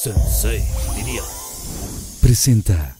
Sensei, diría. Presenta.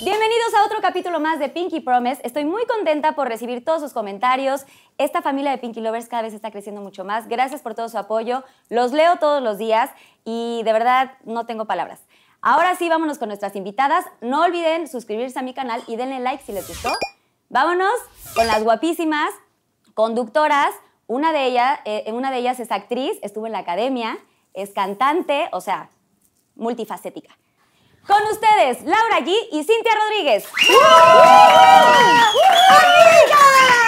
Bienvenidos a otro capítulo más de Pinky Promise. Estoy muy contenta por recibir todos sus comentarios. Esta familia de Pinky Lovers cada vez está creciendo mucho más. Gracias por todo su apoyo. Los leo todos los días y de verdad no tengo palabras. Ahora sí, vámonos con nuestras invitadas. No olviden suscribirse a mi canal y denle like si les gustó. Vámonos con las guapísimas conductoras. Una de, ellas, eh, una de ellas es actriz, estuvo en la academia, es cantante, o sea, multifacética. Con ustedes, Laura G y Cintia Rodríguez.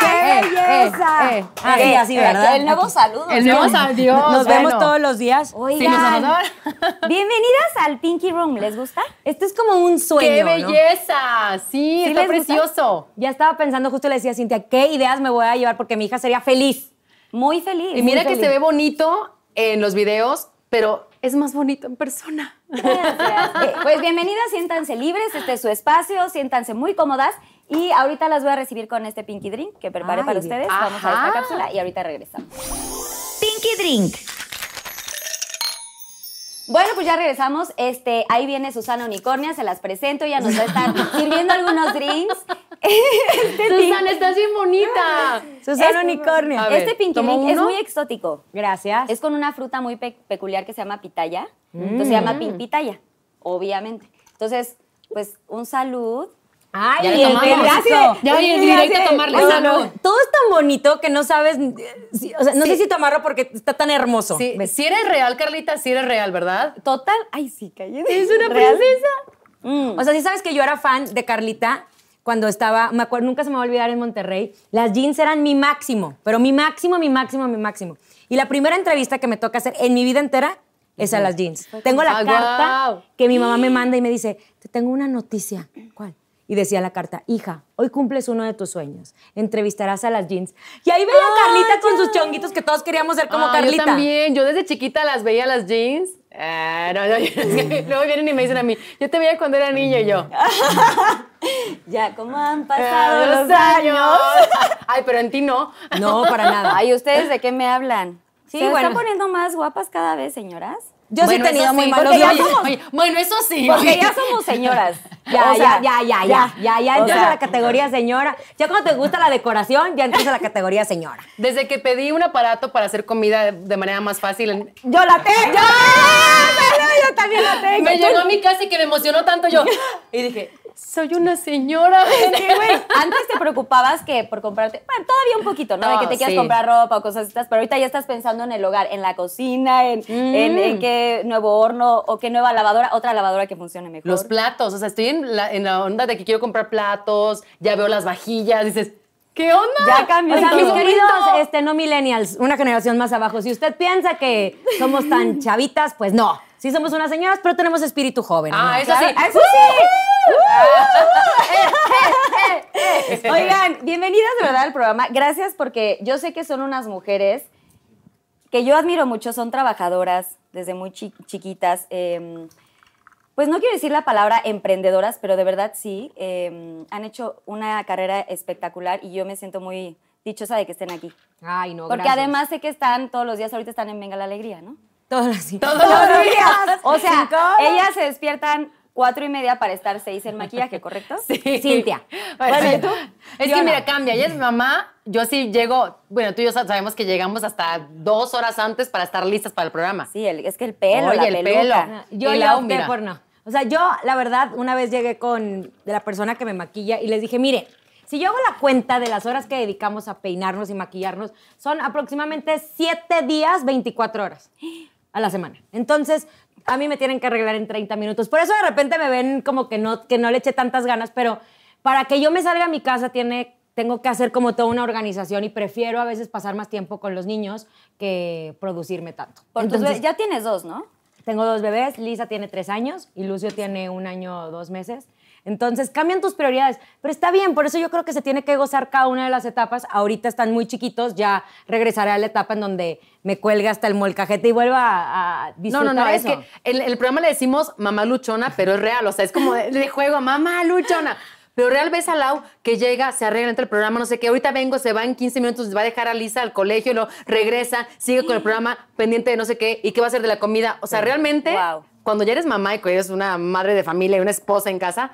¡Qué belleza! eh, eh. Así, Eh, así, eh, ¿verdad? El nuevo saludo. El nuevo saludo. Nos vemos todos los días. Oigan, adora. bienvenidas al Pinky Room. ¿Les gusta? Esto es como un sueño, ¡Qué ¿no? belleza! Sí, ¿Sí está gusta? precioso. Ya estaba pensando, justo le decía a Cintia, ¿qué ideas me voy a llevar? Porque mi hija sería feliz. Muy feliz. Y mira que feliz. se ve bonito en los videos, pero es más bonito en persona. Gracias. Pues bienvenidas, siéntanse libres, este es su espacio, siéntanse muy cómodas. Y ahorita las voy a recibir con este Pinky Drink que preparé Ay, para ustedes. Vamos a esta cápsula y ahorita regresamos. Pinky Drink. Bueno, pues ya regresamos. Este, ahí viene Susana Unicornia, se las presento, ella nos va a estar sirviendo algunos drinks. Este Susana, estás bien bonita. Susana Es- Unicornio. A ver, Este Pinky ¿tomo Drink es muy exótico. Gracias. Es con una fruta muy pe- peculiar que se llama pitaya. Entonces se llama pin- pitaya, obviamente. Entonces, pues un salud. Ay, Ya el pedazo. Ya voy Oye, directo a tomarle Oye, salud. Todo es tan bonito que no sabes, eh, si- o sea, no sé si tomarlo porque está tan hermoso. Sí, si eres real, Carlita, si eres real, ¿verdad? Total. Ay, sí, cállate. Es una Real. princesa. Mm. O sea, sí sabes que yo era fan de Carlita cuando estaba, me acuerdo, nunca se me va a olvidar en Monterrey. Las jeans eran mi máximo, pero mi máximo, mi máximo, mi máximo. Y la primera entrevista que me toca hacer en mi vida entera es a las jeans. Tengo la Ah, carta que mi mamá me manda y me dice, te tengo una noticia. ¿Cuál? Y decía la carta, hija, hoy cumples uno de tus sueños. Entrevistarás a las jeans. Y ahí veía a Carlita con sus chonguitos que todos queríamos ser como Ah, Carlita. Yo también. Yo desde chiquita las veía las jeans. Ah, no, no, que luego vienen y me dicen a mí, yo te veía cuando era niña y yo. Ya, ¿cómo han "Ah, pasado los años? Ay, pero en ti no. No, para nada. Ay, ¿ustedes de qué me hablan? Sí, ¿Se bueno. están poniendo más guapas cada vez, señoras? Yo Bueno, sí he tenido muy sí, malos ya días. somos- oye, Bueno, eso sí. Porque oye. ya somos señoras. Ya, O sea, ya, ya, ya, ya, ya, ya entras sea, a la categoría señora. Ya cuando te gusta la decoración, ya entras a la categoría señora. Desde que pedí un aparato para hacer comida de manera más fácil, en- ¡Yo la tengo! ¡Yo también la tengo! me llegó a mi casa y que me emocionó tanto yo. Y dije, soy una señora. Sí, güey. Antes te preocupabas que por comprarte, bueno, todavía un poquito, ¿no? de que te quieras sí. comprar ropa o cosas estas, pero ahorita ya estás pensando en el hogar, en la cocina, en, en- en qué nuevo horno o qué nueva lavadora, otra lavadora que funcione mejor. Los platos, o sea, estoy en la, en la onda de que quiero comprar platos, ya veo las vajillas, dices, ¿qué onda? Ya cambió O sea, mis queridos este, no millennials, una generación más abajo, si usted piensa que somos tan chavitas, pues no. Sí somos unas señoras, pero tenemos espíritu joven. Ah, ¿no? eso sí. Eso sí. Oigan, bienvenidas de verdad al programa. Gracias porque yo sé que son unas mujeres que yo admiro mucho, son trabajadoras desde muy chi- chiquitas. eh, pues no quiero decir la palabra emprendedoras, pero de verdad sí. eh, han hecho una carrera espectacular y yo me siento muy dichosa de que estén aquí. Ay, no, Porque gracias. además sé que están todos los días, ahorita están en Venga la Alegría, ¿no? Todos así. Todos los días. O sea, ellas se despiertan cuatro y media para estar seis en maquillaje, ¿correcto? Sí. Cintia. Bueno, ¿y tú? Es Yo que no. mira, cambia. Ella es mi mamá. Yo sí llego, bueno, tú y yo sa- sabemos que llegamos hasta dos horas antes para estar listas para el programa. Sí, el- es que el pelo, Oye, la el peluca. pelo. Yo Lau, opté por no. O sea, yo, la verdad, una vez llegué con la persona que me maquilla y les dije, mire, si yo hago la cuenta de las horas que dedicamos a peinarnos y maquillarnos, son aproximadamente 7 días, 24 horas a la semana. Entonces, a mí me tienen que arreglar en 30 minutos. Por eso de repente me ven como que no, que no le eché tantas ganas, pero para que yo me salga a mi casa tiene, tengo que hacer como toda una organización y prefiero a veces pasar más tiempo con los niños que producirme tanto. Por Entonces, ya tienes dos, ¿no? tengo dos bebés, Lisa tiene tres años y Lucio tiene un año o dos meses. Entonces cambian tus prioridades, pero está bien, por eso yo creo que se tiene que gozar cada una de las etapas. Ahorita están muy chiquitos, ya regresaré a la etapa en donde me cuelgue hasta el molcajete y vuelva a, a No, disfrutar no, no, es eso. que el, el programa le decimos mamá luchona, pero es real, o sea, es como de, de juego, mamá luchona. Pero real ves a Lau que llega, se arregla entre el programa, no sé qué, ahorita vengo, se va en 15 minutos, va a dejar a Lisa al colegio, y lo regresa, sigue con el programa pendiente de no sé qué, y qué va a hacer de la comida. O sea, realmente, Wow. cuando ya eres mamá y que eres una madre de familia y una esposa en casa,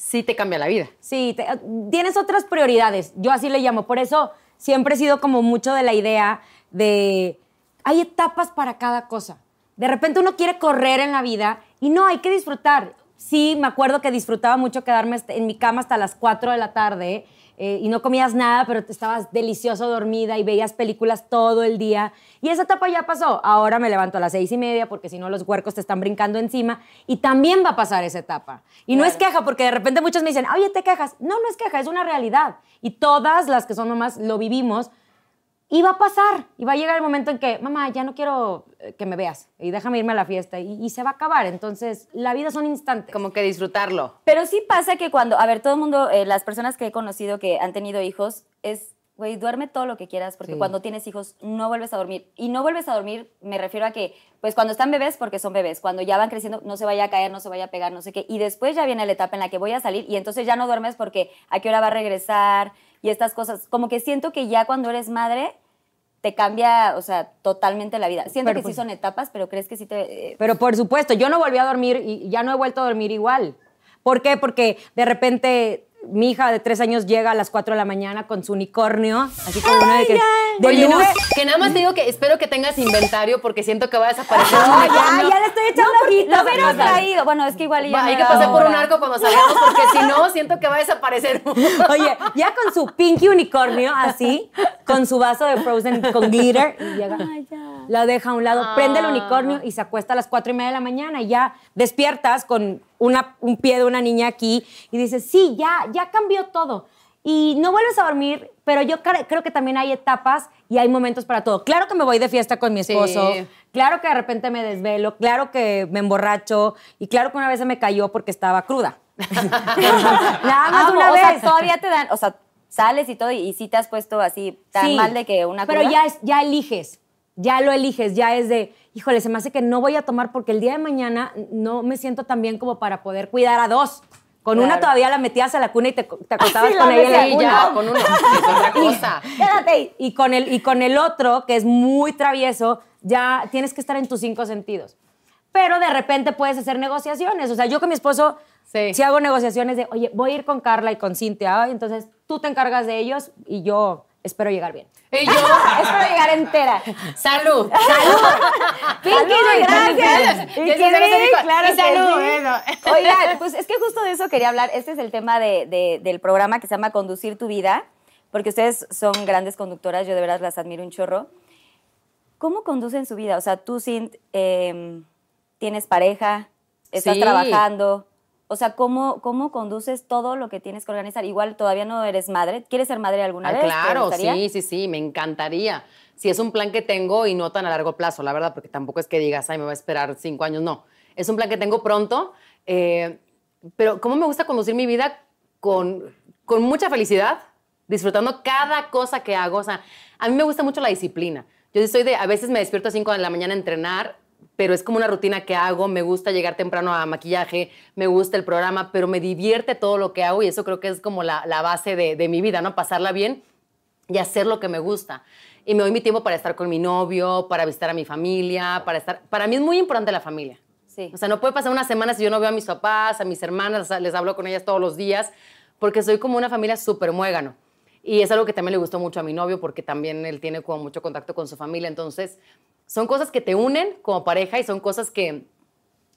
sí te cambia la vida. Sí, te- tienes otras prioridades, yo así le llamo. Por eso siempre he sido como mucho de la idea de, hay etapas para cada cosa. De repente uno quiere correr en la vida y no, hay que disfrutar. Sí, me acuerdo que disfrutaba mucho quedarme en mi cama hasta las 4 de la tarde eh, y no comías nada, pero te estabas delicioso dormida y veías películas todo el día. Y esa etapa ya pasó. Ahora me levanto a las seis y media porque si no los huercos te están brincando encima y también va a pasar esa etapa. Y no es queja porque de repente muchos me dicen, oye, te quejas. No, no es queja, es una realidad. Y todas las que son mamás lo vivimos. Y va a pasar, y va a llegar el momento en que, mamá, ya no quiero eh, que me veas, y déjame irme a la fiesta, y, y se va a acabar. Entonces, la vida son instantes. Como que disfrutarlo. Pero sí pasa que cuando, a ver, todo el mundo, eh, las personas que he conocido que han tenido hijos, es, güey, duerme todo lo que quieras, porque Sí. cuando tienes hijos no vuelves a dormir. Y no vuelves a dormir, me refiero a que, pues cuando están bebés, porque son bebés, cuando ya van creciendo, no se vaya a caer, no se vaya a pegar, no sé qué. Y después ya viene la etapa en la que voy a salir y entonces ya no duermes porque a qué hora va a regresar y estas cosas. Como que siento que ya cuando eres madre te cambia, o sea, totalmente la vida. Siento Pero que pues- sí son etapas, pero crees que sí te... eh, Pero por supuesto, yo no volví a dormir y ya no he vuelto a dormir igual. ¿Por qué? Porque de repente mi hija de tres años llega a las 4 de la mañana con su unicornio, así como una de que... de Oye, no, nube. que nada más te digo que espero que tengas inventario porque siento que va a desaparecer. No, un ya, ya le estoy echando ojitos. Lo hubieras amiga. traído. Bueno, es que igual ya no hay que pasar por un arco cuando salgamos porque si no, siento que va a desaparecer. Oye, ya con su pinky unicornio así, con su vaso de Frozen con glitter, y llega, la deja a un lado, prende el unicornio y se acuesta a las cuatro y media de la mañana y ya despiertas con una, un pie de una niña aquí y dices, sí, ya, ya cambió todo. Y no vuelves a dormir, pero yo cre- creo que también hay etapas y hay momentos para todo. Claro que me voy de fiesta con mi Sí. esposo, claro que de repente me desvelo, claro que me emborracho y claro que una vez se me cayó porque estaba cruda. Nada más Amo, una o vez. sea, todavía te dan, o sea, sales y todo y, sí te has puesto así tan Sí, mal de que una Pero cruda? ya, es, ya eliges, ya lo eliges, ya es de, híjole, se me hace que no voy a tomar porque el día de mañana no me siento tan bien como para poder cuidar a dos. Con una Claro. todavía la metías a la cuna y te, te acostabas Sí, con la ella. Sí, ya, con. Es otra cosa. Quédate ahí. Y con, el, y con el otro, que es muy travieso, ya tienes que estar en tus cinco sentidos. Pero de repente puedes hacer negociaciones. O sea, yo con mi esposo Sí. sí, hago negociaciones de, oye, voy a ir con Carla y con Cintia, ay, entonces tú te encargas de ellos y yo espero llegar bien. Y yo, Espero llegar entera. salud. Pinky, gracias. Que claro y que salud, sí. eso. Oigan, pues es que justo de eso quería hablar. Este es el tema de- de- del programa que se llama Conducir tu vida, porque ustedes son grandes conductoras, yo de verdad las admiro un chorro. ¿Cómo conducen su vida? O sea, tú, Cint, eh, tienes pareja, estás Sí. trabajando. O sea, ¿cómo, ¿cómo conduces todo lo que tienes que organizar? Igual todavía no eres madre. ¿Quieres ser madre alguna Ah, vez? ¿Te claro, sí, sí, sí, me encantaría. Si es un plan que tengo y no tan a largo plazo, la verdad, porque tampoco es que digas, ay, me voy a esperar cinco años, no. Es un plan que tengo pronto, eh, pero cómo me gusta conducir mi vida con, con mucha felicidad, disfrutando cada cosa que hago. O sea, a mí me gusta mucho la disciplina. Yo estoy de, a veces me despierto a 5 de la mañana a entrenar, pero es como una rutina que hago, me gusta llegar temprano a maquillaje, me gusta el programa, pero me divierte todo lo que hago y eso creo que es como la, la base de, de mi vida, ¿no? Pasarla bien y hacer lo que me gusta. Y me doy mi tiempo para estar con mi novio, para visitar a mi familia, para estar... Para mí es muy importante la familia. Sí. O sea, no puede pasar una semana si yo no veo a mis papás, a mis hermanas, les hablo con ellas todos los días, porque soy como una familia súper muégano. Y es algo que también le gustó mucho a mi novio, porque también él tiene como mucho contacto con su familia. Entonces, son cosas que te unen como pareja y son cosas que,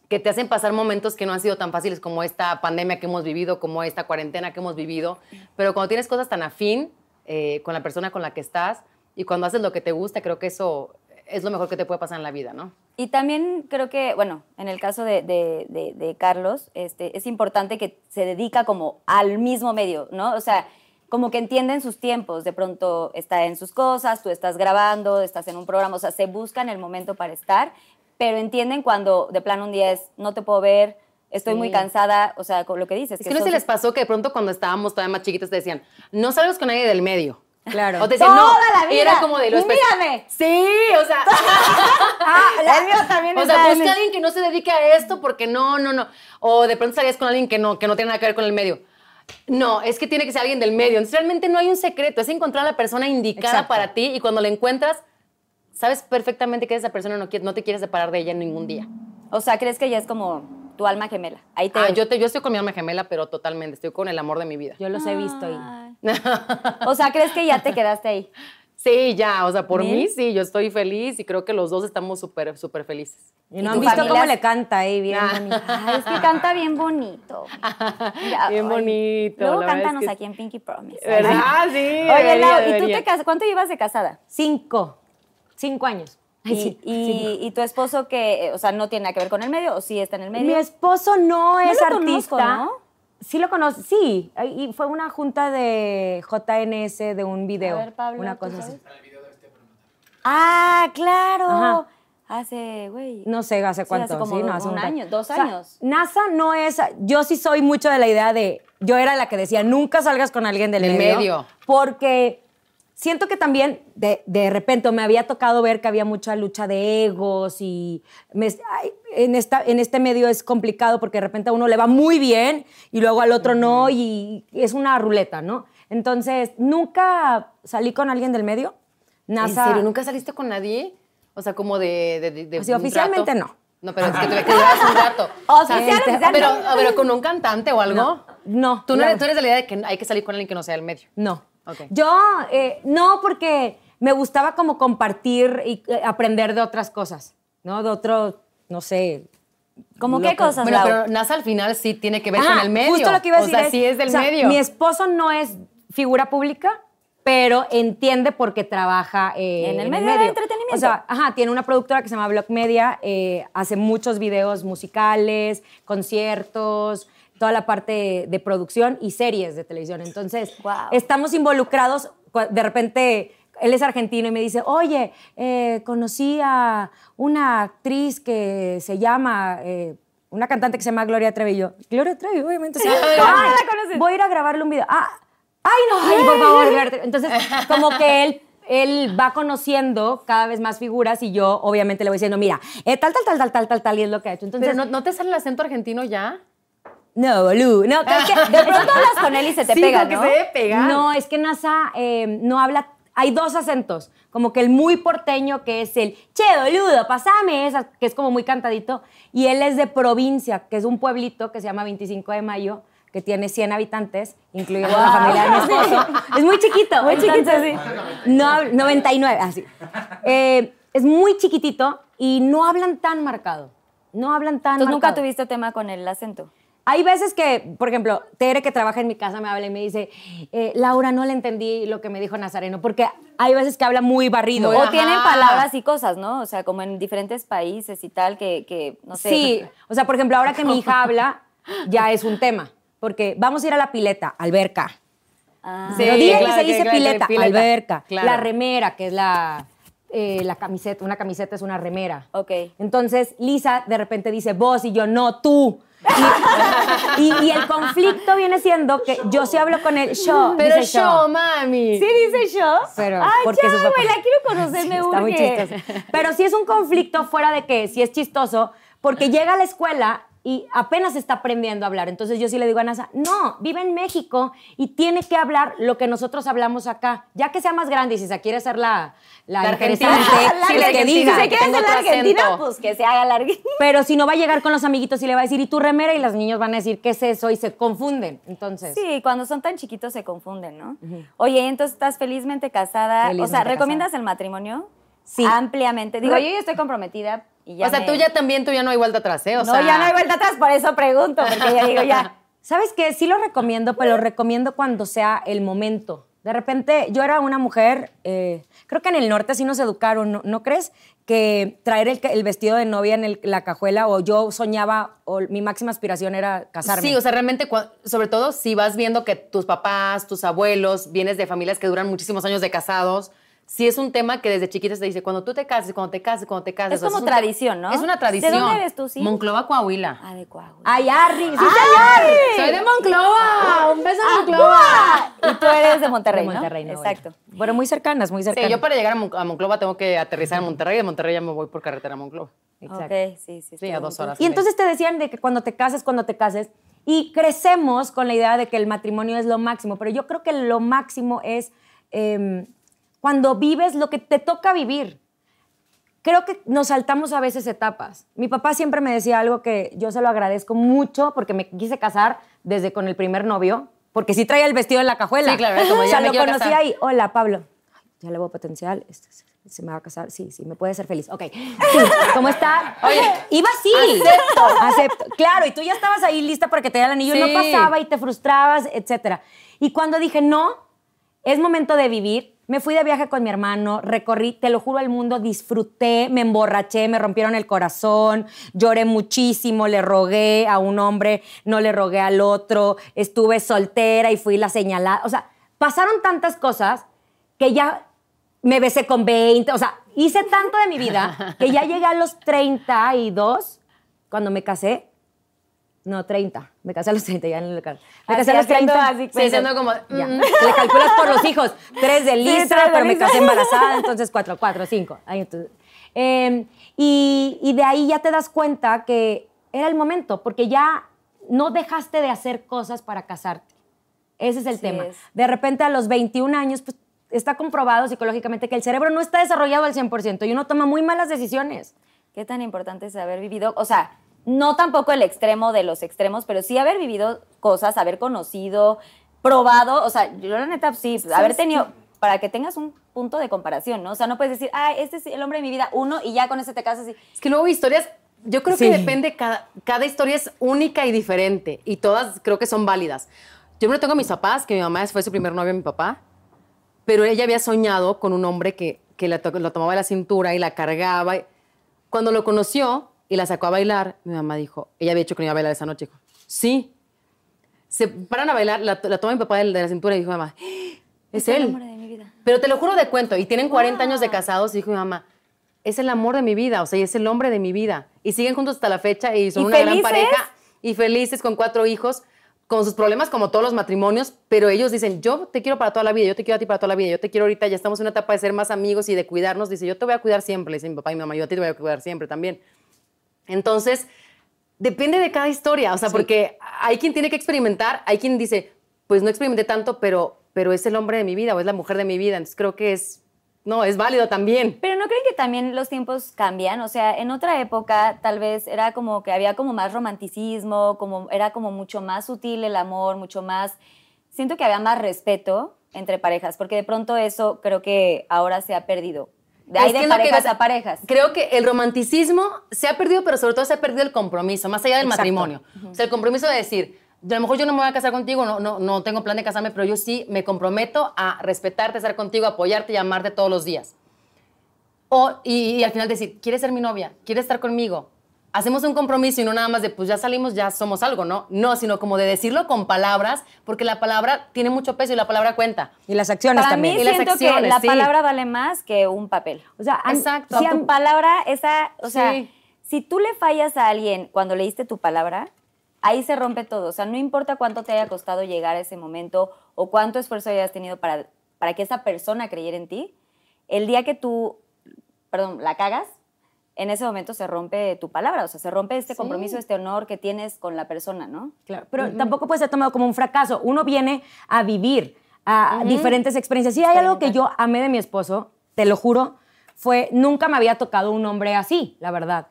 que te hacen pasar momentos que no han sido tan fáciles como esta pandemia que hemos vivido, como esta cuarentena que hemos vivido. Pero cuando tienes cosas tan afín eh, con la persona con la que estás y cuando haces lo que te gusta, creo que eso es lo mejor que te puede pasar en la vida, ¿no? Y también creo que, bueno, en el caso de, de- de- de Carlos, este, es importante que se dedica como al mismo medio, ¿no? O sea, como que entienden sus tiempos, de pronto está en sus cosas, tú estás grabando, estás en un programa, o sea, se buscan el momento para estar, pero entienden cuando de plano un día es, no te puedo ver, estoy muy cansada, o sea, con lo que dices. Es que no si les pasó que de pronto cuando estábamos todavía más chiquitos te decían, no salgas con nadie del medio. Claro. O te decían, no. Toda la Y era vida. como de los Mírame. Sí, o sea. Ah, mío también O sea, busca a alguien que no se dedique a esto porque no, no, no. O de pronto salías con alguien que no, que no tiene nada que ver con el medio. No, es que tiene que ser alguien del medio. Entonces, realmente no hay un secreto. Es encontrar a la persona indicada Exacto. para ti y cuando la encuentras, sabes perfectamente que esa persona no, quiere- no te quieres separar de ella en ningún día. O sea, ¿crees que ella es como tu alma gemela? Ahí te Ah, yo, te, yo estoy con mi alma gemela, pero totalmente. Estoy con el amor de mi vida. Yo los he visto y. O sea, ¿crees que ya te quedaste ahí? Sí, ya, o sea, por Bien. mí sí, yo estoy feliz y creo que los dos estamos súper, súper felices. Y ¿Y no tu han visto familia cómo es- le canta ahí, bien Ah. bonito. Ay, es que canta bien bonito. Ya, Bien bonito, Luego es cántanos que- aquí en Pinky Promise. ¿Verdad? Sí. Oye, debería, Lau, ¿y tú te casas? ¿Cuánto llevas de casada? Cinco. Cinco años. Ay, y, sí, y- y tu esposo que, eh, o sea, no tiene nada que ver con el medio o sí está en el medio? Mi esposo no es lo artista. conozco, ¿no? Sí lo conozco, sí. Y fue una junta de JNS de un video. A ver, Pablo, una ¿tú cosa así. Ah, claro. Ajá. Hace, güey. No sé hace Sí, cuánto. hace como sí, no, hace un año, dos O sea, años. NASA no es. Yo sí soy mucho de la idea de. Yo era la que decía, nunca salgas con alguien del, Del medio, medio. Porque siento que también de, de repente me había tocado ver que había mucha lucha de egos y me- ay, en, esta, en este medio es complicado porque de repente a uno le va muy bien y luego al otro no y es una ruleta, ¿no? Entonces, nunca salí con alguien del medio. NASA, ¿En serio? ¿Nunca saliste con nadie? O sea, como de... de, de- Así, un oficialmente rato? no. No, pero es que te que duras un rato. Oficial, Este, oficial, Pero, no. a ver, con un cantante o algo. No. Tú, no la- eres, tú eres de la idea de que hay que salir con alguien que no sea del medio. No. Yo, eh, no, porque me gustaba como compartir y eh, aprender de otras cosas, ¿no? De otros, no sé. ¿Cómo qué cosas, Bueno, pero NASA al final sí tiene que ver Ah, con el medio. Justo lo que iba a decir. O sea, sí es del o sea, medio. Mi esposo no es figura pública, pero entiende porque trabaja eh, En el medio del entretenimiento. O sea, ajá, tiene una productora que se llama Block Media, eh, hace muchos videos musicales, conciertos, toda la parte de producción y series de televisión. Entonces, estamos involucrados. De repente, él es argentino y me dice, oye, eh, conocí a una actriz que se llama... eh, una cantante que se llama Gloria Trevi. Yo, Gloria Trevi, obviamente. Sí. Ah, la conoces. Voy a ir a grabarle un video. Ah, ay, no, ay, por favor. Entonces, como que él, él va conociendo cada vez más figuras y yo, obviamente, le voy diciendo, mira, eh, tal, tal, tal, tal, tal, tal, tal, y es lo que ha hecho. Entonces, Pero ¿no, ¿no te sale el acento argentino ya? No, boludo. No, es que De pronto hablas con él y se te Sí, pega, ¿no? se debe pegar. No, es que NASA eh, no habla. Hay dos acentos. Como que el muy porteño, que es el che, boludo, pasame esa, que es como muy cantadito. Y él es de provincia, que es un pueblito que se llama 25 de Mayo, que tiene 100 habitantes, incluyendo la familia de mi esposo. Es muy chiquito. Muy chiquito, entonces, No, hab- 99, así. Eh, es muy chiquitito y no hablan tan marcado. No hablan tan Entonces nunca marcado. tuviste tema con el acento. Hay veces que, por ejemplo, Tere, que trabaja en mi casa, me habla y me dice, eh, Laura, no le entendí lo que me dijo Nazareno, porque hay veces que habla muy barrido. O Ajá. tienen palabras y cosas, ¿no? O sea, como en diferentes países y tal, que, que no sé. Sí, o sea, por ejemplo, ahora que mi hija habla, ya es un tema, porque vamos a ir a la pileta, alberca. Ah. Sí, Pero dile claro, que se dice claro, pileta, pileta. alberca. Claro. La remera, que es la, eh, la camiseta, una camiseta es una remera. Ok. Entonces, Lisa de repente dice vos y yo, no, tú. Y, y- y el conflicto viene siendo que yo sí hablo con él, yo. Pero dice yo, mami. ¿Sí dice yo? Pero, Ay, porque ya, güey, la quiero conocer, me Está muy urge. chistoso. Pero sí es un conflicto fuera de que sí es chistoso, porque llega a la escuela y apenas está aprendiendo a hablar. Entonces yo sí le digo a NASA, no, vive en México y tiene que hablar lo que nosotros hablamos acá. Ya que sea más grande y si se quiere hacer la, la, La interesante, argentina. La pues que- que si diga. se quiere hacer la Argentina, acento. pues que se haga la Argentina. Pero si no va a llegar con los amiguitos y le va a decir, ¿y tu remera? Y los niños van a decir, ¿qué es eso? Y se confunden. Entonces, Sí, cuando son tan chiquitos se confunden, ¿no? Oye, entonces estás felizmente casada. o Felizmente sea, casada. ¿recomiendas el matrimonio? Sí. Ampliamente. Digo, yo ya estoy comprometida y ya o sea, me- tú ya también, tú ya no hay vuelta atrás, ¿eh? O no, sea, ya no hay vuelta atrás, por eso pregunto, porque ya digo, ya. ¿Sabes qué? Sí lo recomiendo, pero lo recomiendo cuando sea el momento. De repente, yo era una mujer, eh, creo que en el norte así nos educaron, ¿no, ¿no crees? Que traer el, el vestido de novia en el- la cajuela, o yo soñaba, o mi máxima aspiración era casarme. Sí, o sea, realmente, sobre todo si vas viendo que tus papás, tus abuelos, vienes de familias que duran muchísimos años de casados, sí es un tema que desde chiquita se dice, cuando tú te cases, cuando te cases, cuando te cases. Es como tradición, ¿no? Es una tradición. ¿De dónde eres tú, sí? Monclova, Coahuila. Ah, de Coahuila. Ay, Arri, sí, ¡Ay! Soy de Monclova. Un beso a Monclova. ¡Ah! Y tú eres de Monterrey, De. Monterrey, no, Exacto. Bueno, muy cercanas, muy cercanas. Sí, yo para llegar a, Mon- a Monclova tengo que aterrizar en Monterrey. De Monterrey ya me voy por carretera a Monclova. Exacto. Ok, sí, sí. Sí, a dos horas. Y entonces te decían de que cuando te cases, cuando te cases, y crecemos con la idea de que el matrimonio es lo máximo, pero yo creo que lo máximo es em, cuando vives lo que te toca vivir. Creo que nos saltamos a veces etapas. Mi papá siempre me decía algo que yo se lo agradezco mucho porque me quise casar desde con el primer novio, porque sí traía el vestido en la cajuela. Sí, claro, como o ya sea, me lo conocí casar. ahí. Hola, Pablo. Ay, Ya le veo potencial. Este, se- se me va a casar. Sí, sí, me puede ser feliz. Ok. Sí, ¿Cómo está? Oye, iba así. Acepto. Acepto. Claro, y tú ya estabas ahí lista para que te diera el anillo. y No Sí. pasaba y te frustrabas, etcétera. Y cuando dije, no, es momento de vivir. Me fui de viaje con mi hermano, recorrí, te lo juro, el mundo, disfruté, me emborraché, me rompieron el corazón, lloré muchísimo, le rogué a un hombre, no le rogué al otro, estuve soltera y fui la señalada. O sea, pasaron tantas cosas que ya me besé con 20, o sea, hice tanto de mi vida que ya llegué a los 32 cuando me casé. No, 30. Me casé a los 30, ya no le cal- Me casé a los 30. Así, Sí, siendo como... Ya. mm, Le calculas por los hijos. Tres de de pero me casé embarazada, entonces cuatro, cuatro, cinco. Ahí, entonces. Eh, y, y de ahí ya te das cuenta que era el momento, porque ya no dejaste de hacer cosas para casarte. Ese es el tema. es. De repente a los 21 años, pues está comprobado psicológicamente que el cerebro no está desarrollado al 100% y uno toma muy malas decisiones. Qué tan importante es haber vivido, o sea, no tampoco el extremo de los extremos, pero sí haber vivido cosas, haber conocido, probado, o sea, yo la neta sí, haber tenido, para que tengas un punto de comparación, ¿no? O sea, no puedes decir, ah, este es el hombre de mi vida, uno, y ya con ese te casas y... Es que luego historias, yo creo Sí. que depende, cada, cada historia es única y diferente y todas creo que son válidas. Yo no tengo a mis papás, que mi mamá fue su primer novio, mi papá, pero ella había soñado con un hombre que, que la to- lo tomaba de la cintura y la cargaba. Cuando lo conoció y la sacó a bailar, mi mamá dijo, ella había dicho que no iba a bailar esa noche. Dijo, sí. Se paran a bailar, la, la toma mi papá de la de la cintura y dijo, mamá, es el él. hombre de mi vida. Pero te lo juro de cuento, y tienen 40 años de casados, y dijo mi mamá, es el amor de mi vida, o sea, y es el hombre de mi vida. Y siguen juntos hasta la fecha y son ¿Y una gran felices? pareja y felices con cuatro hijos, con sus problemas como todos los matrimonios, pero ellos dicen, yo te quiero para toda la vida, yo te quiero a ti para toda la vida, yo te quiero ahorita, ya estamos en una etapa de ser más amigos y de cuidarnos. Dice, yo te voy a cuidar siempre, le dice mi papá y mi mamá, yo a ti te voy a cuidar siempre también. Entonces, depende de cada historia, o sea, porque hay quien tiene que experimentar, hay quien dice, pues no experimenté tanto, pero, pero es el hombre de mi vida o es la mujer de mi vida, entonces creo que es, no, es válido también. Pero ¿no creen que también los tiempos cambian? O sea, en otra época tal vez era como que había como más romanticismo, como era como mucho más sutil el amor, mucho más... Siento que había más respeto entre parejas, porque de pronto eso creo que ahora se ha perdido. De ahí Es que de que parejas a parejas. Creo que el romanticismo se ha perdido, pero sobre todo se ha perdido el compromiso, más allá del Exacto. matrimonio. O sea, el compromiso de decir, a lo mejor yo no me voy a casar contigo, no, no, no tengo plan de casarme, pero yo sí me comprometo a respetarte, estar contigo, apoyarte y amarte todos los días. O, y, y al final decir, ¿quieres ser mi novia? ¿Quieres estar conmigo? Hacemos un compromiso y no nada más de, pues ya salimos, ya somos algo, ¿no? No, sino como de decirlo con palabras, porque la palabra tiene mucho peso y la palabra cuenta. Y las acciones Para también. mí Y las siento que acciones, la sí. palabra vale más que un papel. O sea, Exacto. si tu palabra, esa, o sea, Sí. si tú le fallas a alguien cuando leíste tu palabra, ahí se rompe todo. O sea, no importa cuánto te haya costado llegar a ese momento o cuánto esfuerzo hayas tenido para, para que esa persona creyera en ti, el día que tú, perdón, la cagas, en ese momento se rompe tu palabra, o sea, se rompe este compromiso, este honor que tienes con la persona, ¿no? Claro, pero tampoco puede ser tomado como un fracaso. Uno viene a vivir a diferentes experiencias. Si hay algo que yo amé de mi esposo, te lo juro, fue nunca me había tocado un hombre así, la verdad.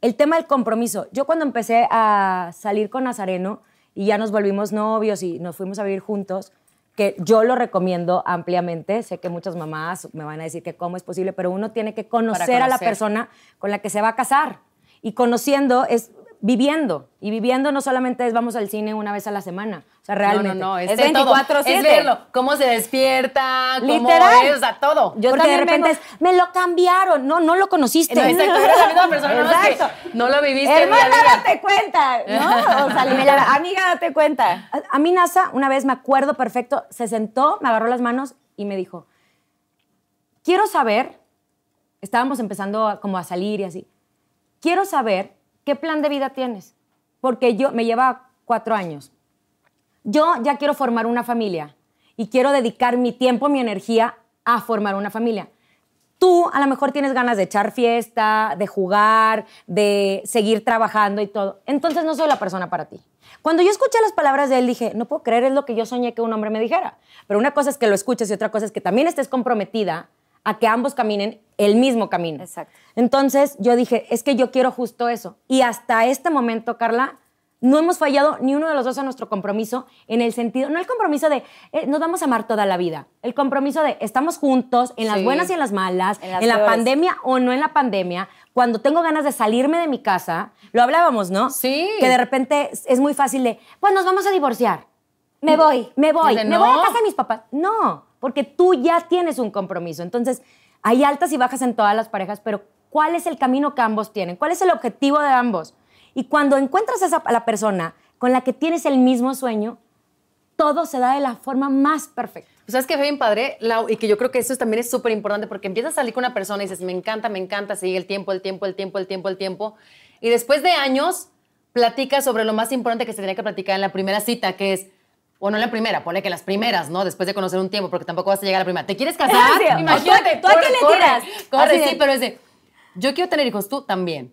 El tema del compromiso. Yo cuando empecé a salir con Nazareno y ya nos volvimos novios y nos fuimos a vivir juntos, que yo lo recomiendo ampliamente. Sé que muchas mamás me van a decir que cómo es posible, pero uno tiene que conocer, a la conocer. persona con la que se va a casar. Y conociendo es viviendo. Y viviendo no solamente es vamos al cine una vez a la semana. O sea, realmente. No, no, no, es, Es de todo. 24/7. Es verlo, cómo se despierta, cómo Literal. es, o sea, todo. Yo Porque de repente vengo- es, me lo cambiaron. No, no lo conociste. No, exacto, eres la misma persona, no, Exacto. lo viviste Hermana, día. date cuenta, ¿no? O sea, literal, amiga, date cuenta. A, a mí NASA, una vez me acuerdo perfecto, se sentó, me agarró las manos y me dijo, quiero saber, estábamos empezando como a salir y así, quiero saber qué plan de vida tienes, porque yo, me lleva cuatro años. Yo ya quiero formar una familia y quiero dedicar mi tiempo, mi energía a formar una familia. Tú a lo mejor tienes ganas de echar fiesta, de jugar, de seguir trabajando y todo. Entonces no soy la persona para ti. Cuando yo escuché las palabras de él, dije, no puedo creer, es lo que yo soñé que un hombre me dijera. Pero una cosa es que lo escuches y otra cosa es que también estés comprometida a que ambos caminen el mismo camino. Exacto. Entonces yo dije, es que yo quiero justo eso. Y hasta este momento, Carla, no hemos fallado ni uno de los dos a nuestro compromiso en el sentido, no el compromiso de eh, nos vamos a amar toda la vida, el compromiso de estamos juntos en las Sí. buenas y en las malas, En la pandemia o no en la pandemia, cuando tengo ganas de salirme de mi casa, lo hablábamos, ¿no? Sí. Que de repente es- muy fácil de, pues nos vamos a divorciar. Me voy, me voy, me voy a casa de mis papás. No, porque tú ya tienes un compromiso. Entonces, hay altas y bajas en todas las parejas, pero ¿cuál es el camino que ambos tienen? ¿Cuál es el objetivo de ambos? Y cuando encuentras a, esa, la persona con la que tienes el mismo sueño, todo se da de la forma más perfecta. Pues, ¿Sabes qué fue bien padre? Lau? y que yo creo que eso también es súper importante porque empiezas a salir con una persona y dices, me encanta, me encanta, sigue el tiempo, el tiempo, el tiempo, el tiempo, el tiempo. Y después de años, platicas sobre lo más importante que se tenía que platicar en la primera cita, que es, o no la primera, ponle que las primeras, ¿no? Después de conocer un tiempo, porque tampoco vas a llegar a la primera. ¿Te quieres casar? Sí, Imagínate. tú- ¿tú a corre, quién le corre, tiras? Corre, de- sí, pero es de, yo quiero tener hijos, tú también.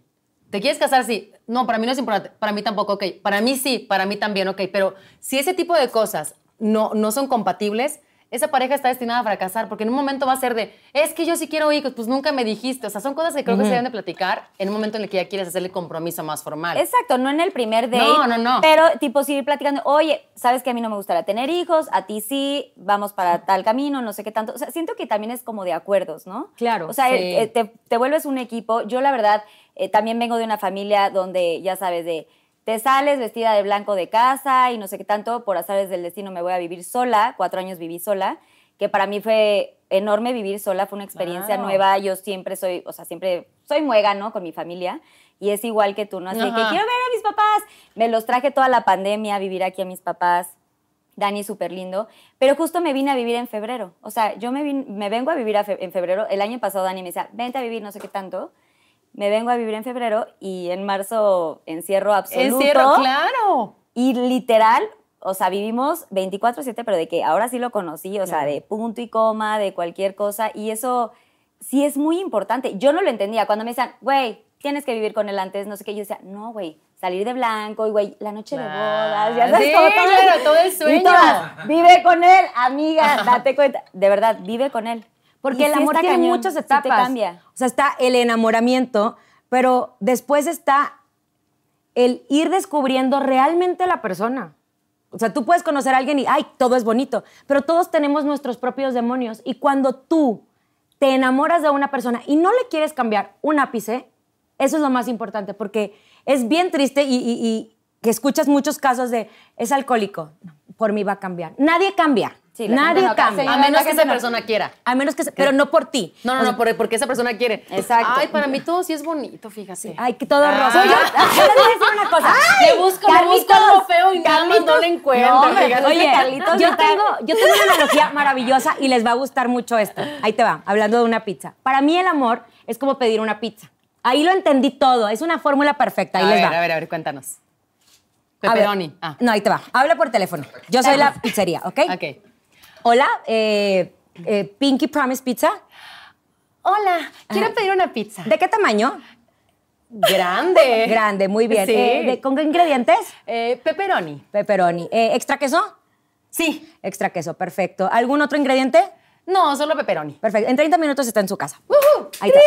¿Te quieres casar? Sí. No, para mí no es importante. Para mí tampoco, ok. Para mí sí, para mí también, ok. Pero si ese tipo de cosas no, no son compatibles, esa pareja está destinada a fracasar porque en un momento va a ser de, es que yo sí quiero hijos, pues nunca me dijiste. O sea, son cosas que creo que se deben de platicar en un momento en el que ya quieres hacer el compromiso más formal. Exacto, no en el primer date. No, no, no. Pero tipo seguir platicando, oye, sabes que a mí no me gustaría tener hijos, a ti sí, vamos para tal camino, no sé qué tanto. O sea, siento que también es como de acuerdos, ¿no? Claro, O sea, sí. eh, te, te vuelves un equipo. Yo la verdad eh, también vengo de una familia donde, ya sabes, de te sales vestida de blanco de casa y no sé qué tanto, por azares del destino me voy a vivir sola, cuatro años viví sola, que para mí fue enorme vivir sola, fue una experiencia nueva, yo siempre soy, o sea, siempre soy muega, ¿no? Con mi familia, y es igual que tú, ¿no? Así de que Ajá. quiero ver a mis papás, me los traje toda la pandemia a vivir aquí a mis papás, Dani súper lindo, pero justo me vine a vivir en febrero, o sea, yo me, me vengo a vivir a fe- en febrero, el año pasado Dani me decía, vente a vivir no sé qué tanto, me vengo a vivir en febrero y en marzo encierro absoluto. Encierro, claro. Y literal, o sea, vivimos 24/7, pero de que ahora sí lo conocí, o sea, de punto y coma, de cualquier cosa, y eso sí es muy importante. Yo no lo entendía cuando me decían, güey, tienes que vivir con él antes, no sé qué, yo decía, no, güey, salir de blanco y, güey, la noche de bodas, ya sabes, Sí, como todo, claro, todo el Y sueño. todas, vive con él, amiga, date cuenta. De verdad, vive con él. Porque el sí amor tiene cañón, muchas sí etapas. te cambia. O sea, está el enamoramiento, pero después está el ir descubriendo realmente a la persona. O sea, tú puedes conocer a alguien y, ay, todo es bonito, pero todos tenemos nuestros propios demonios. Y cuando tú te enamoras de una persona y no le quieres cambiar un ápice, eso es lo más importante, porque es bien triste y, y- y que escuchas muchos casos de, es alcohólico, por mí va a cambiar. Nadie cambia. Sí, Nadie gente no cambia. A menos que esa no- persona quiera. A menos que, se- pero no por ti. No, no, O sea, no, por- porque esa persona quiere. Exacto. Ay, para mí todo sí es bonito, fíjate. Ay, que todo Ah. rosa. Yo, yo les voy a decir una cosa. Le busco, le busco algo feo y nada más no le encuentro. No, hombre, oye, Carlitos yo tengo, yo tengo una analogía maravillosa y les va a gustar mucho esto. Ahí te va, hablando de una pizza. Para mí el amor es como pedir una pizza. Ahí lo entendí todo, es una fórmula perfecta. Ahí a les ver, va. a ver, a ver, cuéntanos. A ver. Pepperoni. Ah, No, ahí te va. Habla por teléfono. Yo soy la pizzería, ¿ok? ok. Hola, eh, eh, Pinky Promise Pizza. Hola, quiero pedir una pizza. ¿De qué tamaño? Grande. Grande, muy bien. Sí. Eh, de- ¿Con qué ingredientes? Eh, pepperoni. Pepperoni. Eh, ¿Extra queso? Sí. Extra queso, perfecto. ¿Algún otro ingrediente? No, solo pepperoni. Perfecto. En 30 minutos está en su casa. Ahí está.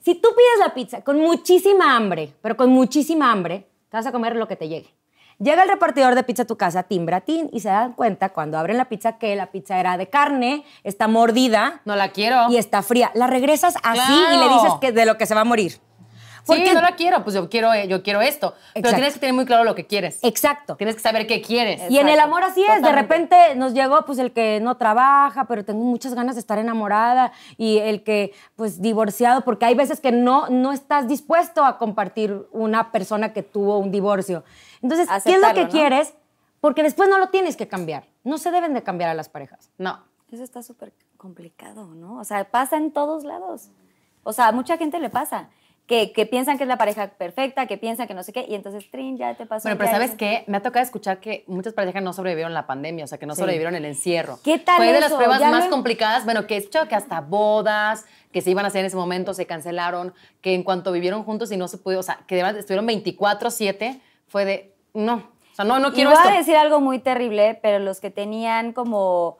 Si tú pides la pizza con muchísima hambre, pero con muchísima hambre, te vas a comer lo que te llegue. Llega el repartidor de pizza a tu casa, timbra, tin, y se dan cuenta cuando abren la pizza que la pizza era de carne, está mordida No la quiero. y está fría. La regresas así y le dices que de lo que se va a morir. Sí, Porque- no la quiero, pues yo quiero, eh, yo quiero esto. Pero tienes que tener muy claro lo que quieres. Exacto. Tienes que saber qué quieres. Y en el amor así es, de repente nos llegó pues el que no trabaja, pero tengo muchas ganas de estar enamorada y el que pues divorciado, porque hay veces que no, no estás dispuesto a compartir una persona que tuvo un divorcio. Entonces, ¿qué es lo que ¿no? quieres? Porque después no lo tienes que cambiar. No se deben de cambiar a las parejas. No. Eso está súper complicado, ¿no? O sea, pasa en todos lados. O sea, a mucha gente le pasa. Que, que piensan que es la pareja perfecta, que piensan que no sé qué, y entonces, trin, ya te pasó. Bueno, pero ¿sabes eso. qué? Me ha tocado escuchar que muchas parejas no sobrevivieron la pandemia, o sea, que no sobrevivieron el encierro. ¿Qué tal Fue de las pruebas Ya más lo- complicadas. Bueno, que he escuchado que hasta bodas que se iban a hacer en ese momento se cancelaron, que en cuanto vivieron juntos y no se pudo, o sea, que estuvieron 24-7, fue de, no, o sea, no, no Y quiero voy esto. a decir algo muy terrible, pero los que tenían como,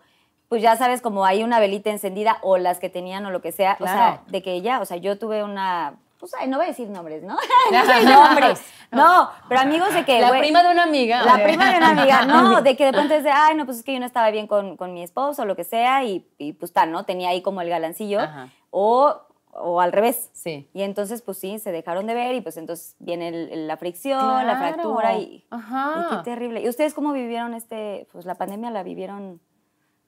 pues ya sabes, como hay una velita encendida, o las que tenían o lo que sea, o sea, de que ya, o sea, yo tuve una, pues ay, no voy a decir nombres, ¿no? no nombres. No, pero amigos de que, La prima de una amiga. La oye. prima de una amiga, no, de que de pronto es de, ay, no, pues es que yo no estaba bien con, con mi esposo o lo que sea, y, y pues tal, ¿no? Tenía ahí como el galancillo, Ajá. o, o al revés. Sí. Y entonces, pues sí, se dejaron de ver y pues entonces viene el- el- la fricción, la fractura y, Ajá. y qué terrible. ¿Y ustedes cómo vivieron este, pues la pandemia la vivieron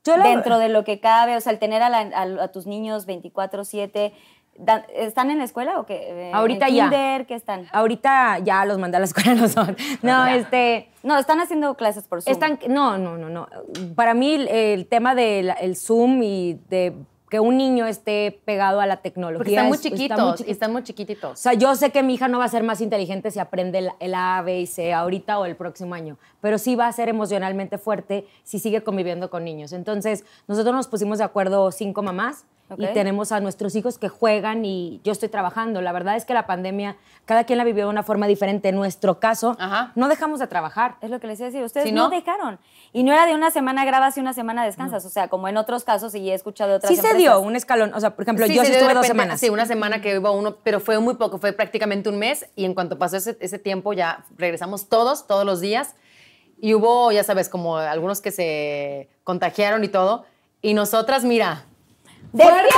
Yo la- dentro de lo que cabe? O sea, el tener a, la- a- a tus niños 24/7, da- ¿están en la escuela o qué? Eh, Ahorita ¿En ya. kinder? ¿Qué están? Ahorita ya los mandé a la escuela, no son. No, este... No, están haciendo clases por Zoom. Están, no, no, no, no. Para mí el, el tema del el Zoom y de que un niño esté pegado a la tecnología. Porque están muy es- está chiquitos, chiquito. están muy O chiquititos. sea, yo sé que mi hija no va a ser más inteligente si aprende el, el A, B y C ahorita o el próximo año, pero sí va a ser emocionalmente fuerte si sigue conviviendo con niños. Entonces, nosotros nos pusimos de acuerdo cinco mamás y tenemos a nuestros hijos que juegan y yo estoy trabajando. La verdad es que la pandemia, cada quien la vivió de una forma diferente. En nuestro caso, Ajá. no dejamos de trabajar. Es lo que les iba a decir. Ustedes ¿Sí, no? no? dejaron. Y no era de una semana grabas y una semana descansas. O sea, como en otros casos, y he escuchado de otras Sí se dio un escalón. O sea, por ejemplo, yo sí estuve dos semanas. Sí, una semana que hubo uno, pero fue muy poco, fue prácticamente un mes y en cuanto pasó ese, ese tiempo ya regresamos todos, todos los días y hubo, ya sabes, como algunos que se contagiaron y todo y nosotras, mira, ¡Fuerte!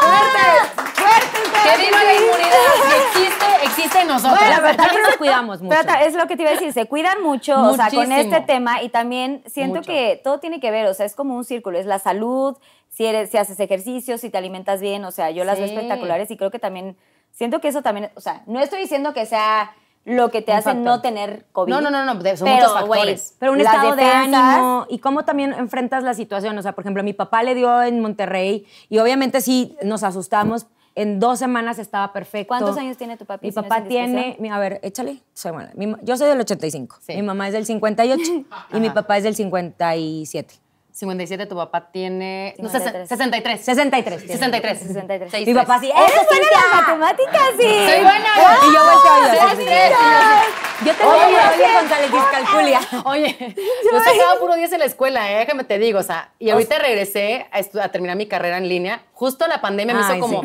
¡Fuerte! ¡Que viva la inmunidad! Existe, existe en nosotros. Bueno, pero también nos cuidamos mucho. Pero es lo que te iba a decir, se cuidan mucho, o sea, con este tema y también siento Mucho. que todo tiene que ver, o sea, es como un círculo, es la salud, si eres, si haces ejercicio, si te alimentas bien, o sea, yo las veo espectaculares y creo que también, siento que eso también, o sea, no estoy diciendo que sea lo que te Un hace factor. no tener COVID. No, no, no, no, son pero, muchos factores. Pero un las estado de ánimo y cómo también enfrentas la situación. O sea, por ejemplo, mi papá le dio en Monterrey y obviamente sí nos asustamos. En dos semanas estaba perfecto. ¿Cuántos años tiene tu papi, Mi papá tiene, a ver, échale. Soy. Mi yo soy del 85. Sí. Mi mamá es del 58 y mi papá es del 57. 57, tu papá tiene... No, 53. 63. 63. tiene. 63. 63. Seis, Mi tres. papá sí. ¡Eres ¡Eso, buena en las matemáticas, sí! Soy buena. Y yo volteo a tres. Yo tengo Oye, mi Claudia González Discalculia. Oye, yo sacaba puro 10 en la escuela, ¿eh? déjame te digo, o sea, y ahorita regresé a, a terminar mi carrera en línea. Justo la pandemia me hizo como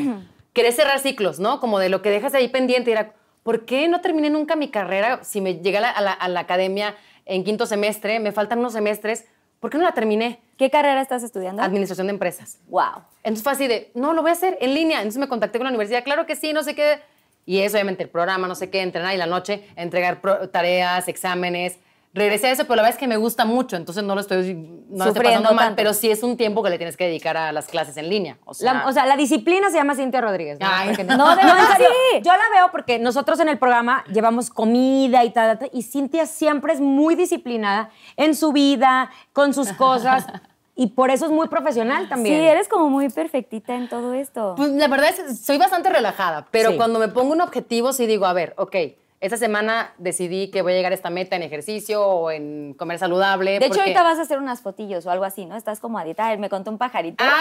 querer cerrar ciclos, ¿no? Como de lo que dejas ahí pendiente. Y era, ¿por qué no terminé nunca mi carrera? Si me llegué a la, a la- a la academia en quinto semestre, me faltan unos semestres, ¿por qué no la terminé? ¿Qué carrera estás estudiando? Administración de empresas. Wow. Entonces fue así de, no, lo voy a hacer en línea. Entonces me contacté con la universidad, claro que sí, no sé qué. Y es obviamente el programa, no sé qué, entrenar y la noche, entregar pro- tareas, exámenes. Regresé a eso, pero la verdad es que me gusta mucho, entonces no lo estoy, no lo estoy pasando mal, tanto. pero sí es un tiempo que le tienes que dedicar a las clases en línea. O sea, La, o sea, la disciplina se llama Cintia Rodríguez. ¿no? Ay, Porque- no, de en verdad, serio, sí. Yo la veo porque nosotros en el programa llevamos comida y tal, tal, y Cintia siempre es muy disciplinada en su vida, con sus cosas, y por eso es muy profesional también. Sí, eres como muy perfectita en todo esto. Pues la verdad es, soy bastante relajada, pero Sí. cuando me pongo un objetivo, sí digo, a ver, ok, esta semana decidí que voy a llegar a esta meta en ejercicio o en comer saludable. De hecho, ahorita vas a hacer unas fotillos o algo así, ¿no? Estás como a dieta. Ay, Me contó un pajarito.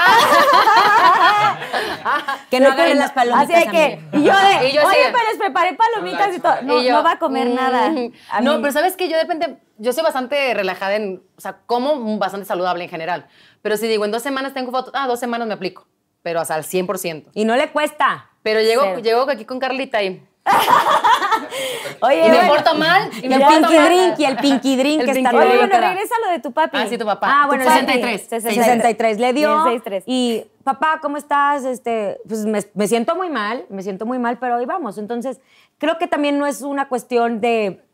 Que no agarren las palomitas. Así de que, y yo de, Y yo así oye, pero les preparé palomitas y todo. No, Y yo, no va a comer mm, nada. A No, pero sabes que yo de repente, yo soy bastante relajada en, o sea, como bastante saludable en general. Pero si digo, en dos semanas tengo fotos, ah, dos semanas me aplico, pero hasta al 100%. Y no le cuesta. Pero llego, Cero. llego aquí con Carlita y, Oye, y me bueno, porto mal. Y Y me el porto pinky mal. drink, y el pinky drink El que está pinky Oye, todo bueno, regresa lo de tu papi. Ah, sí, tu papá. Ah, bueno, Tu el papi. 63. 63. 63. Le dio. 63. Y, papá, ¿cómo estás? Este, pues me, me siento muy mal, me siento muy mal, pero ahí vamos. Entonces, creo que también no es una cuestión de,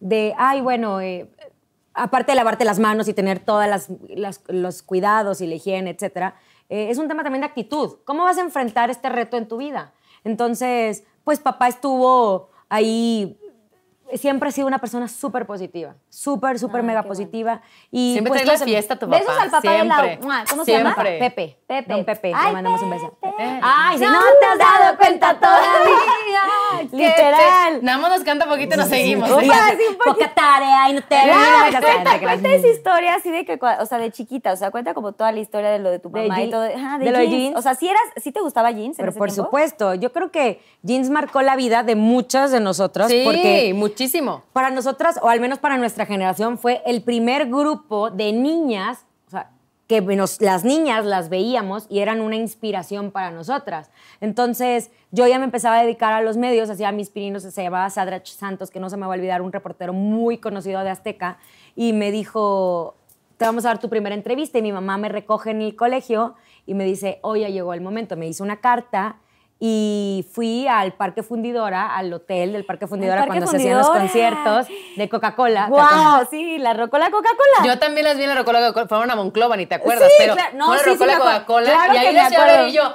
de ay, bueno, eh, aparte de lavarte las manos y tener todos las, las- los cuidados y la higiene, etcétera, eh, es un tema también de actitud. ¿Cómo vas a enfrentar este reto en tu vida? Entonces, pues papá estuvo ahí siempre he sido una persona súper positiva. Súper, súper Ay, mega positiva. Y Siempre pues, la fiesta tu papá. Besos al papá de Lau. siempre. Mua, ¿Cómo se llama? Siempre. Pepe. Pepe. Don Pepe. Ay, le mandamos un beso. Pepe. Ay, si No no, te has dado cuenta todavía. Literal. Nada más nos canta poquito y nos seguimos. Sí, poca tarea y no te veas. cuenta, cuenta esa historia así de que, o sea, de chiquita, o sea, cuenta como toda la historia de lo de tu De mamá y todo. Ajá, de lo de jeans. jeans. O sea, si eras, sí te gustaba jeans en Pero ese por tiempo? supuesto, yo creo que jeans marcó la vida de muchos de nosotros Sí, porque muchísimo. para nosotras, o al menos para nuestra generación, fue el primer grupo de niñas, o sea, que nos- las niñas las veíamos y eran una inspiración para nosotras. Entonces, yo ya me empezaba a dedicar a los medios, hacía mis pininos, se llamaba Sadrach Santos, que no se me va a olvidar, un reportero muy conocido de Azteca, y me dijo, te vamos a dar tu primera entrevista, y mi mamá me recoge en el colegio y me dice, hoy ya llegó el momento, me hizo una carta, y fui al Parque Fundidora, al hotel del Parque Fundidora Parque cuando se hacían los conciertos de Coca-Cola. ¡Wow! Sí, la Rocola Coca-Cola. Yo también las vi en la Rocola Coca-Cola. Fueron a Monclova, ni te acuerdas. Sí, pero claro. No, a sí, Rocola. Coca-Cola. Claro y ahí a ver acuerdo. y yo. ¡Ah!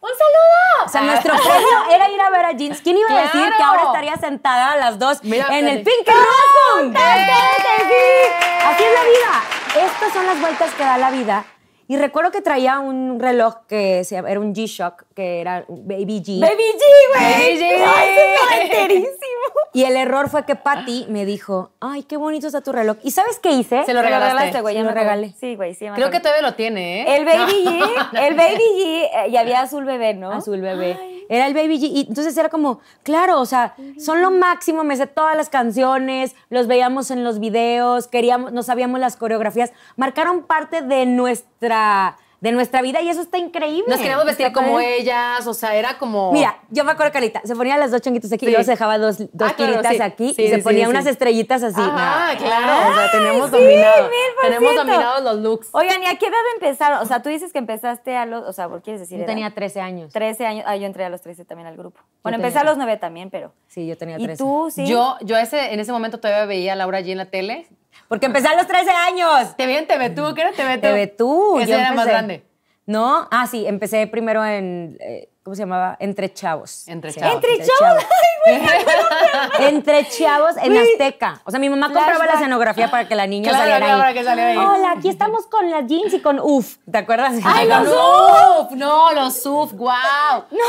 ¡Un saludo! O sea, nuestro premio era ir a ver a Jeans. ¿Quién iba a decir Claro. que ahora estaría sentada las dos Mira, en el. Pink Room? Así es la vida. Estas son las vueltas que da la vida. Y recuerdo que traía un reloj que se llama- era un G-Shock, que era un Baby G. Baby G, güey. Baby G. Ay, noventerísimo. Y el error fue que Patty me dijo, ay, qué bonito está tu reloj. ¿Y sabes qué hice? Se lo regalaste. güey. Se lo regalé. Sí, güey, sí. me Creo que todavía lo tiene, ¿eh? El Baby No. G, el Baby G, eh, y había azul bebé, ¿no? Azul bebé. Era el Baby G. Y entonces era como, claro, o sea, son lo máximo, me sé todas las canciones, los veíamos en los videos, queríamos, no sabíamos las coreografías, marcaron parte de nuestra, de nuestra vida y eso está increíble. Nos queríamos vestir Está como ellas, o sea, era como. Mira, yo me acuerdo que Carlita, se ponía las dos chonguitos aquí Sí. y luego se dejaba dos, dos Ah, claro, tiritas sí. aquí Sí, y se ponía unas estrellitas así. Ah, claro. O sea, tenemos dominado. Tenemos dominados los looks. Oigan, ¿y a qué edad empezaron? O sea, tú dices que empezaste a los, o sea, ¿por qué quieres decir? Yo edad? tenía 13 años. 13 años. Ah, yo entré a los 13 también al grupo. Bueno, empecé a 13. los 9 también, pero. Sí, yo tenía ¿Y 13. tú, sí? Yo, yo ese, en ese momento todavía veía a Laura G en la tele. Porque empecé a los 13 años. Te vi en TV tú, ¿qué era TV tú? TV tú. Ese yo era más grande. No, ah, sí, empecé primero en, eh, ¿cómo se llamaba? Entre Chavos. Entre Sí, Chavos. Entre chavos. Entre Chavos en Azteca. O sea, mi mamá compraba la escenografía para que la niña Claro, saliera claro, ahí. para que saliera ahí. Hola, aquí estamos con las jeans y con UF. ¿Te acuerdas? Ay, los UF. No, los SUF, wow. No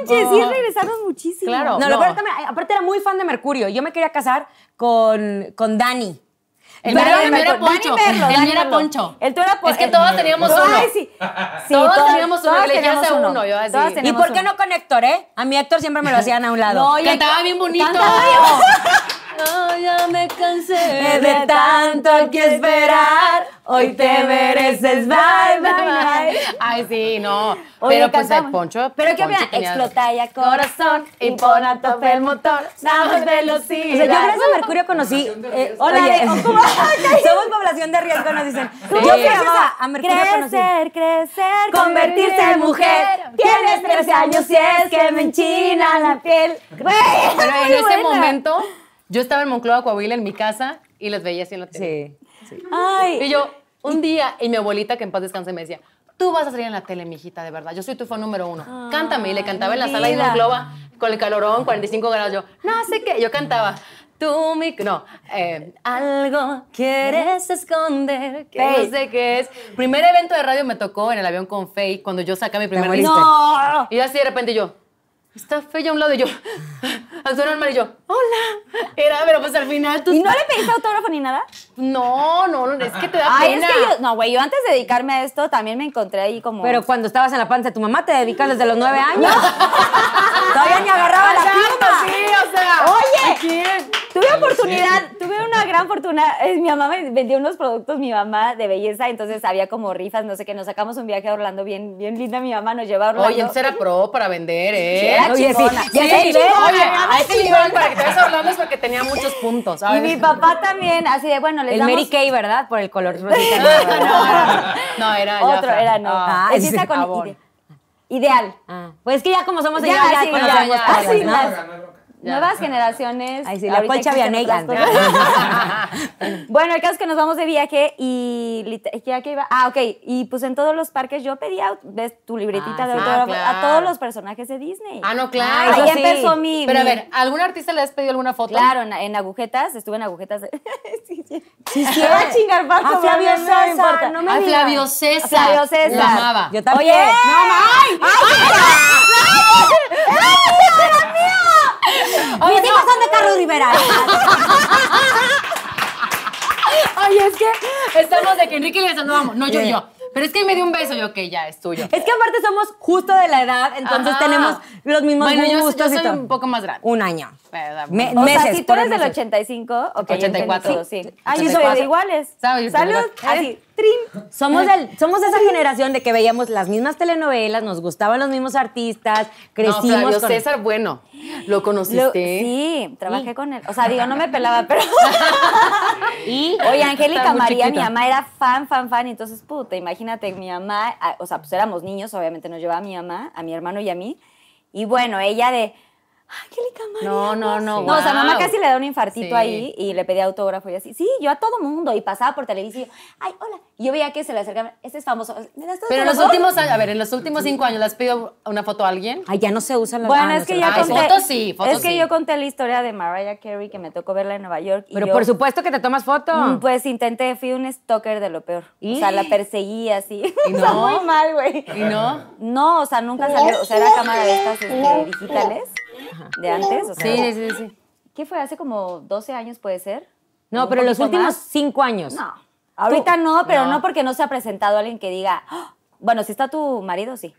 manches, sí regresaron muchísimo. Claro. No, No. lo peor también, aparte era muy fan de Mercurio. Yo me quería casar con, con Dani. El mío, era Poncho. El mío era. Poncho. El tuyo era Pon- Es que todos teníamos Ay, uno. sí. Sí, Todos teníamos uno, todos teníamos uno, yo así. Todos ¿Y ¿Y por qué no con Héctor, eh? A mi Héctor siempre me lo hacían a un lado. No, oye, Cantaba bien bonito. Cantaba bien. No, ya me cansé de tanto que esperar, hoy te mereces, bye, bye, bye. Ay, sí, no. Oye, pero pues el. Poncho. Pero qué tenía- explota ya corazón y pon a tope el motor, damos velocidad. O sea, yo gracias a Mercurio conocí. eh, Hola, oye, de- ¿cómo? somos población de riesgo, nos dicen. Yo gracias llamaba a Mercurio conocí. crecer, crecer, Convertirse en mujer. Tienes 13 años y es que me enchina la piel. Pero en ese buena. momento, yo estaba en Monclova, Coahuila, en mi casa, y les veía así en la tele. Sí. Ay, Y yo, un día, y mi abuelita, que en paz descanse, me decía, tú vas a salir en la tele, mijita, de verdad. Yo soy tu fan número uno. Cántame. Y le cantaba en la sala de. Monclova, con el calorón, 45 grados. Yo, no sé qué. Yo cantaba, tú, mi... No, eh, algo quieres esconder, que Faye. no sé qué es. Primer evento de radio me tocó en el avión con Faye, cuando yo saqué mi primer no. Y así de repente yo, está Faye a un lado y yo, actúa normal y yo, hola. Era, pero pues al final tú... ¿Y no le pediste autógrafo ni nada? No, no, no, es que te da Ay, es pena. que yo, no, güey, yo antes de dedicarme a esto también me encontré ahí como... Pero cuando estabas en la panza de tu mamá, te dedicas desde los 9 años. Todavía ni agarraba la pluma. sí, o sea. Oye. Tuve oportunidad, tuve una gran fortuna. eh, Mi mamá me vendió unos productos, mi mamá de belleza, entonces había como rifas, no sé qué. Nos sacamos un viaje a Orlando bien, bien linda. Mi mamá nos llevó a Orlando. Oye, entonces era pro para vender, ¿eh? Sí, era Oye, sí, ya Sí, sé, oye, a ese nivel para que te vayas hablando es porque tenía muchos puntos, Y mi papá también, así de, bueno, les El damos... Mary Kay, ¿verdad? Por el color rosita. No, era, no, era ya, Otro, era no. Ah, Empieza sí. con ide- ideal. Ah, pues es que ya como somos Ya, ya, sí, ya, ya. sí, Ya. Nuevas generaciones. Ay, sí, la cosas. bueno, el caso es que nos vamos de viaje y ya que iba. Ah, ok. Y pues en todos los parques yo pedía ves tu libretita Ah, de autógrafo Ah, claro. a todos los personajes de Disney. Ah, no, claro. Ahí sí. empezó mi. Pero a ver, ¿a ¿algún artista le has pedido alguna foto? Claro, en, en agujetas, estuve en agujetas. de- sí, sí. A chingar Paco, A Flavio pero no me importa. César, no me A digas. Flavio César. Flavio César. Lo amaba. Yo también. Oye, no, ma- Mis hijos son de Carlos Rivera. Oye, es que estamos de que Enrique le no vamos. No, yo, yo. Pero es que me dio un beso, yo, que ya, es tuyo. Es que aparte somos justo de la edad, entonces Ajá. tenemos los mismos Bueno, yo, gustos yo y soy un poco más grande. Un año. Me- O meses, sea, si tú eres del meses. 85, ok. 84. entendido, sí. Sí, Ay, soy 84. de iguales. ¿Sabes? Salud. ¿Verdad? Así, trim. Somos, del, somos de esa generación de que veíamos las mismas telenovelas, nos gustaban los mismos artistas, No, crecimos Flavio con... César, bueno. ¿Lo Lo- conociste? sí, trabajé con él. O sea, digo, no me pelaba, pero. Y Oye, Angélica María, mi mamá era fan, fan, fan. Y entonces, puta, imagínate, mi mamá, ah, o sea, pues éramos niños, obviamente nos llevaba a mi mamá, a mi hermano y a mí. Y bueno, ella de. Angélica María. No, no, no, No, o sea, mamá casi le da un infartito Sí. ahí y le pedía autógrafo y así. Sí, yo a todo mundo. Y pasaba por televisión. Ay, hola. Y yo veía que se le acercaba. Este es famoso. ¿Me das tu Pero en los últimos años, a ver, en los últimos cinco años, ¿le has pedido una foto a alguien? Ay, ya no se usan las Bueno, ah, es que ya conté. fotos sí, fotos es que sí. yo conté la historia de Mariah Carey que me tocó verla en Nueva York. y Pero yo- por supuesto que te tomas foto. Mm, Pues intenté, fui un stalker de lo peor. ¿Y? O sea, la perseguí así. ¿Y O sea, no? muy mal, güey. ¿Y no? No, o sea, nunca salió. O sea, era cámara de estas este, digitales de antes. O sea, Sí, sí, sí. ¿Qué fue? ¿Hace como 12 años puede ser? no, ¿Un pero los últimos más? cinco años. No. Ahorita no, pero no. No. porque no se ha presentado alguien que diga. "Ah". Bueno, si está tu marido, sí.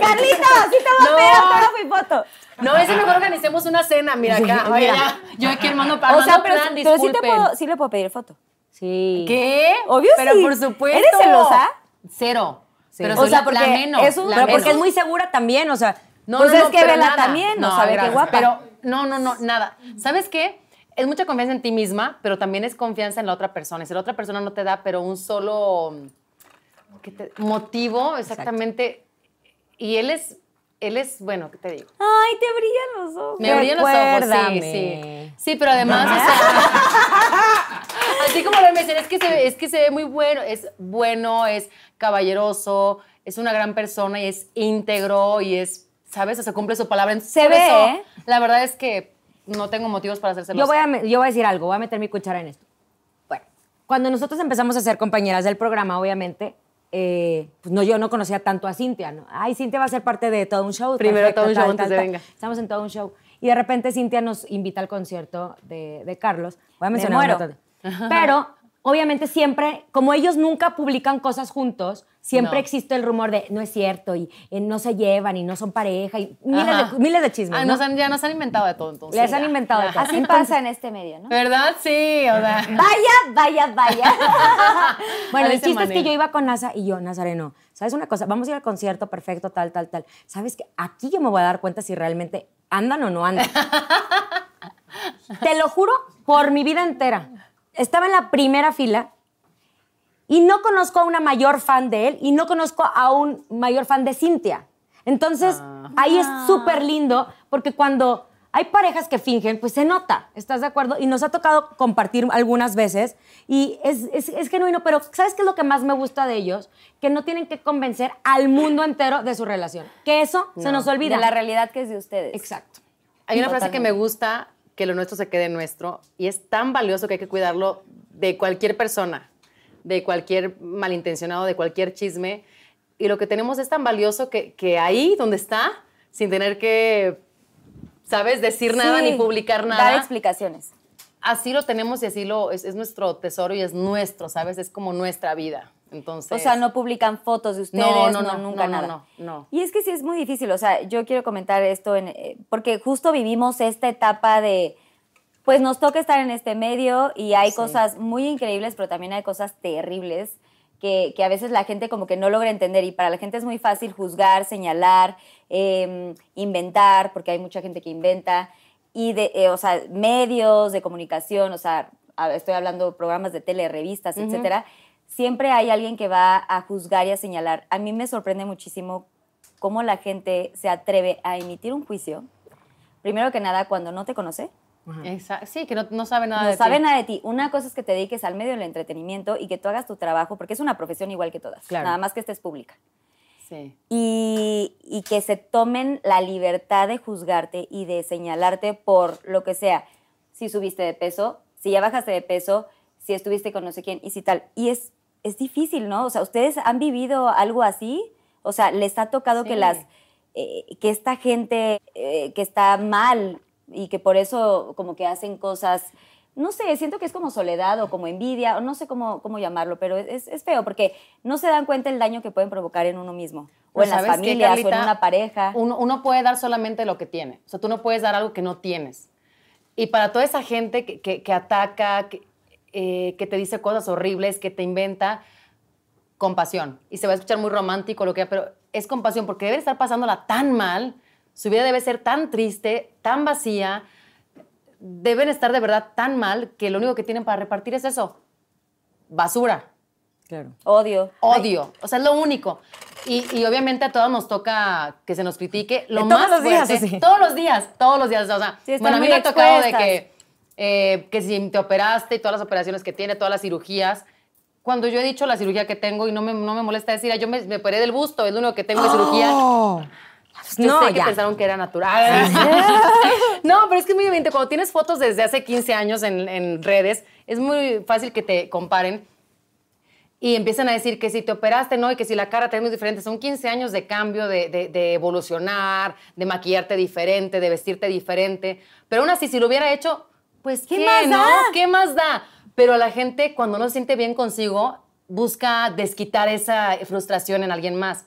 ¡Carlita! ¡Sí te voy a y foto! No, ese mejor organicemos una cena. Mira acá. Oye, Mira. ya, yo aquí armando para O sea, pero, plan, pero sí, te puedo, sí le puedo pedir foto. Sí. ¿Qué? Obvio Pero sí. por supuesto. ¿Eres celosa? Cero. Pero O sea, la, la porque menos. es un- la Pero porque menos. es muy segura también, o sea. No, Pues no, es no, que pero vela también, no sabe qué guapa. Pero no, no, no, nada. ¿Sabes qué? Es mucha confianza en ti misma, pero también es confianza en la otra persona. Y si la otra persona no te da, pero un solo ¿qué te- motivo, exactamente. Y él es, él es, bueno, ¿qué te digo? Ay, te brillan los ojos. Me brillan los ojos, sí, sí. Sí, pero además, o sea, así como lo me dicen, es que, se, ve- es que se ve muy bueno, es bueno, es caballeroso, es una gran persona y es íntegro y es, ¿sabes? O sea, cumple su palabra. Entonces, Se ve, eso. La verdad es que no tengo motivos para hacer Yo voy, a, yo voy a decir algo, voy a meter mi cuchara en esto. Bueno, cuando nosotros empezamos a ser compañeras del programa, obviamente, eh, pues no, yo no conocía tanto a Cintia, ¿no? Ay, Cintia va a ser parte de todo un show. Primero todo un show antes de venga. Estamos en todo un show. Y de repente Cintia nos invita al concierto de, de Carlos. Voy a mencionar muero. montón de- Pero, obviamente, siempre, como ellos nunca publican cosas juntos, siempre No. existe el rumor de no es cierto y eh, no se llevan y no son pareja y miles, de, miles de chismes. Ah, ¿no? nos han- ya nos han inventado de todo entonces. Les han ya. inventado de Ya. todo. Así Entonces- pasa en este medio, ¿no? ¿Verdad? Sí, o sea. Vaya, vaya, vaya. Bueno, el chiste es que yo iba con NASA y yo, Nazareno, ¿sabes una cosa? Vamos a ir al concierto, perfecto, tal, tal, tal. ¿Sabes que Aquí yo me voy a dar cuenta si realmente andan o no andan. Te lo juro por mi vida entera. Estaba en la primera fila y no conozco a una mayor fan de él y no conozco a un mayor fan de Cintia. Entonces, ahí es súper lindo porque cuando hay parejas que fingen, pues se nota, ¿estás de acuerdo? Y nos ha tocado compartir algunas veces y es, es, es genuino, pero ¿sabes qué es lo que más me gusta de ellos? Que no tienen que convencer al mundo entero de su relación. Que eso se nos olvida. De la realidad que es de ustedes. Exacto. Hay una frase que me gusta, que lo nuestro se quede nuestro, y es tan valioso que hay que cuidarlo de cualquier persona, de cualquier malintencionado, de cualquier chisme. Y lo que tenemos es tan valioso que, que ahí donde está, sin tener que, ¿sabes?, decir nada ni publicar Dar nada. explicaciones. Así lo tenemos y así lo es, es nuestro tesoro y es nuestro, ¿sabes? Es como nuestra vida. Entonces, O sea, no publican fotos de ustedes, No, no, no, no, nunca nada. no, no. Y es que sí es muy difícil, o sea, yo quiero comentar esto en, eh, porque justo vivimos esta etapa de, pues nos toca estar en este medio y hay cosas muy increíbles, pero también hay cosas terribles que, que a veces la gente como que no logra entender y para la gente es muy fácil juzgar, señalar, eh, inventar, porque hay mucha gente que inventa, y de, eh, o sea, medios de comunicación, o sea, estoy hablando de programas de tele, revistas, etcétera, siempre hay alguien que va a juzgar y a señalar. A mí me sorprende muchísimo cómo la gente se atreve a emitir un juicio, primero que nada, cuando no te conoce, Exa- Sí, que no, no sabe nada no de sabe ti. nada de ti. Una cosa es que te dediques al medio del entretenimiento y que tú hagas tu trabajo, porque es una profesión igual que todas, Claro. nada más que estés pública. Sí. y, y que se tomen la libertad de juzgarte y de señalarte por lo que sea. Si subiste de peso, si ya bajaste de peso, si estuviste con no sé quién y si tal. Y es, es difícil, ¿no? O sea, ¿ustedes han vivido algo así? O sea, ¿les ha tocado que las eh, que esta gente eh, que está mal y que por eso como que hacen cosas, no sé, siento que es como soledad o como envidia, o no sé cómo, cómo llamarlo, pero es, es feo porque no se dan cuenta el daño que pueden provocar en uno mismo, o en las ¿sabes qué, familias, o en Carlita? una pareja. Uno, uno puede dar solamente lo que tiene. O sea, tú no puedes dar algo que no tienes. Y para toda esa gente que, que- que ataca, que, eh, que te dice cosas horribles, que te inventa, compasión. Y se va a escuchar muy romántico lo que pero es compasión porque debe estar pasándola tan mal, su vida debe ser tan triste, tan vacía, deben estar de verdad tan mal que lo único que tienen para repartir es eso, basura. Claro. Odio. Odio, o sea, es lo único. Y, y obviamente a todos nos toca que se nos critique lo todos más los días, fuerte. así. Todos los días, todos los días. O sea, Sí, bueno, a mí me ha tocado de que, eh, que si te operaste y todas las operaciones que tiene, todas las cirugías. Cuando yo he dicho la cirugía que tengo y no me, no me molesta decir, "Ay, yo me, me operé del busto, es lo único que tengo de cirugía. Yo no, sé que ya. pensaron que era natural. no, pero es que es muy evidente. Cuando tienes fotos desde hace 15 años en, en redes, es muy fácil que te comparen y empiezan a decir que si te operaste, no, y que si la cara te es muy diferente. Son 15 años de cambio, de, de- de evolucionar, de maquillarte diferente, de vestirte diferente. Pero aún así, si lo hubiera hecho, pues ¿qué, ¿Qué más no? da? ¿Qué más da? Pero la gente, cuando no se siente bien consigo, busca desquitar esa frustración en alguien más.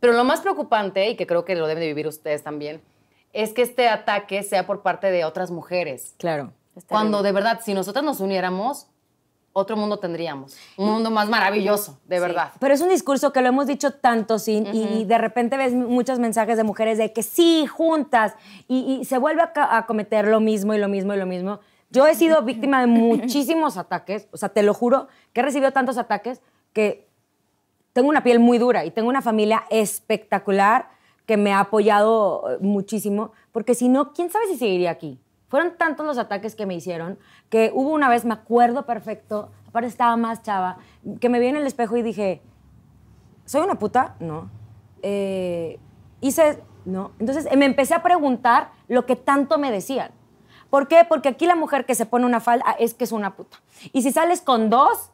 Pero lo más preocupante, y que creo que lo deben de vivir ustedes también, es que este ataque sea por parte de otras mujeres. Claro. Está Cuando bien. de verdad, si nosotras nos uniéramos, otro mundo tendríamos. Un mundo más maravilloso, de verdad. Pero es un discurso que lo hemos dicho tanto, sin, y de repente ves muchos mensajes de mujeres de que sí, juntas, y, y se vuelve a, a cometer lo mismo y lo mismo y lo mismo. Yo he sido víctima de muchísimos ataques, o sea, te lo juro, que he recibido tantos ataques que tengo una piel muy dura y tengo una familia espectacular que me ha apoyado eh, muchísimo, porque si no, ¿quién sabe si seguiría aquí? Fueron tantos los ataques que me hicieron que hubo una vez, me acuerdo perfecto, aparte estaba más chava, que me vi en el espejo y dije, ¿soy una puta? No. Eh, hice, no. Entonces eh, me empecé a preguntar lo que tanto me decían. ¿Por qué? Porque aquí la mujer que se pone una falda es que es una puta. Y si sales con dos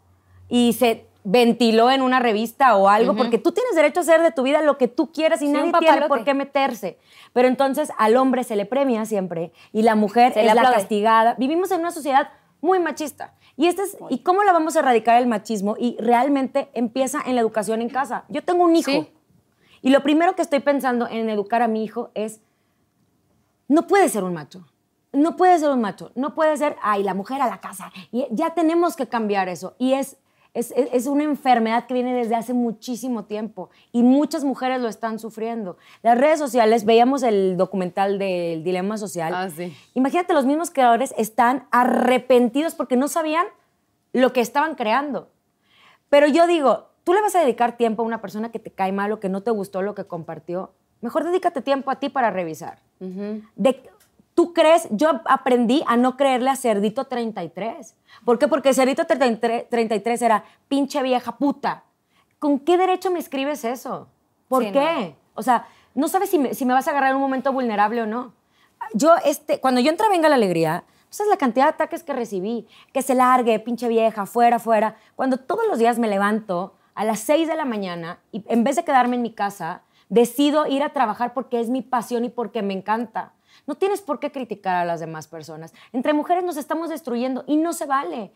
y se ventiló en una revista o algo, porque tú tienes derecho a hacer de tu vida lo que tú quieras y Sí, nadie tiene por qué meterse. Pero entonces al hombre se le premia siempre y la mujer Se es la aplaude. castigada. Vivimos en una sociedad muy machista. Y, este es, ¿Y cómo la vamos a erradicar el machismo? Y realmente empieza en la educación en casa. Yo tengo un hijo. Sí. Y lo primero que estoy pensando en educar a mi hijo es, no puede ser un macho. No puede ser un macho. No puede ser, ay, la mujer a la casa. Y ya tenemos que cambiar eso. Y es, es, es- es una enfermedad que viene desde hace muchísimo tiempo. Y muchas mujeres lo están sufriendo. Las redes sociales, veíamos el documental del dilema social. Ah, sí. Imagínate, los mismos creadores están arrepentidos porque no sabían lo que estaban creando. Pero yo digo, tú le vas a dedicar tiempo a una persona que te cae mal o que no te gustó lo que compartió. Mejor dedícate tiempo a ti para revisar. De- ¿Tú crees? Yo aprendí a no creerle a Cerdito 33. ¿Por qué? Porque Cerdito 33, 33 era pinche vieja puta. ¿Con qué derecho me escribes eso? ¿Por Sí, qué? O sea, no sabes si me, si me vas a agarrar en un momento vulnerable o no. Yo, este, cuando yo entré a Venga la Alegría, ¿no sabes la cantidad de ataques que recibí? Que se largue, pinche vieja, fuera, fuera. Cuando todos los días me levanto a las 6 de la mañana y en vez de quedarme en mi casa, decido ir a trabajar porque es mi pasión y porque me encanta. No tienes por qué criticar a las demás personas. Entre mujeres nos estamos destruyendo y no se vale.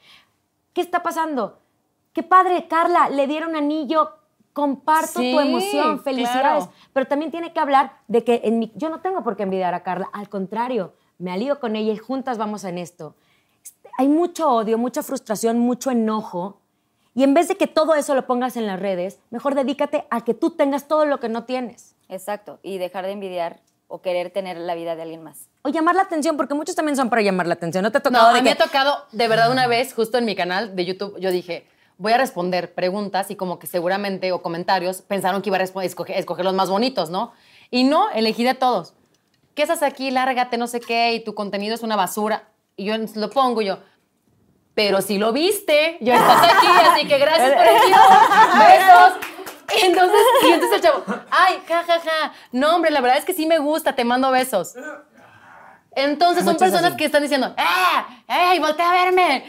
¿Qué está pasando? Qué padre, Carla, le dieron anillo. Comparto Sí, tu emoción, felicidades. claro. Pero también tiene que hablar de que en mi- yo no tengo por qué envidiar a Carla. Al contrario, me alío con ella y juntas vamos en esto. Este, Hay mucho odio, mucha frustración, mucho enojo. Y en vez de que todo eso lo pongas en las redes, mejor dedícate a que tú tengas todo lo que no tienes. Exacto. Y dejar de envidiar o querer tener la vida de alguien más. O llamar la atención, porque muchos también son para llamar la atención. ¿No te ha No, tocado a de mí me que- ha tocado, de verdad, una vez, justo en mi canal de YouTube, yo dije, voy a responder preguntas y como que seguramente o comentarios pensaron que iba a escoger, escoger los más bonitos, ¿no? Y no, elegí de todos. ¿Qué estás aquí? Lárgate, no sé qué, y tu contenido es una basura. Y yo lo pongo y yo, pero si lo viste, ya estás aquí, así que gracias por el tiempo. Besos. Entonces, y entonces el chavo, ay, ja, ja, ja. No, hombre, la verdad es que sí me gusta, te mando besos. Entonces son personas así. que están diciendo, ¡eh! ¡Ey, voltea a verme!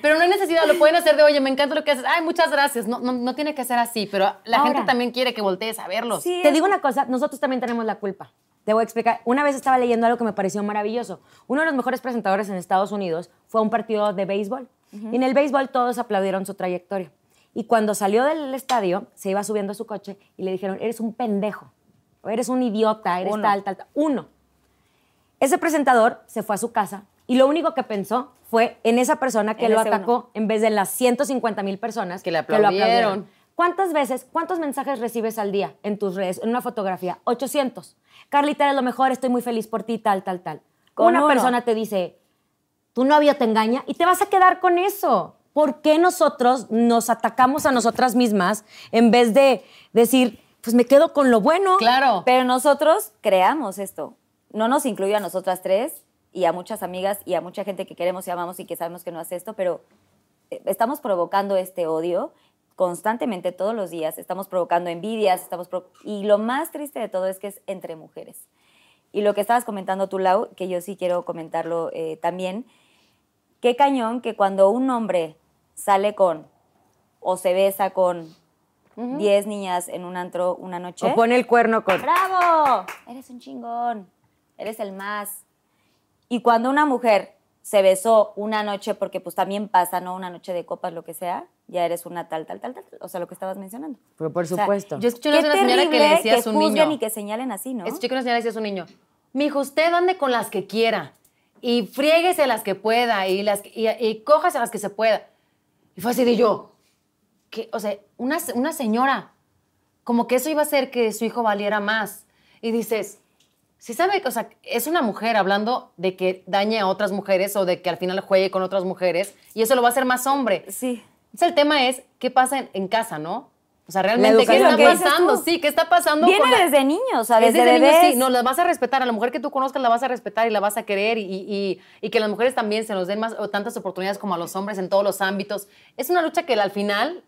Pero no hay necesidad, lo pueden hacer de, oye, me encanta lo que haces. Ay, muchas gracias. No, no, no tiene que ser así, pero la Ahora. gente también quiere que voltees a verlos. Sí, Te digo una cosa, nosotros también tenemos la culpa. Te voy a explicar. Una vez estaba leyendo algo que me pareció maravilloso. Uno de los mejores presentadores en Estados Unidos fue a un partido de béisbol. Y en el béisbol todos aplaudieron su trayectoria. Y cuando salió del estadio, se iba subiendo a su coche y le dijeron, eres un pendejo, o eres un idiota, eres Uno. tal, tal, tal. Uno. Ese presentador se fue a su casa y lo único que pensó fue en esa persona que En lo atacó uno. en vez de las 150 mil personas Que le lo aplaudieron. ¿Cuántas veces, cuántos mensajes recibes al día en tus redes, en una fotografía? 800. Carlita, eres lo mejor, estoy muy feliz por ti, tal, tal, tal. Con una uno. persona te dice, tu novio te engaña y te vas a quedar con eso. ¿Por qué nosotros nos atacamos a nosotras mismas en vez de decir, pues me quedo con lo bueno? Claro. Pero nosotros creamos esto. No nos incluye a nosotras tres y a muchas amigas y a mucha gente que queremos y amamos y que sabemos que no hace esto, pero eh, estamos provocando este odio constantemente todos los días. Estamos provocando envidias, estamos pro- y lo más triste de todo es que es entre mujeres. Y lo que estabas comentando tú, Lau, que yo sí quiero comentarlo eh, también, qué cañón que cuando un hombre sale con o se besa con 10 niñas en un antro una noche. O pone el cuerno con... ¡Bravo! Eres un chingón. Eres el más. Y cuando una mujer se besó una noche, porque pues también pasa, ¿no? Una noche de copas, lo que sea, ya eres una tal, tal, tal, tal. O sea, lo que estabas mencionando. Pero por O sea, supuesto. Yo escuché una señora que le decía a su niño. y que señalen así, ¿no? Escuché que una señora le decía a su niño, mijo, usted ande con las que quiera y friéguese las que pueda y, las, y, y cójase las que se pueda. Y fue así de yo, que, o sea, una, una señora, como que eso iba a hacer que su hijo valiera más. Y dices, si sabe, que, o sea, es una mujer hablando de que dañe a otras mujeres o de que al final juegue con otras mujeres y eso lo va a hacer más hombre. Sí. Entonces, el tema es qué pasa en, en casa, ¿no? O sea, realmente, ¿qué está pasando? Sí, ¿qué está pasando? Viene con la- desde niños, o sea, es desde, desde niños, sí. No, la vas a respetar. A la mujer que tú conozcas la vas a respetar y la vas a querer y, y- y- que las mujeres también se nos den más o tantas oportunidades como a los hombres en todos los ámbitos. Es una lucha que al final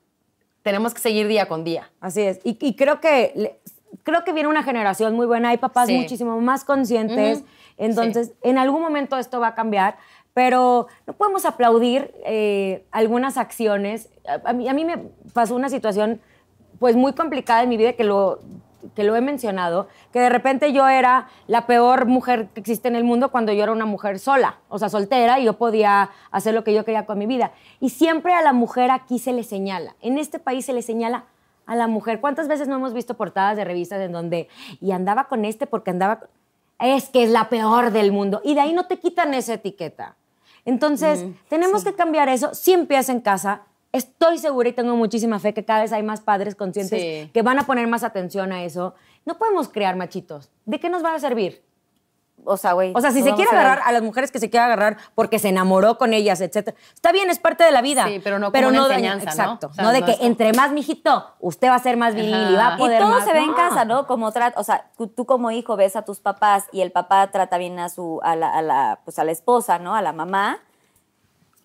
tenemos que seguir día con día. Así es. Y, y creo que creo que viene una generación muy buena. Hay papás Sí. muchísimo más conscientes. Entonces, en algún momento esto va a cambiar. Pero no podemos aplaudir eh, algunas acciones. A, a mí, a mí me pasó una situación pues muy complicada en mi vida que lo, que lo he mencionado, que de repente yo era la peor mujer que existe en el mundo cuando yo era una mujer sola, o sea, soltera, y yo podía hacer lo que yo quería con mi vida. Y siempre a la mujer aquí se le señala. En este país se le señala a la mujer. ¿Cuántas veces no hemos visto portadas de revistas en donde, y andaba con este porque andaba... con-". Es que es la peor del mundo. Y de ahí no te quitan esa etiqueta. Entonces, tenemos que cambiar eso. Sí empieza en casa. Estoy segura y tengo muchísima fe que cada vez hay más padres conscientes Sí. que van a poner más atención a eso. No podemos crear machitos. ¿De qué nos va a servir? O sea, güey. O sea, si se quiere a agarrar a las mujeres que se quiere agarrar porque se enamoró con ellas, etcétera. Está bien, es parte de la vida. Sí, pero no como una daña- enseñanza, ¿no? Exacto. O sea, no de no que es como- entre más mijito, usted va a ser más viril y va a Ajá. Y poder todo más. se ve en No. casa, ¿no? Como trata, o sea, tú, tú como hijo ves a tus papás y el papá trata bien a su, a la, a la, pues a la esposa, ¿no? A la mamá.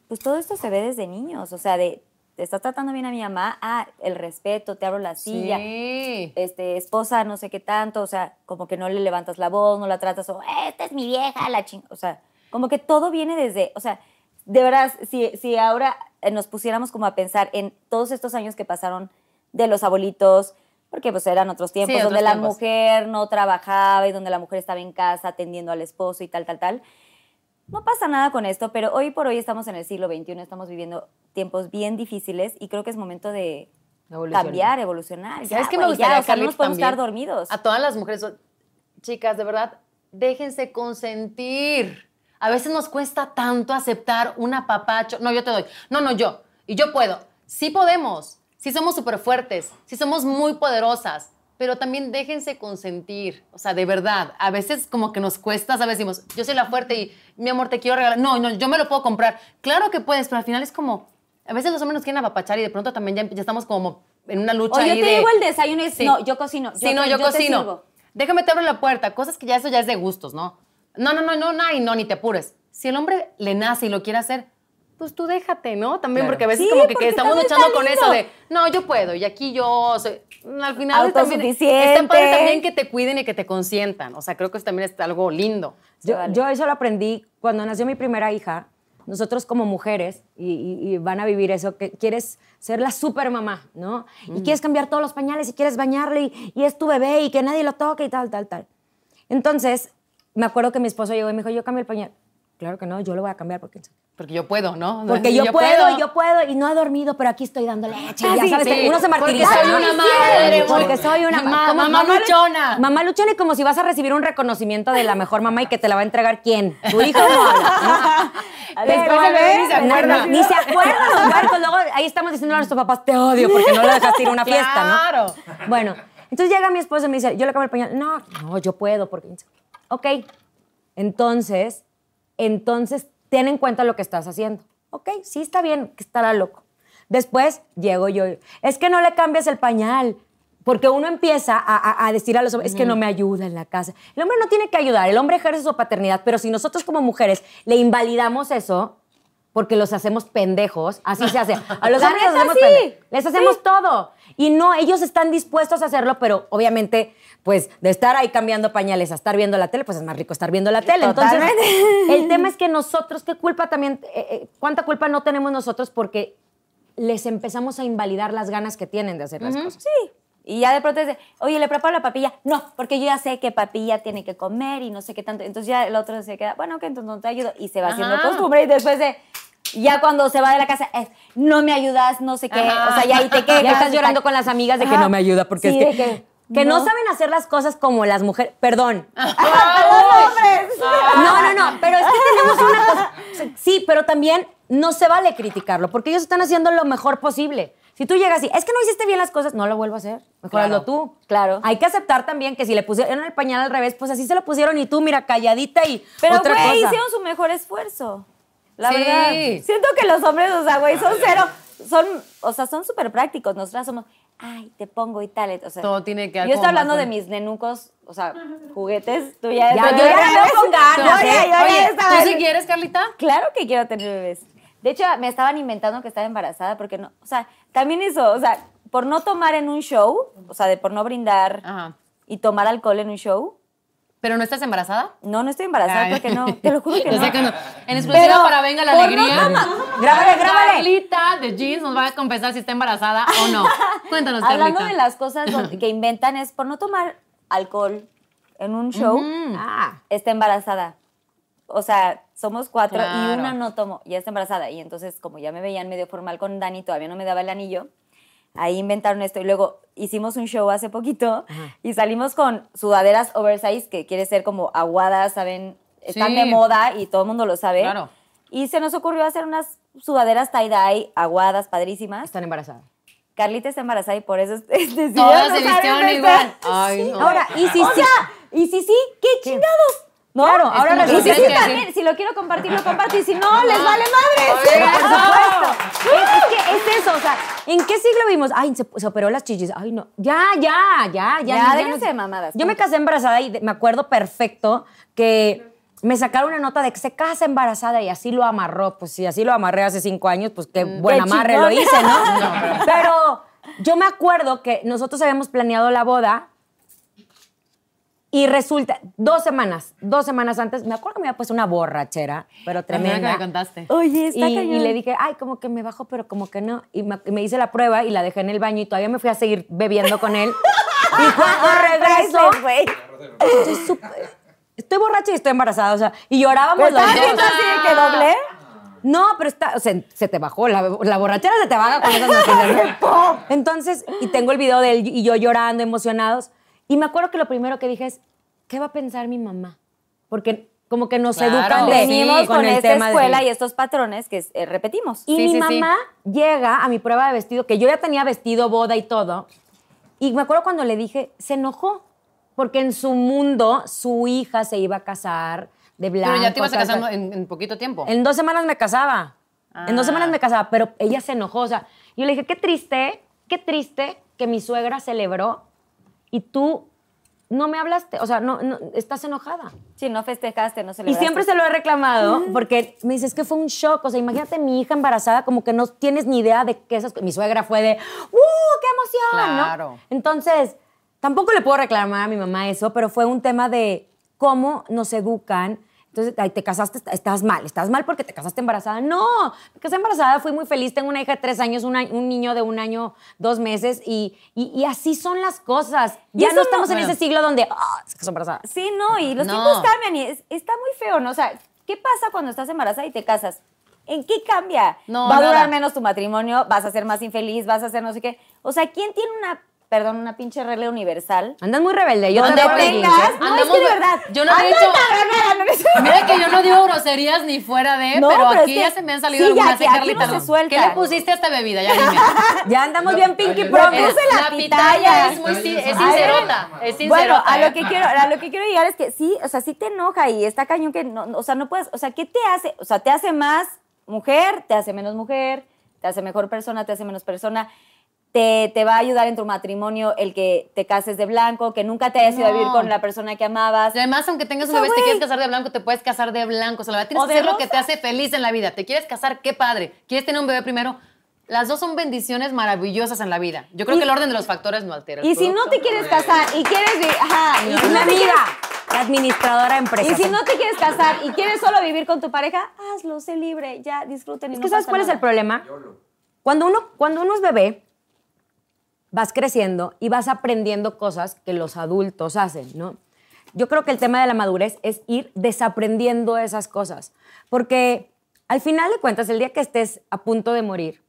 Pues todo esto se ve desde niños, o sea, de, estás tratando bien a mi mamá, ah, el respeto, te abro la silla, Sí. este, esposa, no sé qué tanto, o sea, como que no le levantas la voz, no la tratas, o, esta es mi vieja, la ching, o sea, como que todo viene desde, o sea, de verdad, si, si ahora nos pusiéramos como a pensar en todos estos años que pasaron de los abuelitos, porque pues eran otros tiempos, otros donde la mujer no trabajaba y donde la mujer estaba en casa atendiendo al esposo y tal, tal, tal. No pasa nada con esto, pero hoy por hoy estamos en el siglo XXI, estamos viviendo tiempos bien difíciles y creo que es momento de Evolucionar. cambiar, evolucionar. ¿Sabes Ya, qué me gustaría, ya, o sea, no Carlita, nos podemos estar dormidos. A todas las mujeres, chicas, de verdad, déjense consentir. A veces nos cuesta tanto aceptar un apapacho. No, yo te doy. No, no, yo. Y yo puedo. Sí podemos. Sí somos súper fuertes. Sí somos muy poderosas. Pero también déjense consentir. O sea, de verdad. A veces como que nos cuesta, ¿sabes? Decimos, yo soy la fuerte y mi amor, te quiero regalar. No, no, yo me lo puedo comprar. Claro que puedes, pero al final es como, A veces los hombres nos quieren apapachar y de pronto también ya, ya estamos como en una lucha O yo te de- llevo el desayuno y Sí. no, yo cocino. Sí, no, yo, te cocino. sirvo. Déjame te abro la puerta. Cosas que ya eso ya es de gustos, ¿no? No, no, no, no, no, y no, ni te apures. Si el hombre le nace y lo quiere hacer, pues tú déjate, ¿no? También Claro. porque a veces Sí, como que, estamos luchando con eso de, no, yo puedo y aquí yo soy... Al final también está padre también que te cuiden y que te consientan. O sea, creo que eso también es algo lindo. Yo, vale. yo eso lo aprendí cuando nació mi primera hija. Nosotros como mujeres, y, y- y van a vivir eso, que quieres ser la super mamá, ¿no? Y quieres cambiar todos los pañales y quieres bañarle y, y es tu bebé y que nadie lo toque y tal, tal, tal. Entonces, me acuerdo que mi esposo llegó y me dijo, yo cambio el pañal. Claro que no, yo lo voy a cambiar porque... Porque yo puedo, ¿no? Porque yo, puedo, y yo puedo, y no he dormido, pero aquí estoy dando leche. y ya sí, sabes, sí. uno se Porque martiriza. soy una madre, Porque soy una como mamá lu- luchona. Mamá luchona y como si vas a recibir un reconocimiento de la mejor mamá y que te la va a entregar quién. Tu hijo no habla. Después el bebé ni se acuerda. Ni se acuerdan los. Luego ahí estamos diciendo a nuestros papás, te odio porque no lo dejaste ir a una fiesta, ¿no? Claro. Bueno, entonces llega mi esposo y me dice, yo le cambio el pañal. No, no, yo puedo porque... Ok, entonces, entonces ten en cuenta lo que estás haciendo. Ok, sí está bien, que estará loco. Después llego yo, es que no le cambies el pañal. Porque uno empieza a, a- a decir a los hombres, es que no me ayuda en la casa. El hombre no tiene que ayudar, el hombre ejerce su paternidad, pero si nosotros como mujeres le invalidamos eso, porque los hacemos pendejos, así se hace. A los hombres hacemos. Les hacemos todo. Y no, ellos están dispuestos a hacerlo, pero obviamente, pues, de estar ahí cambiando pañales a estar viendo la tele, pues es más rico estar viendo la tele. Entonces, Totalmente. el tema es que nosotros, ¿qué culpa también, eh, eh, cuánta culpa no tenemos nosotros porque les empezamos a invalidar las ganas que tienen de hacer las cosas? Sí. Y ya de pronto de, oye, ¿le preparo la papilla? No, porque yo ya sé que papilla tiene que comer y no sé qué tanto. Entonces ya el otro se queda, bueno, ok, entonces no te ayudo. Y se va haciendo Ajá. costumbre y después de, ya cuando se va de la casa, es, no me ayudas, no sé qué. Ajá. O sea, ya ahí te quedas. Ya estás llorando con las amigas de que Ajá. no me ayuda porque Sí, es que, que que no. no. saben hacer las cosas como las mujeres. Perdón. hombres! No, no, no, pero es que tenemos una cosa. Sí, pero también no se vale criticarlo, porque ellos están haciendo lo mejor posible. Si tú llegas y, es que no hiciste bien las cosas, no lo vuelvo a hacer. Mejor Claro. hazlo tú. Claro. Hay que aceptar también que si le pusieron el pañal al revés, pues así se lo pusieron y tú, mira, calladita y Pero, güey, hicieron su mejor esfuerzo. La Sí. verdad. Siento que los hombres, o sea, güey, son cero. Son, o sea, son súper prácticos. Nosotras somos, ay, te pongo y tal. O sea, Todo tiene que Yo estoy hablando de mis nenucos, o sea, juguetes. Tú ya, Ya, yo ya veo con ganas, ¿eh? Oye, estaba- ¿tú sí quieres, Carlita? Claro que quiero tener bebés. De hecho, me estaban inventando que estaba embarazada porque no, o sea, también eso, o sea, por no tomar en un show, o sea, de por no brindar Ajá. y tomar alcohol en un show. ¿Pero no estás embarazada? No, no estoy embarazada Ay. porque no, te lo juro que no. sé que no. En exclusiva Pero para Venga la Alegría. no Grábale, grábale. Carlita de Jeans nos va a confesar si está embarazada o no. Cuéntanos, Hablando Carlita. de las cosas que inventan es por no tomar alcohol en un show, Ah, está embarazada. O sea, somos cuatro Claro. y una no tomó, ya está embarazada. Y entonces, como ya me veían medio formal con Dani, todavía no me daba el anillo, ahí inventaron esto. Y luego hicimos un show hace poquito y salimos con sudaderas oversize, que quiere ser como aguadas, ¿saben? Están Sí. de moda y todo el mundo lo sabe. Claro. Y se nos ocurrió hacer unas sudaderas tie-dye, aguadas, padrísimas. están embarazadas. Carlita está embarazada y por eso es- decidieron Todas se vistieron igual. Ay, no. Ahora, y si o sí. sea, y si sí, qué chingados. ¿No? Claro, ahora resulta sí, sí, también, sí. si lo quiero compartir, lo comparto. Y si no, les vale madres. Oiga. Por supuesto. Es, es que es eso, o sea, ¿en qué siglo vimos? Ay, se, operó las chichis. Ay, no. Ya, ya, ya, ya. Ya, déjense de mamadas, Yo me casé embarazada y me acuerdo perfecto que me sacaron una nota de que se casa embarazada y así lo amarró. Pues si así lo amarré hace cinco años, pues qué buen qué amarre chingón. lo hice, ¿no? pero yo me acuerdo que nosotros habíamos planeado la boda y resulta, dos semanas, dos semanas antes, me acuerdo que me había puesto una borrachera, pero tremenda. que me contaste. Oye, está Y, cañón. y le dije, ay, como que me bajo, pero como que no. Y me, hice la prueba y la dejé en el baño y todavía me fui a seguir bebiendo con él. y cuando regreso, estoy Estoy borracha y estoy embarazada, o sea, y llorábamos los dos. así de que doble. No, pero está, o sea, se te bajó, la, la borrachera se te baja con esas noticias, ¿no? Entonces, y tengo el video de él y yo llorando, emocionados. Y me acuerdo que lo primero que dije es, ¿qué va a pensar mi mamá? Porque como que nos Claro, educan de Venimos con esta de- escuela y estos patrones que eh, repetimos. y Sí, mi sí, sí. mamá llega a mi prueba de vestido, que yo ya tenía vestido, boda y todo. Y me acuerdo cuando le dije, se enojó, porque en su mundo su hija se iba a casar de blanco. Pero ya te ibas tal, casando tal. en, en poquito tiempo. En dos semanas me casaba. En dos Ah. semanas me casaba, pero ella se enojó. O sea, yo le dije, qué triste, qué triste que mi suegra celebró y tú no me hablaste. O sea, no, no estás enojada. Sí, no festejaste, no Y siempre se lo he reclamado porque me dices que fue un shock. O sea, imagínate mi hija embarazada, como que no tienes ni idea de que esas. Mi suegra fue de, ¡uh, qué emoción! ¿no? Claro. Entonces, tampoco le puedo reclamar a mi mamá eso, pero fue un tema de cómo nos educan. Entonces, ay, te casaste, est- estás mal, estás mal porque te casaste embarazada. No, me casé embarazada, fui muy feliz, tengo una hija de tres años, un, año- un niño de un año, dos meses, y, y- y así son las cosas. Ya no no- estamos en Bueno. ese siglo donde, ah, se casó embarazada. Sí, no, y los No. tiempos cambian y es- está muy feo, ¿no? O sea, ¿qué pasa cuando estás embarazada y te casas? ¿En qué cambia? No, Va a durar nada. menos tu matrimonio, vas a ser más infeliz, vas a ser no sé qué. O sea, ¿quién tiene una, perdón, una pinche regla universal? Andas muy rebelde. Yo Donde tengas, no, es que de verdad. yo no he dicho- encabronada, no es- Mira que yo no digo groserías ni fuera de, No, pero, pero aquí es que- ya se me han salido sí, ya, algunas. que ¿eh, aquí Carlita? no se suelta. ¿Qué le pusiste a esta bebida? Ya dime. Ya andamos bien Pinky Promise. puse la la pitaya. pitaya es muy es sincerota. Es sincerota. Bueno, a lo que quiero, a lo que quiero llegar es que sí, o sea, sí te enoja y está cañón que no, o sea, no puedes, o sea, ¿qué te hace? O sea, te hace más mujer, te hace menos mujer, te hace mejor persona, te hace menos persona. Te, te va a ayudar en tu matrimonio el que te cases de blanco, que nunca te hayas ido a vivir No. con la persona que amabas. Y además, aunque tengas O un sea, bebé, si te quieres casar de blanco, te puedes casar de blanco. O sea, la verdad, tienes O que hacer lo que te hace feliz en la vida. ¿Te quieres casar? ¡Qué padre! ¿Quieres tener un bebé primero? Las dos son bendiciones maravillosas en la vida. Yo creo Y- que el orden de los factores no altera. Y si no te quieres casar y quieres vivir, ajá, y no te amiga, la administradora de empresas. Y si no te quieres casar y quieres solo vivir con tu pareja, hazlo, sé libre, ya disfruten. Y Es no que ¿sabes pasa cuál es el problema? Cuando uno, cuando uno es bebé, vas creciendo y vas aprendiendo cosas que los adultos hacen, ¿no? Yo creo que el tema de la madurez es ir desaprendiendo esas cosas. Porque al final de cuentas, el día que estés a punto de morir,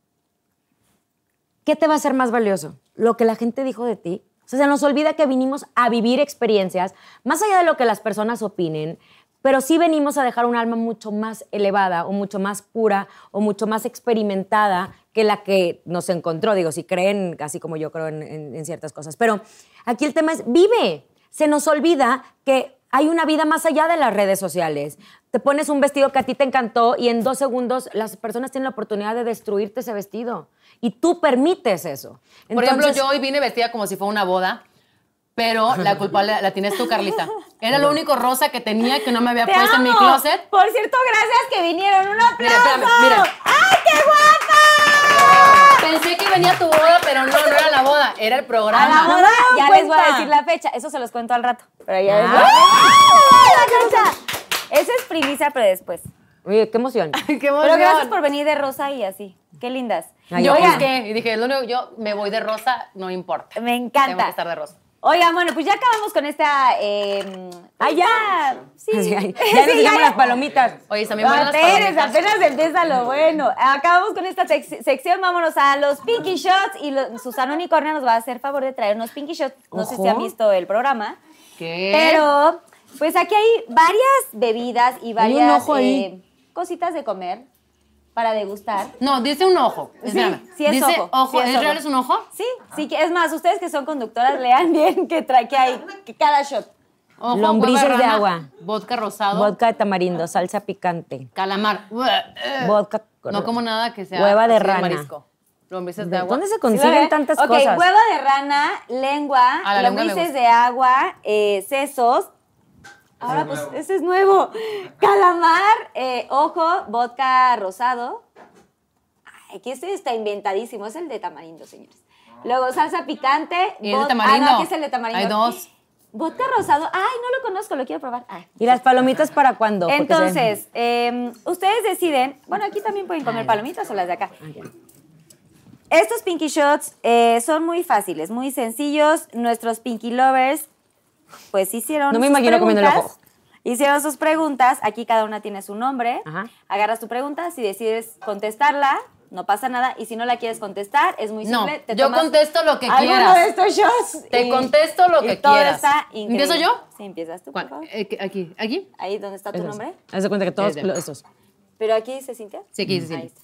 ¿qué te va a ser más valioso? ¿Lo que la gente dijo de ti? O sea, se nos olvida que vinimos a vivir experiencias, más allá de lo que las personas opinen, pero sí venimos a dejar un alma mucho más elevada o mucho más pura o mucho más experimentada que la que nos encontró. Digo, si creen, así como yo creo en, en- en ciertas cosas. Pero aquí el tema es, vive. Se nos olvida que hay una vida más allá de las redes sociales. Te pones un vestido que a ti te encantó y en dos segundos las personas tienen la oportunidad de destruirte ese vestido. Y tú permites eso. Por ejemplo, yo hoy vine vestida como si fuera una boda, pero la culpable la tienes tú, Carlita. Era lo único rosa que tenía que no me había ¡Te puesto en mi amo! ¡Closet. Por cierto, gracias que vinieron. ¡Un aplauso! Mira, espérame, mira. ¡Ay, qué guapa! Pensé que venía tu boda, pero no, no era la boda, era el programa. A la boda ya les voy a decir la fecha. Eso se los cuento al rato. Pero ya les voy a Ah. ¡Ay, la fecha! Esa es primicia, pero después. Oye, qué emoción. Qué Pero gracias por venir de rosa y así. Qué lindas. Ay, Yo busqué y dije, lo único, yo me voy de rosa, no importa. Me encanta. Tengo que estar de rosa. Oigan, bueno, pues ya acabamos con esta. Eh, ¡Ay, ya! Sí. Ya nos Sí, ya, las palomitas. Oye, también buenas Apenas, apenas empieza lo bueno. Acabamos con esta sec- sección, vámonos a los Pinky Shots y lo- Susana Unicornia nos va a hacer favor de traernos Pinky Shots. No sé si han visto el programa, ¿Qué? pero pues aquí hay varias bebidas y varias ojo ahí. eh, cositas de comer para degustar. No, dice un ojo. Sí, sí es dice ojo, sí es ¿Es ojo. real es un ojo? Sí, sí, que es más, ustedes que son conductoras, lean bien que trae que hay que cada shot. Ojo, Lombrices hueva de rana, agua. Vodka rosado. Vodka de tamarindo, salsa picante. Calamar. Vodka. No como nada que sea Hueva de rana. marisco. Lombrices de ¿De agua. ¿Dónde se ¿Sí lo consiguen tantas Ok, cosas? huevo de rana, lengua, lombrices de agua, eh, sesos. Ahora, pues, ese es nuevo. Calamar, eh, ojo, vodka rosado. Ay, aquí este está inventadísimo. Es el de tamarindo, señores. Luego, salsa picante. ¿Y el de tamarindo? Ah, no, aquí es el de tamarindo. Hay dos. Vodka rosado. Ay, no lo conozco, lo quiero probar. Ay. ¿Y las palomitas para cuándo? Entonces, eh, ustedes deciden. Bueno, aquí también pueden comer palomitas o las de acá. Estos Pinky Shots eh, son muy fáciles, muy sencillos. Nuestros Pinky Lovers, pues hicieron. No me sus imagino comiendo el ojo. Hicieron sus preguntas. Aquí cada una tiene su nombre. Ajá. Agarras tu pregunta. Si decides contestarla, no pasa nada. Y si no la quieres contestar, es muy No, simple. te yo tomas contesto lo que alguno quieras. de estos shots. Te y- contesto lo y que todo quieras. está increíble. ¿Empiezo yo? Sí, empiezas tú, por ¿Cuál? favor. Eh, aquí, aquí. Ahí donde está tu Esos. nombre. Haz de cuenta que todos esos. Pero aquí dice Cintia. Sí, aquí dice Ahí Cintia.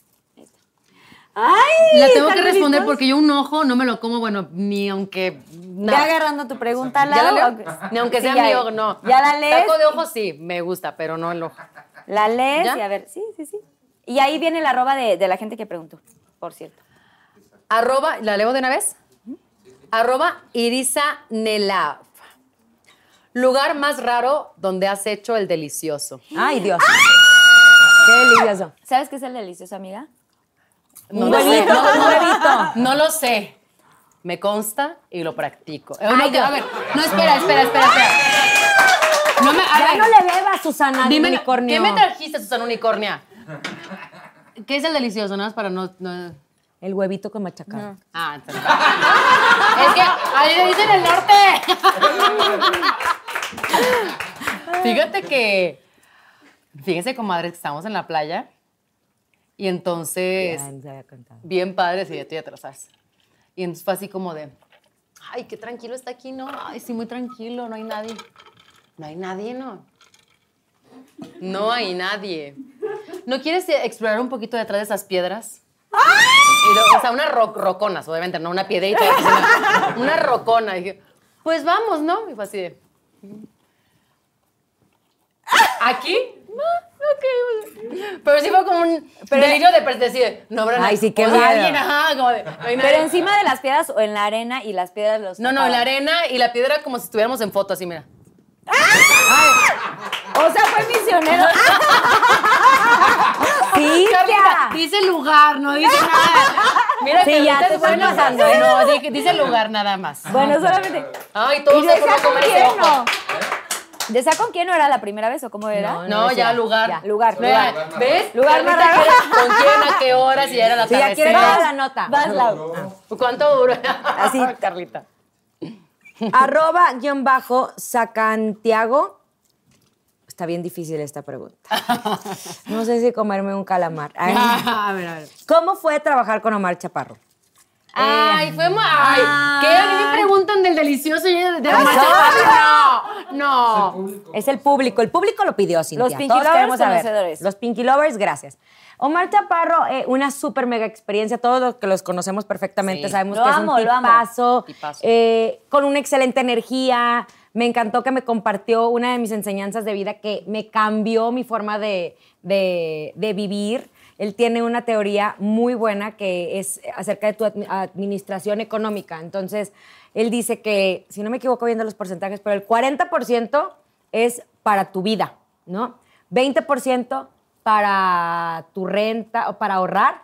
¡Ay! La tengo que ¿están responder listos? porque yo un ojo no me lo como, bueno, ni aunque. Ve nada. agarrando tu pregunta al ¿Ya la leo? Ni aunque Sí, sea mi ojo, no. Ya la lees. Taco de ojo sí, me gusta, pero no el ojo. La lees ¿Ya? y a ver, sí, sí, sí. Y ahí viene la arroba de, de la gente que preguntó, por cierto. Arroba, ¿la leo de una vez? Arroba Irisa Nelav. Lugar más raro donde has hecho el delicioso. Ay, Dios. Qué delicioso. ¿Sabes qué es el delicioso, amiga? No lo sé, no, lo sé. Me consta y lo practico. Eh, Ay, no, a ver, no, espera, espera, espera, espera. No me, a Ya ver, no le bebas, Susana, dime, unicornio. ¿qué me trajiste, Susana Unicornia? ¿Qué es el delicioso? Nada más para no... no- El huevito con machacado. Ah, entonces- es que ahí le dicen el norte. Fíjate que, fíjense, comadres, que estábamos en la playa y entonces, Ya, ya había bien padre, sí, tú ya te lo sabes. Y entonces fue así como de, ay, qué tranquilo está aquí, ¿no? Ay, sí, muy tranquilo, no hay nadie. No hay nadie, ¿no? No hay nadie. ¿No quieres eh, explorar un poquito detrás de esas piedras? Y luego, o sea, unas ro- roconas, obviamente, no una piedrita, una rocona. Y dije, pues vamos, ¿no? Y fue así de. ¿Aquí? No, ok. Pero sí fue como un delirio de decir, no habrá Ay, sí, qué O sea, miedo. alguien, ajá, como de, no hay nadie. Pero encima de las piedras o en la arena y las piedras los. No, no, en la arena y la piedra como si estuviéramos en foto, así, mira. O sea, fue misionero. Sí, Carlita, dice lugar, no dice nada. Mira, Sí, ya te estás pasando. No, di- dice lugar nada más. bueno, solamente. Ay, todos ¿Y se comer ese ojo. No? ¿Decía con quién no era la primera vez o cómo era? No, No, ya lugar. Ya. Lugar, lugar. ¿Ves? Lugar Carlita más raro. quiere ¿Con quién, a qué horas? Y ya era la Sí, ya quiere atardecer. toda la nota. Vas, Lau. ¿Cuánto duró? Así. Carlita. Arroba guion bajo Sacantiago. Está bien difícil esta pregunta. No sé si comerme un calamar. Ay. a ver, a ver. ¿Cómo fue trabajar con Omar Chaparro? Ay, fue muy... Ay, ¿qué? A mí me preguntan del delicioso y de, de Ay, No, no. Es el público. El público lo pidió, Cintia. Los Pinky Todos Lovers conocedores. Los Pinky Lovers, gracias. Omar Chaparro, eh, una súper mega experiencia. Todos los que los conocemos perfectamente Sí. sabemos Lo que amo, es un lo amo. tipazo, Tipazo. eh, con una excelente energía. Me encantó que me compartió una de mis enseñanzas de vida que me cambió mi forma de, de- de vivir. Él tiene una teoría muy buena que es acerca de tu admi- administración económica. Entonces, él dice que, si no me equivoco viendo los porcentajes, pero el 40% es para tu vida, ¿no? 20% para tu renta o para ahorrar,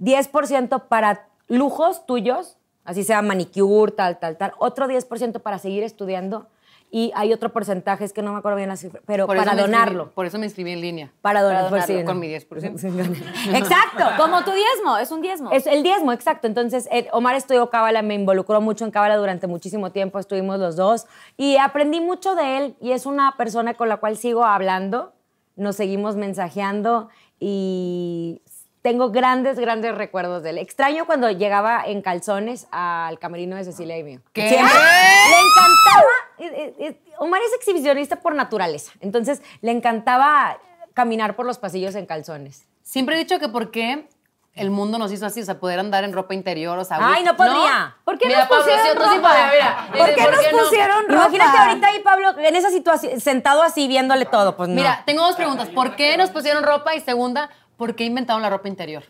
10% para lujos tuyos, así sea manicure, tal, tal, tal, otro 10% para seguir estudiando y hay otro porcentaje, es que no me acuerdo bien la cifra, pero Por para donarlo. por eso me inscribí en línea. Para donar, Para pues, sí, donarlo, no. con mi 10%. Exacto. Como tu diezmo, es un diezmo. Es el diezmo, exacto. Entonces, eh, Omar estudió Cábala, me involucró mucho en Cábala durante muchísimo tiempo, estuvimos los dos y aprendí mucho de él y es una persona con la cual sigo hablando, nos seguimos mensajeando y tengo grandes, grandes recuerdos de él. Extraño cuando llegaba en calzones al camerino de Cecilia y mío. ¿Qué? Siempre. Le encantaba. Omar es exhibicionista por naturaleza, entonces le encantaba caminar por los pasillos en calzones. Siempre he dicho que por qué el mundo nos hizo así, o sea, poder andar en ropa interior, o sea... Ay, no podría. ¿Por qué Mira, nos Pablo, pusieron sí, sí ropa? podías, mira. ¿Por qué nos no? pusieron ropa? Imagínate ahorita ahí, Pablo, en esa situación, sentado así, viéndole todo. Pues no. Mira, tengo dos preguntas. ¿Por qué nos pusieron ropa? Y segunda, ¿por qué inventaron la ropa interior?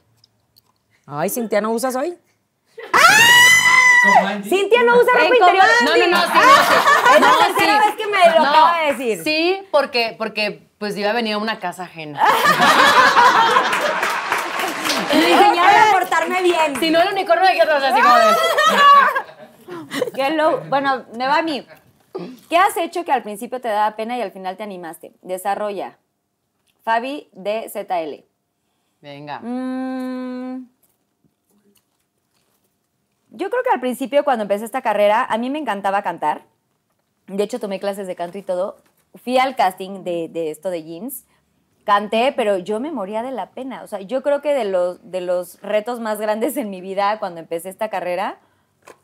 Ay, Cintia, ¿no usas hoy? Angie. Cintia no usa ropa interior. No, no, no, sí, no, sí. Es la No, tercera sí. vez que me lo No, acaba de decir. Sí, porque, porque pues iba a venir a una casa ajena. Me enseñaron a portarme bien. Si no, el unicornio de qué otra, o sea, así como de... Qué low. Bueno, me va a mí. ¿Qué has hecho que al principio te daba pena y al final te animaste? Desarrolla. Fabi de ZL. Venga. Mm, yo creo que al principio, cuando empecé esta carrera, a mí me encantaba cantar. De hecho, tomé clases de canto y todo. Fui al casting de, de esto de jeans. Canté, pero yo me moría de la pena. O sea, yo creo que de los, de los retos más grandes en mi vida cuando empecé esta carrera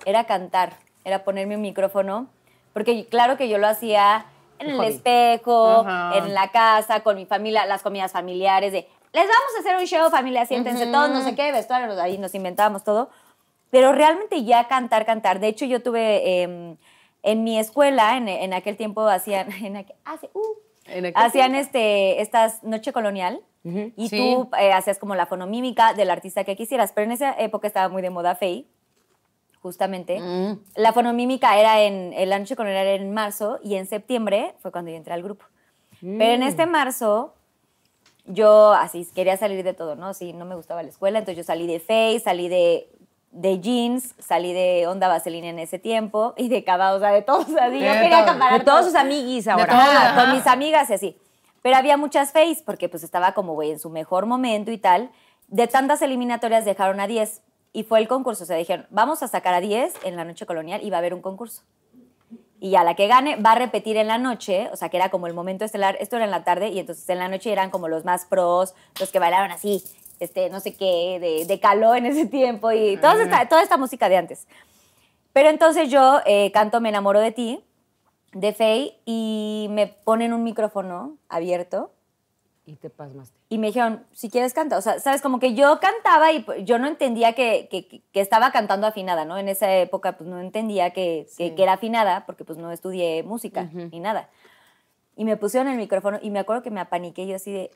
era cantar, era ponerme un micrófono. Porque claro que yo lo hacía en el espejo, en la casa, con mi familia, las comidas familiares, de les vamos a hacer un show, familia, siéntense todos, no sé qué, vestuario, ahí nos inventábamos todo. Pero realmente ya cantar, cantar. De hecho, yo tuve eh, en mi escuela, en, en aquel tiempo hacían, en aquel- hace, uh, En hacían este, estas noche colonial y Sí. tú eh, hacías como la fonomímica del artista que quisieras. Pero en esa época estaba muy de moda Faye, justamente. Mm. La fonomímica era en, el noche colonial era en marzo y en septiembre fue cuando yo entré al grupo. Pero en este marzo yo así quería salir de todo, ¿no? Sí, no me gustaba la escuela, entonces yo salí de Faye, salí de, de jeans, salí de Onda Vaselina en ese tiempo y de cada, o sea, de todos, así. Yo De quería todo. De todos todo. sus amiguis ahora. Ajá. con mis amigas y así. Pero había muchas face porque pues estaba como güey en su mejor momento y tal. De tantas eliminatorias dejaron a 10 y fue el concurso. O sea, dijeron, vamos a sacar a 10 en la noche colonial y va a haber un concurso. Y ya la que gane va a repetir en la noche, o sea, que era como el momento estelar. Esto era en la tarde y entonces en la noche eran como los más pros, los que bailaron así, este, no sé qué, de, de caló en ese tiempo y toda esta, toda esta música de antes. Pero entonces yo eh, canto Me enamoro de ti, de Faye, y me ponen un micrófono abierto Y te pasmaste. y me dijeron, si quieres canta. O sea, sabes, como que yo cantaba y pues, yo no entendía que, que- que estaba cantando afinada, ¿no? En esa época pues no entendía que, que- que era afinada porque pues no estudié música ni nada. Y me pusieron el micrófono y me acuerdo que me apaniqué yo así de...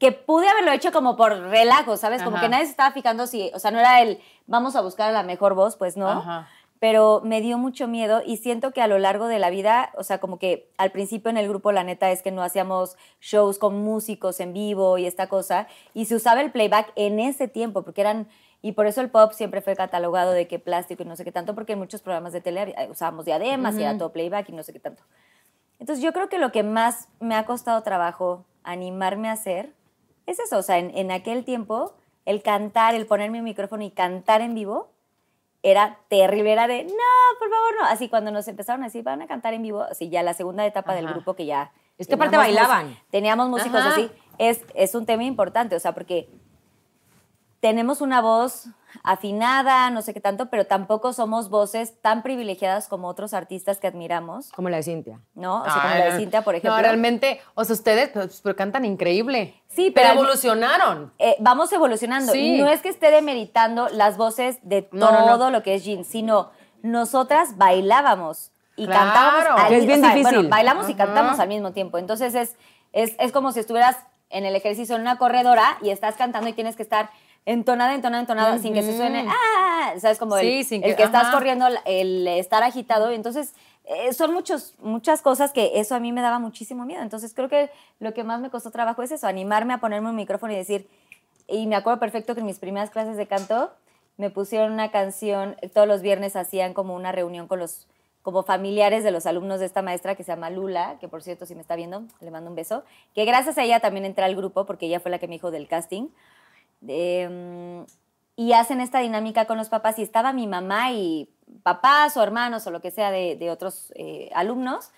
Que pude haberlo hecho como por relajo, ¿sabes? Como Ajá. que nadie se estaba fijando si... O sea, no era el vamos a buscar a la mejor voz, pues no Ajá. pero me dio mucho miedo y siento que a lo largo de la vida, o sea, como que al principio en el grupo la neta es que no hacíamos shows con músicos en vivo y esta cosa, y se usaba el playback en ese tiempo, porque eran, y por eso el pop siempre fue catalogado de que plástico y no sé qué tanto, porque en muchos programas de tele usábamos diademas y era todo playback y no sé qué tanto. Entonces yo creo que lo que más me ha costado trabajo animarme a hacer es eso, o sea, en, en aquel tiempo, el cantar, el ponerme un micrófono y cantar en vivo, era terrible, era de, no, por favor, no. Así cuando nos empezaron a decir, van a cantar en vivo, así ya la segunda etapa del grupo que ya... Es que aparte bailaban. Teníamos músicos Ajá. así. Es, es un tema importante, o sea, porque tenemos una voz afinada, no sé qué tanto, pero tampoco somos voces tan privilegiadas como otros artistas que admiramos, Como la de Cintia. ¿no? O sea, como la de Cintia, por ejemplo. No, realmente, o sea, ustedes pues, pero cantan increíble. Sí, pero, pero- evolucionaron. eh, vamos evolucionando. Sí. No es que esté demeritando las voces de No, todo no, no. lo que es Jean, sino nosotras bailábamos y Claro. cantábamos. al Que es bien o sea, difícil. Bueno, bailamos y cantamos al mismo tiempo. Entonces es, es, es como si estuvieras en el ejercicio en una corredora y estás cantando y tienes que estar entonada, entonada, entonada, sin que se suene, ah, ¿sabes? Como el, Sí, sin el que- que estás corriendo, el estar agitado. Entonces eh, son muchos, muchas cosas que eso a mí me daba muchísimo miedo. Entonces creo que lo que más me costó trabajo es eso, animarme a ponerme un micrófono y decir, y me acuerdo perfecto que en mis primeras clases de canto me pusieron una canción, todos los viernes hacían como una reunión con los como familiares de los alumnos de esta maestra que se llama Lula, que por cierto si me está viendo, le mando un beso, que gracias a ella también entré al grupo porque ella fue la que me dijo del casting. Em, y hacen esta dinámica con los papás y estaba mi mamá y papás o hermanos o lo que sea de, de otros eh, alumnos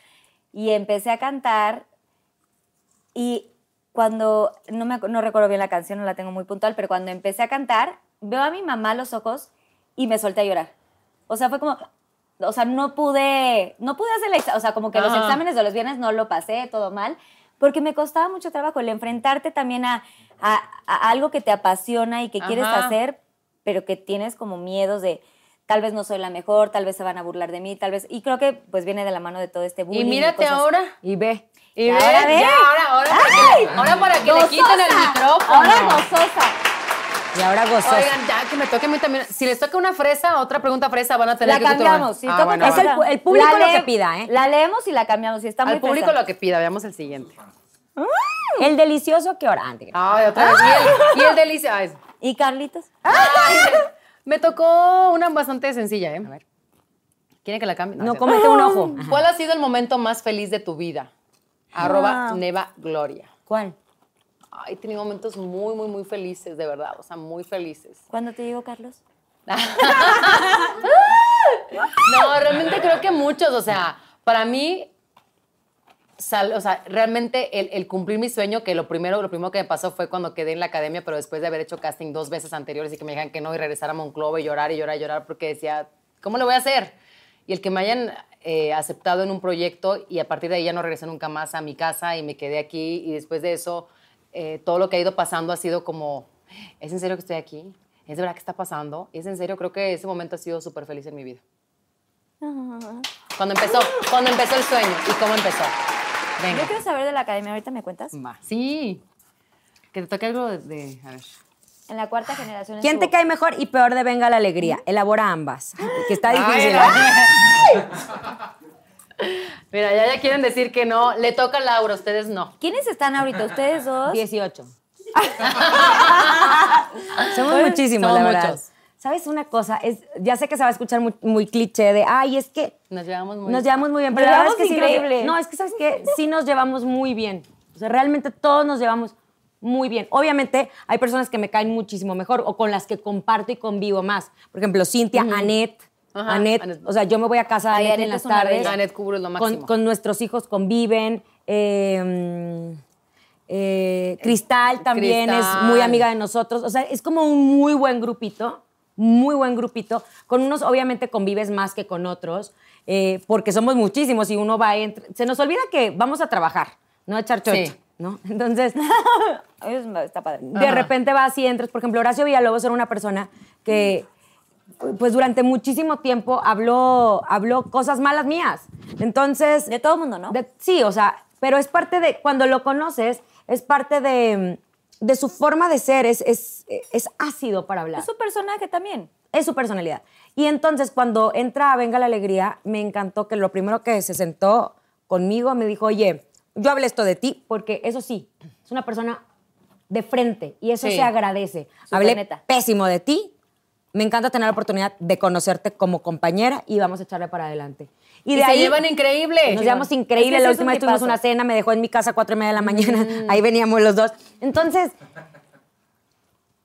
y empecé a cantar y cuando, no, me, no recuerdo bien la canción, no la tengo muy puntual, pero cuando empecé a cantar, veo a mi mamá a los ojos y me solté a llorar. O sea, fue como, o sea, no pude, no pude hacer exa- o sea, como que los exámenes de los viernes no lo pasé, todo mal, porque me costaba mucho trabajo el enfrentarte también a, a- a algo que te apasiona y que quieres hacer, pero que tienes como miedos de tal vez no soy la mejor, tal vez se van a burlar de mí, tal vez, y creo que pues viene de la mano de todo este bullying. Y mírate cosas. ahora. Y ve. Y Y ve, ahora ve. ya, ahora, ahora, para que, le- ahora para que le quiten el micrófono. Ahora gozosa. Y ahora gozosa. Oigan, ya que me toque a mí también. Si les toca una fresa, otra pregunta fresa, van a tener La que cambiamos. Si Ah, bueno, Es el público lo que pida, ¿eh? La leemos y la cambiamos. Y está muy Al público fresa. lo que pida, veamos el siguiente. El delicioso que ahora. Ay, otra vez. Y el, y el delicia. ay, ¿Y Carlitos? ay, me, tocó una bastante sencilla, ¿eh? A ver. ¿Quieren que la cambie? No, es cierto. cómete un ojo. Ajá. ¿Cuál ha sido el momento más feliz de tu vida? Arroba Neva Gloria. ¿Cuál? He tenido momentos muy, muy, muy felices, de verdad. O sea, muy felices. ¿Cuándo te llegó Carlos? No, realmente creo que muchos, o sea, para mí, sal- o sea, realmente el, el cumplir mi sueño, que lo primero, lo primero que me pasó fue cuando quedé en la academia, pero después de haber hecho casting dos veces anteriores y que me dijeran que no y regresar a Monclova y llorar y llorar y llorar porque decía, ¿cómo lo voy a hacer? Y el que me hayan eh, aceptado en un proyecto y a partir de ahí ya no regresé nunca más a mi casa y me quedé aquí y después de eso eh, todo lo que ha ido pasando ha sido como, ¿es en serio que estoy aquí? ¿Es de verdad que está pasando? ¿Es en serio? Creo que ese momento ha sido súper feliz en mi vida. Cuando empezó, cuando empezó el sueño y cómo empezó. Venga. Yo quiero saber de la academia. ¿Ahorita me cuentas? Va. Sí. Que te toque algo de, de- a ver. En la cuarta generación. ¿Quién te cae mejor y peor de Venga la Alegría? Elabora ambas. Ay, Que está difícil. Ay, ¿eh? Mira, ya, ya quieren decir que no. Le toca a Laura, ustedes no. ¿Quiénes están ahorita? ¿Ustedes dos? 18. Somos muchísimos, Somos la verdad. muchos. ¿Sabes una cosa? Es, ya sé que se va a escuchar muy, muy cliché de, ay, es que Nos llevamos muy nos llevamos muy bien. Pero Nos la verdad es que sí increíble. no, es que, ¿sabes qué? Sí nos llevamos muy bien. O sea, realmente todos nos llevamos muy bien. Obviamente, hay personas que me caen muchísimo mejor o con las que comparto y convivo más. Por ejemplo, Cintia, Annette. Ajá, Annette, Annette. o sea, yo me voy a casa de Annette en las tardes. bella. Annette Kubro es lo Con- máximo. Con, nuestros hijos conviven. eh, eh, Cristal también es muy amiga de nosotros. O sea, es como un muy buen grupito, muy buen grupito. Con unos obviamente convives más que con otros, eh, porque somos muchísimos y uno va entre... Se nos olvida que vamos a trabajar, no a echar chocha, Sí. ¿no? Entonces, Está padre. de repente vas y entras. Por ejemplo, Horacio Villalobos era una persona que, pues durante muchísimo tiempo habló, habló cosas malas mías. Entonces... De todo el mundo, ¿no? De- sí, o sea, pero es parte de, cuando lo conoces, es parte de, de su forma de ser, es, es, es ácido para hablar. Es su personaje también. Es su personalidad. Y entonces cuando entra a Venga la Alegría, me encantó que lo primero que se sentó conmigo me dijo, oye, yo hablé esto de ti, porque eso sí, es una persona de frente y eso Sí. se agradece. Hablé neta. pésimo de ti, me encanta tener la oportunidad de conocerte como compañera y vamos a echarle para adelante. Y, de se ahí llevan increíble. nos llevamos increíble. Es que la última vez tuvimos una cena, me dejó en mi casa a cuatro y media de la mañana. Ahí veníamos los dos. Entonces,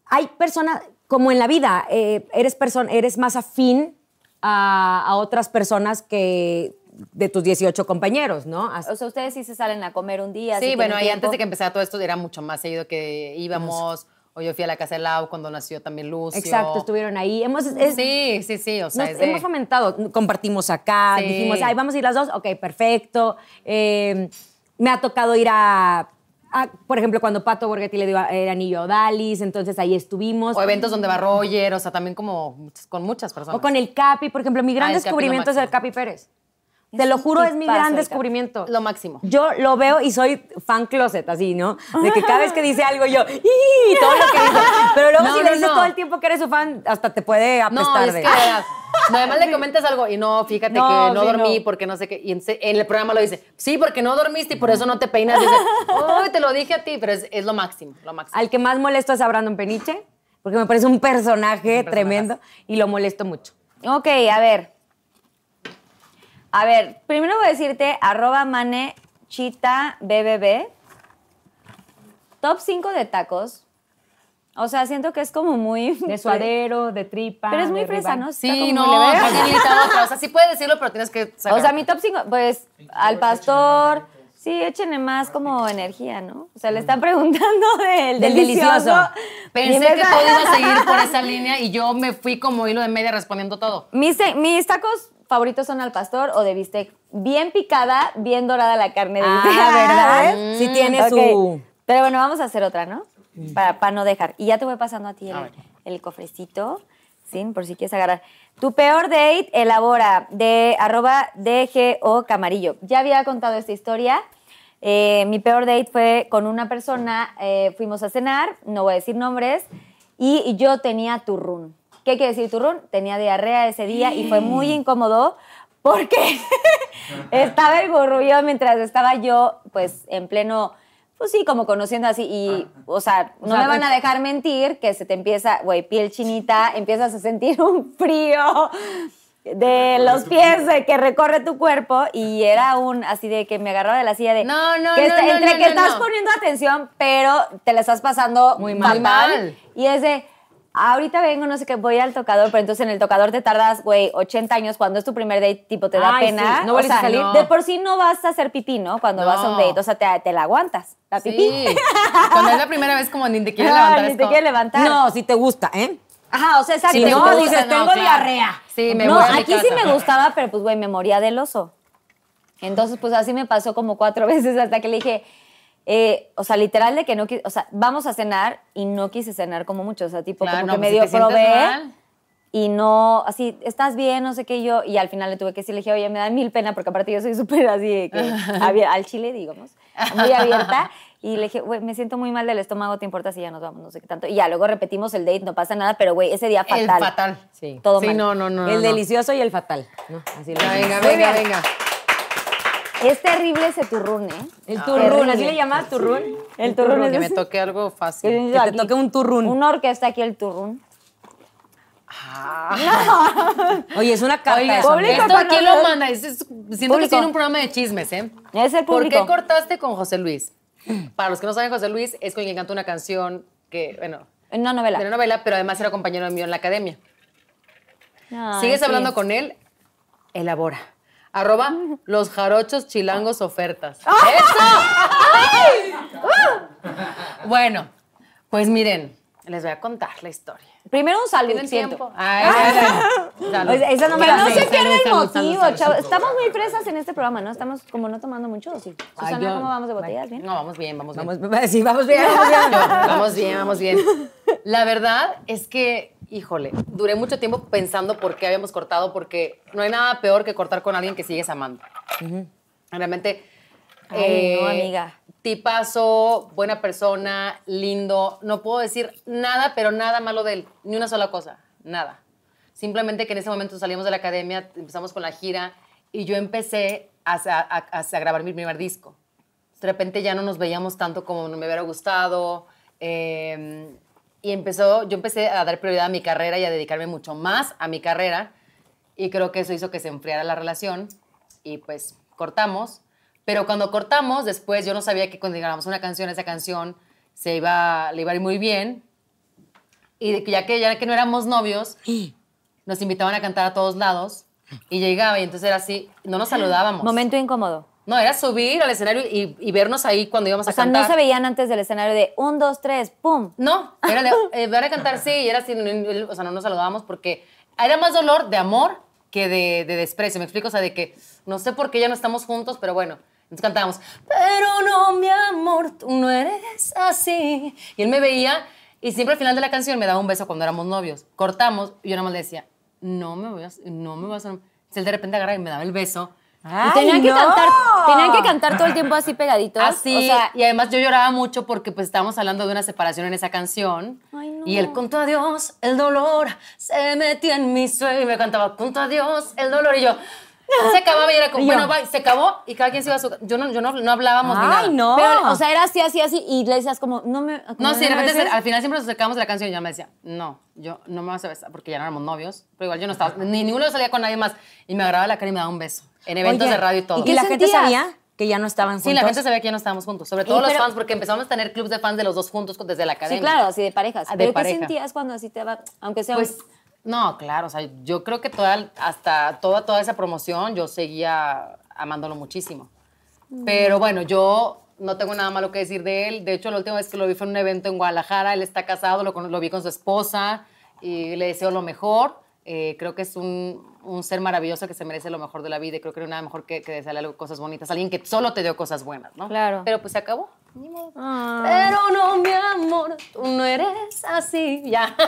hay personas, como en la vida, eh, eres, persona, eres más afín a, a otras personas que de tus 18 compañeros, ¿no? O sea, ustedes sí se salen a comer un día. Sí, si bueno, tiempo. antes de que empezara todo esto era mucho más seguido que íbamos. O yo fui a la casa de Lau cuando nació también Lucio. Exacto, estuvieron ahí. Hemos, es- Sí, sí, sí. O sea, Nos es de- hemos fomentado, compartimos acá, Sí. dijimos, ay, vamos a ir las dos, ok, perfecto. Eh, me ha tocado ir a, a, por ejemplo, cuando Pato Borghetti le dio el anillo a Odalis, entonces ahí estuvimos. O eventos donde va Roger, o sea, también como con muchas personas. O con el Capi, por ejemplo, mi gran Ah, Capi descubrimiento es el Capi Pérez. Te lo juro, es mi gran descubrimiento. Lo máximo. Yo lo veo y soy fan closet, así, ¿no? De que cada vez que dice algo yo, ¡y! Todo lo que dice. Pero luego No, si no, le dices no. todo el tiempo que eres su fan, hasta te puede No, apestar es de... que no, además le comentas algo y no, fíjate No, que no sí, dormí no. porque no sé qué. Y en, se- en el programa lo dice, sí, porque no dormiste y por eso no te peinas. Dice, uy, te lo dije a ti, pero es, es lo máximo, lo máximo. Al que más molesto es a Brandon Peniche, porque me parece un personaje tremendo y lo molesto mucho. Ok, a ver. A ver, primero voy a decirte arroba manechita bbb. Top 5 de tacos. O sea, siento que es como muy... De suadero, de tripa. Pero es muy de fresa. ¿no? Está Sí, como no, leve. facilita. O sea, sí puedes decirlo, pero tienes que sacar. O sea, mi top 5, pues, al pastor. Sí, échenle más como energía, ¿no? O sea, le están preguntando del, Del delicioso. delicioso. Pensé que todo iba a seguir por esa línea y yo me fui como hilo de media respondiendo todo. Mis, mis tacos favoritos son al pastor o de bistec. Bien picada, bien dorada la carne de Ah, bistec. ¿verdad? ¿Ves? Sí tiene su... Pero bueno, vamos a hacer otra, ¿no? Para, para no dejar. Y ya te voy pasando a ti el cofrecito, ¿sí? Por si quieres agarrar. Tu peor date, elabora, de arroba DGO Camarillo. Ya había contado esta historia. Eh, mi peor date fue con una persona, eh, fuimos a cenar, no voy a decir nombres, y yo tenía turrún. ¿Qué quiere decir turrún? Tenía diarrea ese día y fue muy incómodo porque estaba el gurrullo mientras estaba yo, pues, en pleno, pues sí, como conociendo así. Y, o sea, no sea, me van pues- a dejar mentir que se te empieza, güey, piel chinita, empiezas a sentir un frío de los pies que recorre tu cuerpo y era un así de que me agarraba de la silla de No, no, que no, está- no, entre no, que no, estás poniendo atención pero te la estás pasando Muy fatal. mal. Muy mal. y es de ahorita vengo no sé qué voy al tocador pero entonces en el tocador te tardas güey 80 años cuando es tu primer date tipo te da Ay, pena sí, no O vuelves a sea, salir. de por sí no vas a hacer pipí no cuando No. vas a un date o sea te, te la aguantas la pipí Sí. Cuando es la primera vez como ni te quieres No, levantar. ni te como- quieres levantar No, si te gusta, ¿eh? Ajá, o sea, exacto. Si no, dices, tengo claro. diarrea. Sí, me no, voy a mi aquí sí me gustaba, pero pues, güey, me moría del oso. Entonces, pues así me pasó como cuatro veces hasta que le dije, eh, o sea, literal de que no quise, o sea, vamos a cenar y no quise cenar como mucho, o sea, tipo Claro, como no, que pues, si medio te sientes probé mal. y no, así, ¿estás bien? No sé qué yo, y al final le tuve que decir, le dije, oye, me da mil pena porque aparte yo soy súper así, que, al chile, digamos, muy abierta. Y le dije, güey, me siento muy mal del estómago, ¿te importa si ya nos vamos? No sé qué tanto. Y ya, luego repetimos el date, no pasa nada, pero güey, ese día fatal. El fatal. Sí. Todo sí, mal. no, no, no. el no. delicioso y el fatal. ¿no? Así lo Venga, venga, venga. Es terrible ese turrún, ¿eh? El turrún, Terrible. ¿así le llamas turrún? El turrún es Que me toque algo fácil. que te toque un turrún. Una orquesta aquí el turrún. Oye, es una carta. Oiga, eso, lo manda. Es- es- siento que tiene un programa de chismes, ¿eh? Es el ¿Por público. qué cortaste con José Luis? Para los que no saben, José Luis es con quien canta una canción que, bueno, En una novela. de una novela, pero además era compañero mío en la academia. Ay, ¿Sigues sí. hablando con él? Elabora. Arroba los jarochos chilangos ofertas. ¡Eso! Bueno, pues miren, les voy a contar la historia. Primero un salud, ¿Tienen tiempo? Ay, ay, salud. Oye, esa no me Que la no sé. se pierda el salud, motivo, salud, chavos. Estamos muy fresas en este programa, ¿no? Estamos como no tomando mucho, ¿o sí? Ay, Susana, yo- ¿cómo vamos de botellas? ¿Bien? No, vamos bien, vamos bien. Vamos, sí, vamos bien, vamos bien. Vamos bien, vamos bien. La verdad es que, híjole, duré mucho tiempo pensando por qué habíamos cortado, porque no hay nada peor que cortar con alguien que sigues amando. Realmente. Ay, no, amiga. Tipazo, buena persona, lindo. No puedo decir nada, pero nada malo de él. Ni una sola cosa. Nada. Simplemente que en ese momento salimos de la academia, empezamos con la gira y yo empecé a, a- a- a grabar mi primer disco. De repente ya no nos veíamos tanto como me hubiera gustado. eh, y empezó, yo empecé a dar prioridad a mi carrera y a dedicarme mucho más a mi carrera. Y creo que eso hizo que se enfriara la relación. Y pues cortamos. Pero cuando cortamos, después yo no sabía que cuando grabamos una canción, esa canción se iba, le iba a ir muy bien. Y ya que ya que no éramos novios, nos invitaban a cantar a todos lados. Y llegaba y entonces era así, no nos saludábamos. Momento incómodo. No, era subir al escenario y, y vernos ahí cuando íbamos a O sea, cantar. no se veían antes del escenario de un, dos, tres, pum. No, era de, eh, van a cantar sí, y era así, o sea, no nos saludábamos porque era más dolor de amor que de, de desprecio, ¿me explico? O sea, de que no sé por qué ya no estamos juntos, pero bueno, entonces cantábamos, pero no, mi amor, tú no eres así. Y él me veía y siempre al final de la canción me daba un beso cuando éramos novios. Cortamos y yo nada más le decía, no me voy a, no me voy a hacer... Entonces él de repente agarra y me daba el beso. Ay, y tenían que no. cantar, tenían que cantar todo el tiempo así pegaditos. Así, O sea, y además yo lloraba mucho porque pues estábamos hablando de una separación en esa canción. Ay, no. Y él, junto a Dios, el dolor se metió en mi sueño. Y me cantaba, junto a Dios, el dolor. Y yo, se acababa y era como, bueno, bye, se acabó y cada quien se iba a su... Yo no, yo no, no hablábamos ni nada. Ay, no. pero, o sea, era así, así, así. Y le decías como, no me. No, sí, de repente al final siempre nos acercábamos de la canción y ya me decía, no, yo no me vas a besar porque ya no éramos novios. Pero igual yo no estaba, ni ninguno salía con nadie más. Y me agarraba la cara y me daba un beso. En eventos Oye, de radio y todo. ¿Y la gente sentías? sabía que ya no estaban juntos? Sí, la gente sabía que ya no estábamos juntos. Sobre todo Y los fans, porque empezamos a tener clubs de fans de los dos juntos desde la academia. Sí, claro, así de parejas. Ah, de pero pareja. ¿qué sentías cuando así te va? Aunque sea. un- Pues, no, claro, o sea, yo creo que toda, hasta toda, toda esa promoción yo seguía amándolo muchísimo. Pero bueno, yo no tengo nada malo que decir de él. De hecho, la última vez que lo vi fue en un evento en Guadalajara. Él está casado, lo vi con su esposa y le deseo lo mejor. Eh, creo que es un, un ser maravilloso que se merece lo mejor de la vida y creo que no hay nada mejor que, que desearle algo- cosas bonitas. Alguien que solo te dio cosas buenas, ¿no? Claro. Pero pues se acabó. Ni modo. Ah. Pero no, mi amor, tú no eres así. Ya.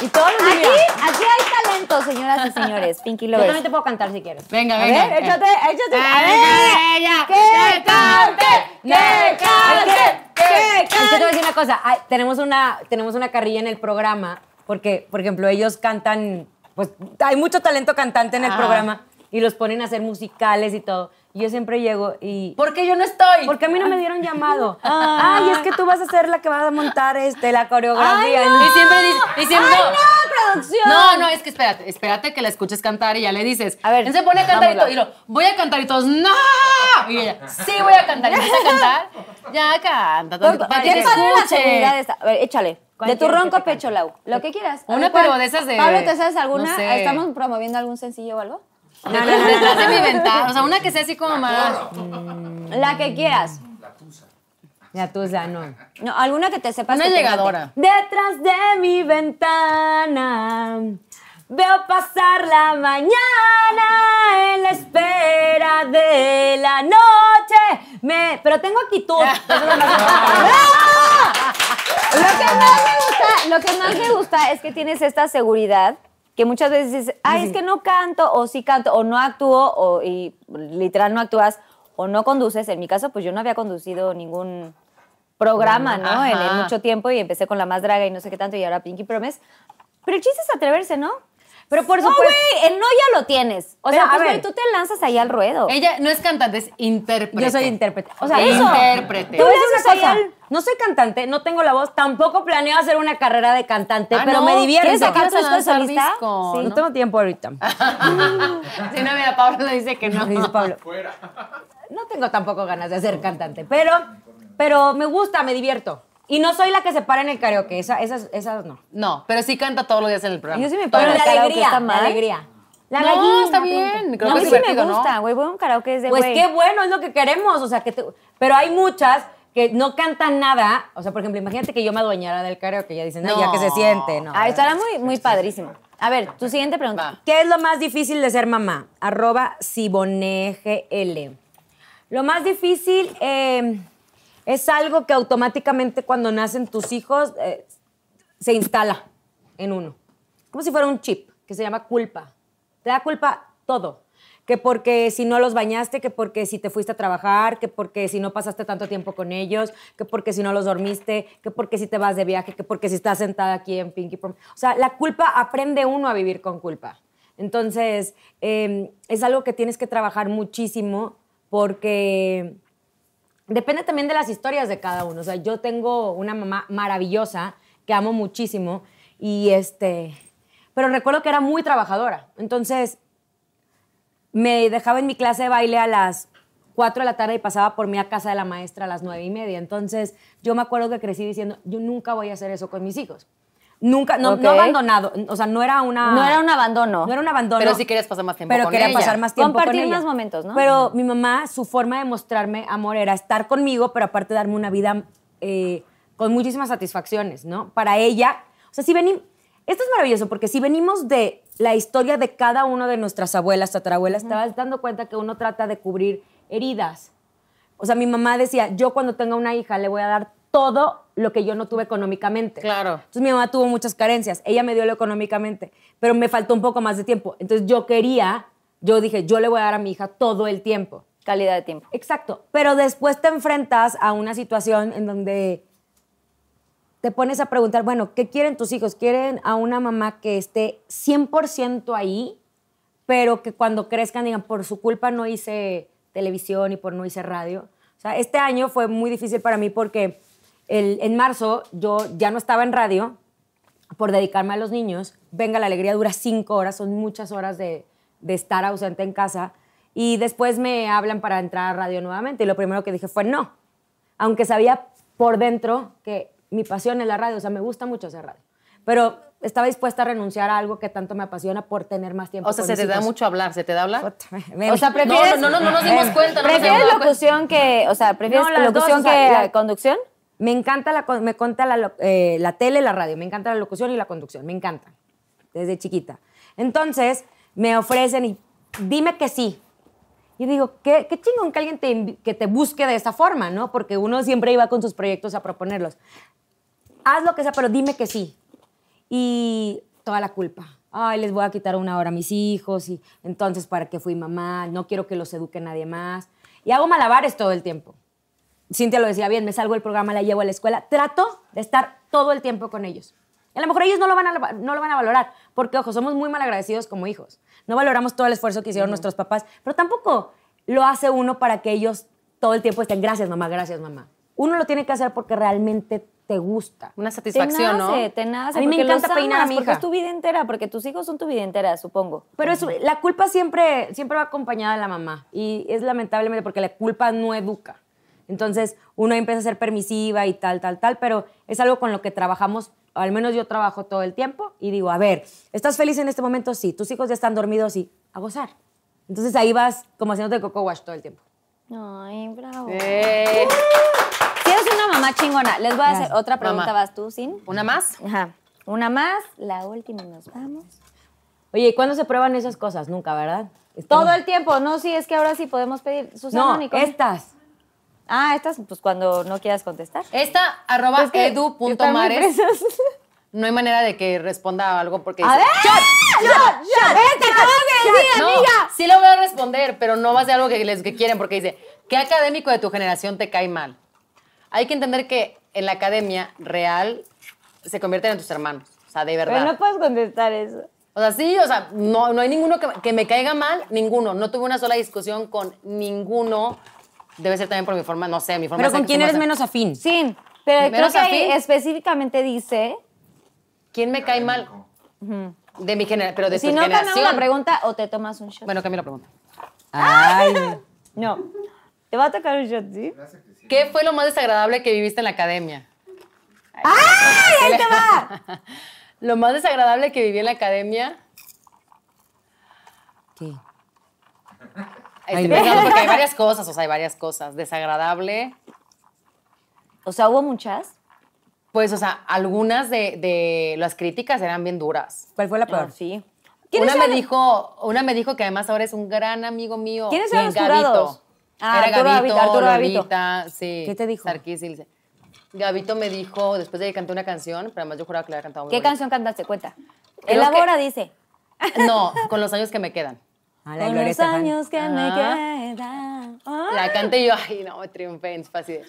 Y todos los Aquí, días. aquí hay talento, señoras y señores. Pinky Yo Lovers. también te puedo cantar si quieres. Venga, A venga. ver, échate, échate. A ver. que cante, que cante, que Es que te voy a decir una cosa, ay, tenemos una, tenemos una carrilla en el programa, porque, por ejemplo, ellos cantan, pues hay mucho talento cantante en el Ajá. programa y los ponen a hacer musicales y todo. Y yo siempre llego y... ¿Por qué yo no estoy? Porque a mí no me dieron llamado. Ay, es que tú vas a ser la que va a montar este, la coreografía. Ay, no. Y siempre dice, y siempre, ¡Ay, no. producción! No, no, es que espérate, espérate que la escuches cantar y ya le dices. A ver, Él se pone a cantar y, todo, y lo, voy a cantar y todos, ¡no! Y ella, sí, voy a cantar. Y empieza a cantar, ya canta. para que ¿Qué se padre la escuche. seguridad esta? A ver, échale. ¿Cuál De tu ronco pecho, Lau. Lo que quieras. A Una, ver, ¿cuál? pero de esas de- Pablo, ¿te sabes alguna? no sé. ¿Estamos promoviendo algún sencillo o algo? Detrás, detrás de mi ventana, o sea, una que sea así como más. La que quieras. Ya tú, ya no. No, alguna que te sepas. Una que te llegadora. Detrás de mi ventana veo pasar la mañana en la espera de la noche. Me, pero tengo actitud. Eso es lo más importante. Lo que más me gusta, lo que más me gusta es que tienes esta seguridad que muchas veces dices, ay, es que no canto, o sí canto, o no actúo, o y literal no actúas, o no conduces, en mi caso, pues yo no había conducido ningún programa, ¿no? En, mucho tiempo y empecé con la más draga y no sé qué tanto y ahora Pinky Promise. Pero el chiste es atreverse, ¿no? Pero por No, supuesto. güey, el no ya lo tienes. O Pero, sea, pues, ver. tú te lanzas ahí al ruedo. Ella no es cantante, es intérprete. Yo soy intérprete. O sea, Eso. Intérprete. Decir lanzas una cosa. al- No soy cantante, no tengo la voz, tampoco planeo hacer una carrera de cantante, Ah, pero ¿no? me divierto. ¿Quieres sacar ¿Vas tu solista? disco? Sí. No tengo tiempo ahorita. Si no, mira, Pablo le dice que no. Dice Pablo. No tengo tampoco ganas de ser cantante, pero, pero me gusta, me divierto. Y no soy la que se para en el karaoke, esa, esas, esas no. No, pero sí canta todos los días en el programa. Yo sí me Pero paro en la el karaoke, alegría, está la mal. alegría. La No, gallina, está bien, creo No, que es sí me ¿no? gusta, güey. Voy a un karaoke es de Pues güey. qué bueno, es lo que queremos. O sea, que te- pero hay muchas que no cantan nada. O sea, por ejemplo, imagínate que yo me adueñara del karaoke. Ya dicen, no, ya No. que se siente. No, Ah, estará muy, muy padrísimo. A ver, tu siguiente pregunta. Va. ¿Qué es lo más difícil de ser mamá? Arroba SiboneGL. Lo más difícil eh, es algo que automáticamente cuando nacen tus hijos eh, se instala en uno. Como si fuera un chip que se llama culpa. Te da culpa todo. Que porque si no los bañaste, que porque si te fuiste a trabajar, que porque si no pasaste tanto tiempo con ellos, que porque si no los dormiste, que porque si te vas de viaje, que porque si estás sentada aquí en Pinky Prom. O sea, la culpa aprende uno a vivir con culpa. Entonces, eh, es algo que tienes que trabajar muchísimo porque depende también de las historias de cada uno. O sea, yo tengo una mamá maravillosa que amo muchísimo y este, pero recuerdo que era muy trabajadora. Entonces, me dejaba en mi clase de baile a las 4 de la tarde y pasaba por mí a casa de la maestra a las 9 y media. Entonces, yo me acuerdo que crecí diciendo, yo nunca voy a hacer eso con mis hijos. Nunca, no, abandonado, o sea, no era una... No era un abandono. No era un abandono. Pero sí querías pasar más tiempo Pero con quería ella. pasar más tiempo Compartir con ella. más momentos, ¿no? Pero mi mamá, su forma de mostrarme amor era estar conmigo, pero aparte darme una vida eh, con muchísimas satisfacciones, ¿no? Para ella, o sea, si venimos... Esto es maravilloso porque si venimos de la historia de cada una de nuestras abuelas, tatarabuelas, te vas dando cuenta que uno trata de cubrir heridas. O sea, mi mamá decía, yo cuando tenga una hija le voy a dar todo lo que yo no tuve económicamente. Claro. Entonces mi mamá tuvo muchas carencias. Ella me dio lo económicamente, pero me faltó un poco más de tiempo. Entonces yo quería, yo dije, yo le voy a dar a mi hija todo el tiempo. Calidad de tiempo. Exacto. Pero después te enfrentas a una situación en donde te pones a preguntar, bueno, ¿qué quieren tus hijos? ¿Quieren a una mamá que esté 100% ahí, pero que cuando crezcan digan, por su culpa no hice televisión y por no hice radio? O sea, este año fue muy difícil para mí porque el- en marzo yo ya no estaba en radio por dedicarme a los niños. Venga, la alegría dura cinco horas, son muchas horas de, de estar ausente en casa. Y después me hablan para entrar a radio nuevamente. Y lo primero que dije fue no. Aunque sabía por dentro que mi pasión es la radio, o sea, me gusta mucho hacer radio. Pero estaba dispuesta a renunciar a algo que tanto me apasiona por tener más tiempo O sea, con se mis te da hijos. mucho hablar, ¿se te da hablar? O sea, prefieres. No, no, no, no nos dimos cuenta. no nos ¿Prefieres dimos cuenta. locución que. O sea, ¿prefieres No, locución dos, o sea, que la- conducción? Me encanta la, me encanta la, eh, la tele la radio, me encanta la locución y la conducción, me encanta, desde chiquita. Entonces, me ofrecen y dime que sí. Y digo, qué, qué chingón que alguien te, que te busque de esa forma, ¿no? Porque uno siempre iba con sus proyectos a proponerlos. Haz lo que sea, pero dime que sí. Y toda la culpa. Ay, les voy a quitar una hora a mis hijos y entonces para qué fui mamá, no quiero que los eduque nadie más. Y hago malabares todo el tiempo. Cintia lo decía bien, me salgo del programa, la llevo a la escuela. Trato de estar todo el tiempo con ellos. A lo mejor ellos no lo van a, no lo van a valorar, porque, ojo, somos muy malagradecidos como hijos. No valoramos todo el esfuerzo que hicieron nuestros papás, pero tampoco lo hace uno para que ellos todo el tiempo estén, gracias mamá, gracias mamá. Uno lo tiene que hacer porque realmente te gusta. Una Te satisfacción, nace, ¿no? te nace. A mí me porque encanta peinar a mi Porque hija. es tu vida entera, porque tus hijos son tu vida entera, supongo. Pero eso, la culpa siempre, siempre va acompañada de la mamá. Y es lamentablemente porque la culpa no educa. Entonces uno empieza a ser permisiva y tal, tal, tal, pero es algo con lo que trabajamos, o al menos yo trabajo todo el tiempo y digo, a ver, ¿estás feliz en este momento? Sí. ¿Tus hijos ya están dormidos? Sí. A gozar. Entonces ahí vas como haciéndote coco wash todo el tiempo. Ay, bravo. Eh, Si eres una mamá chingona, les voy a hacer otra pregunta, Mamá. vas tú, Sin. ¿Una más? Ajá. Una más, la última y nos vamos. Oye, ¿y cuándo se prueban esas cosas? Nunca, ¿verdad? Todo el tiempo, no, sí, es que ahora sí podemos pedir. Susana, No, Nicole. estas. Ah, estas, pues cuando no quieras contestar. Esta, arroba Es que edu.mares. No hay manera de que responda algo porque A dice, ver, ¡Shot! ¡Shot! ¡Te acabo de decir, No, amiga! sí le voy a responder, pero no va a ser algo que les que quieren porque dice, ¿Qué académico de tu generación te cae mal? Hay que entender que en la academia real se convierten en tus hermanos. O sea, de verdad. Pero no puedes contestar eso. O sea, sí, o sea, no, no hay ninguno que, que me caiga mal, ninguno. No tuve una sola discusión con ninguno. Debe ser también por mi forma, no sé, mi forma Pero de ¿con que quién eres menos afín? Sí, pero creo Menos que ahí afín. específicamente dice, ¿Quién me cae mal? De mi generación, pero de si tu no generación. cambiamos la pregunta o te tomas un shot. Bueno, cambia la pregunta. Ay. no. Te va a tocar un shot, ¿sí? ¿Qué fue lo más desagradable que viviste en la academia? ¡Ay, ahí te va! Lo más desagradable que viví en la academia. ¿Qué? Estoy pensando porque hay varias cosas, o sea, hay varias cosas. Desagradable. O sea, hubo muchas. Pues, o sea, algunas de, de las críticas eran bien duras. ¿Cuál fue la peor? No, sí. Una me dijo, una me dijo que además ahora es un gran amigo mío. ¿Quiénes eran los Gabito. jurados? Ah, Era Arturo Gabito, Gavito, Arturo. Lolita, sí. ¿Qué te dijo? Sarkis. Gabito me dijo, después de que canté una canción, pero además yo juraba que la había cantado muy ¿Qué bonito. canción cantaste? Cuenta. Creo Elabora, que- dice. No, con los años que me quedan. Ah, la Con Gloria los Estefan. años que me quedan. Ah. La canté yo, ay, no, triunfé. en de,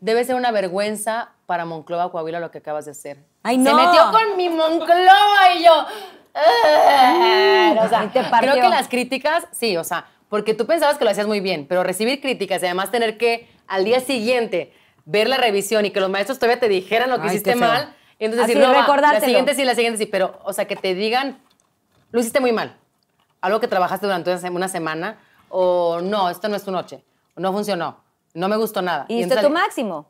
Debe ser una vergüenza para Monclova, Coahuila, lo que acabas de hacer. Ay, Se no. metió con mi Monclova y yo. "Ah". O sea, te creo que las críticas, sí, o sea, porque tú pensabas que lo hacías muy bien, pero recibir críticas y además tener que al día siguiente ver la revisión y que los maestros todavía te dijeran lo que Ay, hiciste mal. Y entonces Así, decir, no, va, la siguiente sí, la siguiente sí, pero, o sea, que te digan, lo hiciste muy mal. Algo que trabajaste durante una se- una semana, o no, esto no es tu noche, no funcionó, no me gustó nada. Y diste entonces- tu máximo.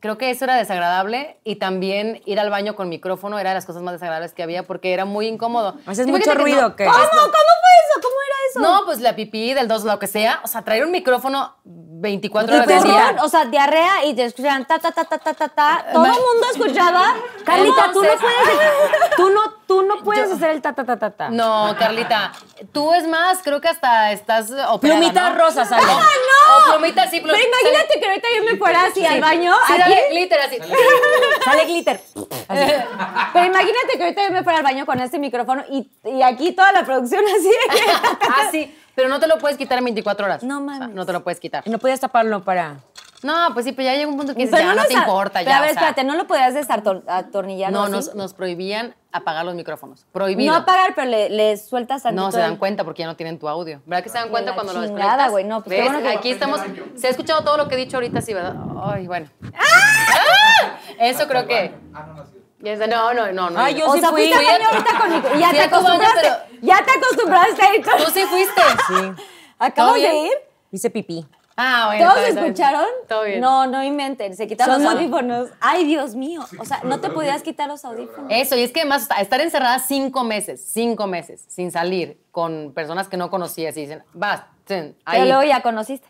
Creo que eso era desagradable y también ir al baño con micrófono era de las cosas más desagradables que había porque era muy incómodo. ¿Haces mucho que ruido no- qué? ¿Cómo? ¿Cómo fue eso? ¿Cómo era eso? No, pues la pipí, del 2, lo que sea. O sea, traer un micrófono 24 Y horas del día. o sea, diarrea y te escuchaban ta, ta, ta, ta, ta, ta, ta. Todo el mundo escuchaba. Carlita, tú no puedes, tú no, tú no puedes hacer el ta ta ta ta ta. No, Carlita, tú es más, creo que hasta estás operada, Plumita ¿no? rosa sale. ¡Ah, no! O plumita sí, Pero plumita. imagínate que ahorita yo me fuera así al baño. Sí, aquí. dale, glitter así. Sale glitter. Así. Pero imagínate que ahorita yo me fuera al baño con este micrófono y, y aquí toda la producción así. ah, sí, pero no te lo puedes quitar en 24 horas. No O sea, mames. no te lo puedes quitar. Y no podías taparlo para. No, pues sí, pero ya llega un punto que dices, ya no, lo te importa, Pero ya. a ver, o sea, espérate, ¿no lo podías desatornillar? No, así? nos, nos prohibían apagar los micrófonos. Prohibido. No apagar, pero le, le sueltas tantito. No, se dan cuenta porque ya no tienen tu audio. ¿Verdad que se dan cuenta la cuando lo chingada, desconectas? güey, no, pues ¿Ves? bueno que- Aquí estamos. Se ha escuchado todo lo que he dicho ahorita, sí, ¿verdad? Ay, bueno. ¡Ah! Eso creo que. Está- No, no, no, no. Ay, yo O sí sea, fui. fuiste al ahorita con mi... Ya te a baño, acostumbraste. pero- Ya te acostumbraste a ir con... Tú sí fuiste. Sí. ¿Acabas ¿Todo de ir? Hice pipí. Ah, bueno. ¿Todos escucharon? Todo bien. No, no inventen. Se quitaron los audífonos. Ay, Dios mío. O sea, no te podías quitar los audífonos. Eso, y es que además estar encerrada cinco meses, cinco meses, sin salir, con personas que no conocías y dicen, vas, ten, ahí. Pero luego ya conociste.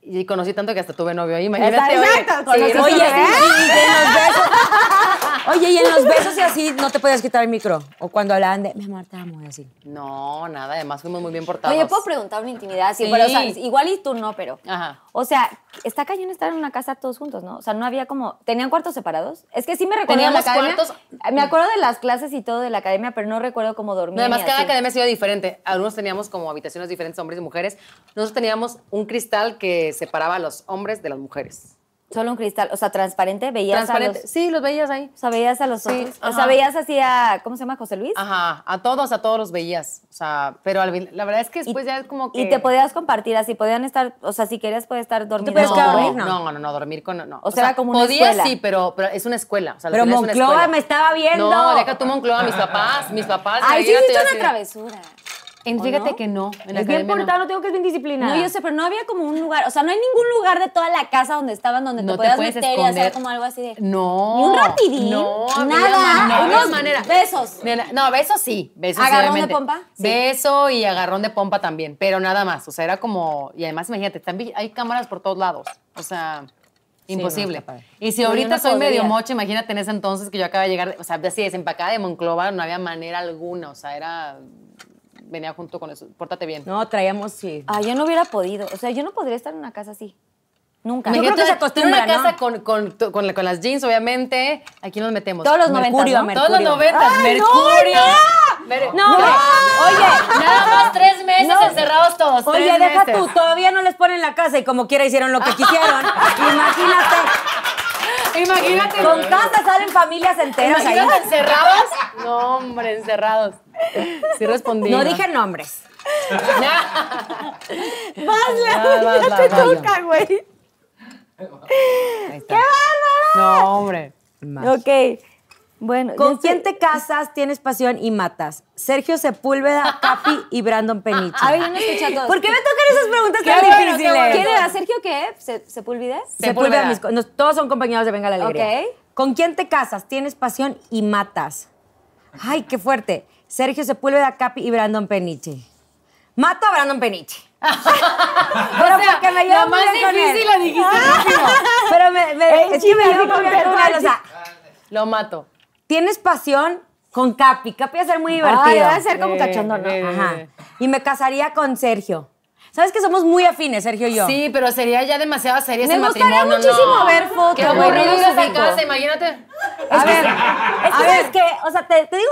Y conocí tanto que hasta tuve novio ahí, imagínate. oye. Exacto, Sí, Oye, Oye, y, y en los besos. Oye, y en los besos y así no te podías quitar el micro. O cuando hablaban de, mi amor, te amo, y así. No, nada, además fuimos muy bien portados. Oye, ¿puedo preguntar una intimidad? Sí, Sí. pero, o sea, igual y tú no, pero... Ajá. O sea, está cañón estar en una casa todos juntos, ¿no? O sea, no había como... ¿Tenían cuartos separados? Es que sí me recuerdo de la Teníamos academia. cuartos- Me acuerdo de las clases y todo de la academia, pero no recuerdo cómo dormir. No, además, cada así. academia ha sido diferente. Algunos teníamos como habitaciones diferentes, hombres y mujeres. Nosotros teníamos un cristal que separaba a los hombres de las mujeres. Solo un cristal, o sea, transparente, veías Transparente. a los... Sí, los veías ahí. O sea, veías a los Sí, otros. O sea, veías así a... ¿Cómo se llama? ¿José Luis? Ajá, a todos, a todos los veías. O sea, pero al la verdad es que después ya es como que... Y te podías compartir así, podían estar... O sea, si querías, puedes estar dormido. podías no, dormir, no, no? no, no, dormir con... No. O sea, era como una podías, escuela. sí, pero, pero es una escuela. O sea, Pero final es una escuela. me estaba viendo. No, deja tú Monclova, mis papás, mis papás. Ay, sí, hiciste una travesura. En- ¿O Fíjate no? que no. En Es bien portado, no tengo que es bien disciplinada. No, yo sé, pero no había como un lugar, o sea, no hay ningún lugar de toda la casa donde estaban donde No te te podías puedes meter y esconder. hacer como algo así de... No. Ni un No, había nada, no, unos manera. besos. No, besos sí. Besos sí, ¿Agarrón de pompa? Sí. Beso y agarrón de pompa también, pero nada más. O sea, era como. Y además, imagínate, están hay cámaras por todos lados. O sea. Imposible. y si ahorita no soy medio mocha, imagínate en ese entonces que yo acaba de llegar, o sea, así desempacada de Monclova, no había manera alguna. O sea, era. Venía junto con eso. Pórtate bien. No, traíamos, sí. Ah, yo no hubiera podido, o sea, yo no podría estar en una casa así. Nunca. Yo creo que se una- acostumbra, Una casa ¿no? con, con, con, con las jeans, obviamente. Aquí nos metemos. Todos los Mercurio, 90, ¿no? Mercurio. Todos los noventas. ¡Ay, no, Mercurio. Mere- No, oye, Nada más tres meses No. encerrados todos. Oye, tres deja meses. tú, todavía no les ponen la casa y como quiera hicieron lo que quisieron. Imagínate, Imagínate. con casa salen familias enteras ahí. Encerrados. No, hombre, encerrados. Sí respondí. No dije nombres. Vas, vas, te toca, güey. ¡Qué No, hombre. Ok. Bueno, ¿Con quién estoy- te casas, tienes pasión y matas? Sergio Sepúlveda, Capi y Brandon Peniche. A ver, yo no escuché a todos. ¿Por qué me tocan esas preguntas Qué tan bueno, difíciles? bueno. ¿Quién era? ¿Sergio qué? ¿Se, ¿Sepúlveda? Sepúlveda, mis todos son compañeros de Venga la Alegría. Ok. ¿Con quién te casas, tienes pasión y matas? Ay, qué fuerte. Sergio Sepúlveda, Capi y Brandon Peniche. Mato a Brandon Peniche. Pero O sea, porque me llevo muy bien con él. la dijiste. Pero me, me- es que me llevo muy bien con él. O sea, Lo mato. Tienes pasión con Capi. Capi va a ser muy divertido. Ay, va a ser como Eh, cachondón, ¿no? eh, Ajá. Y me casaría con Sergio. ¿Sabes que somos muy afines, Sergio y yo? Sí, pero sería ya demasiado serio Me ese gustaría matrimonio. muchísimo no. ver fotos, Qué aburrido los mi casa, imagínate. A ver, es que, ¿sabes qué? O sea, te, te digo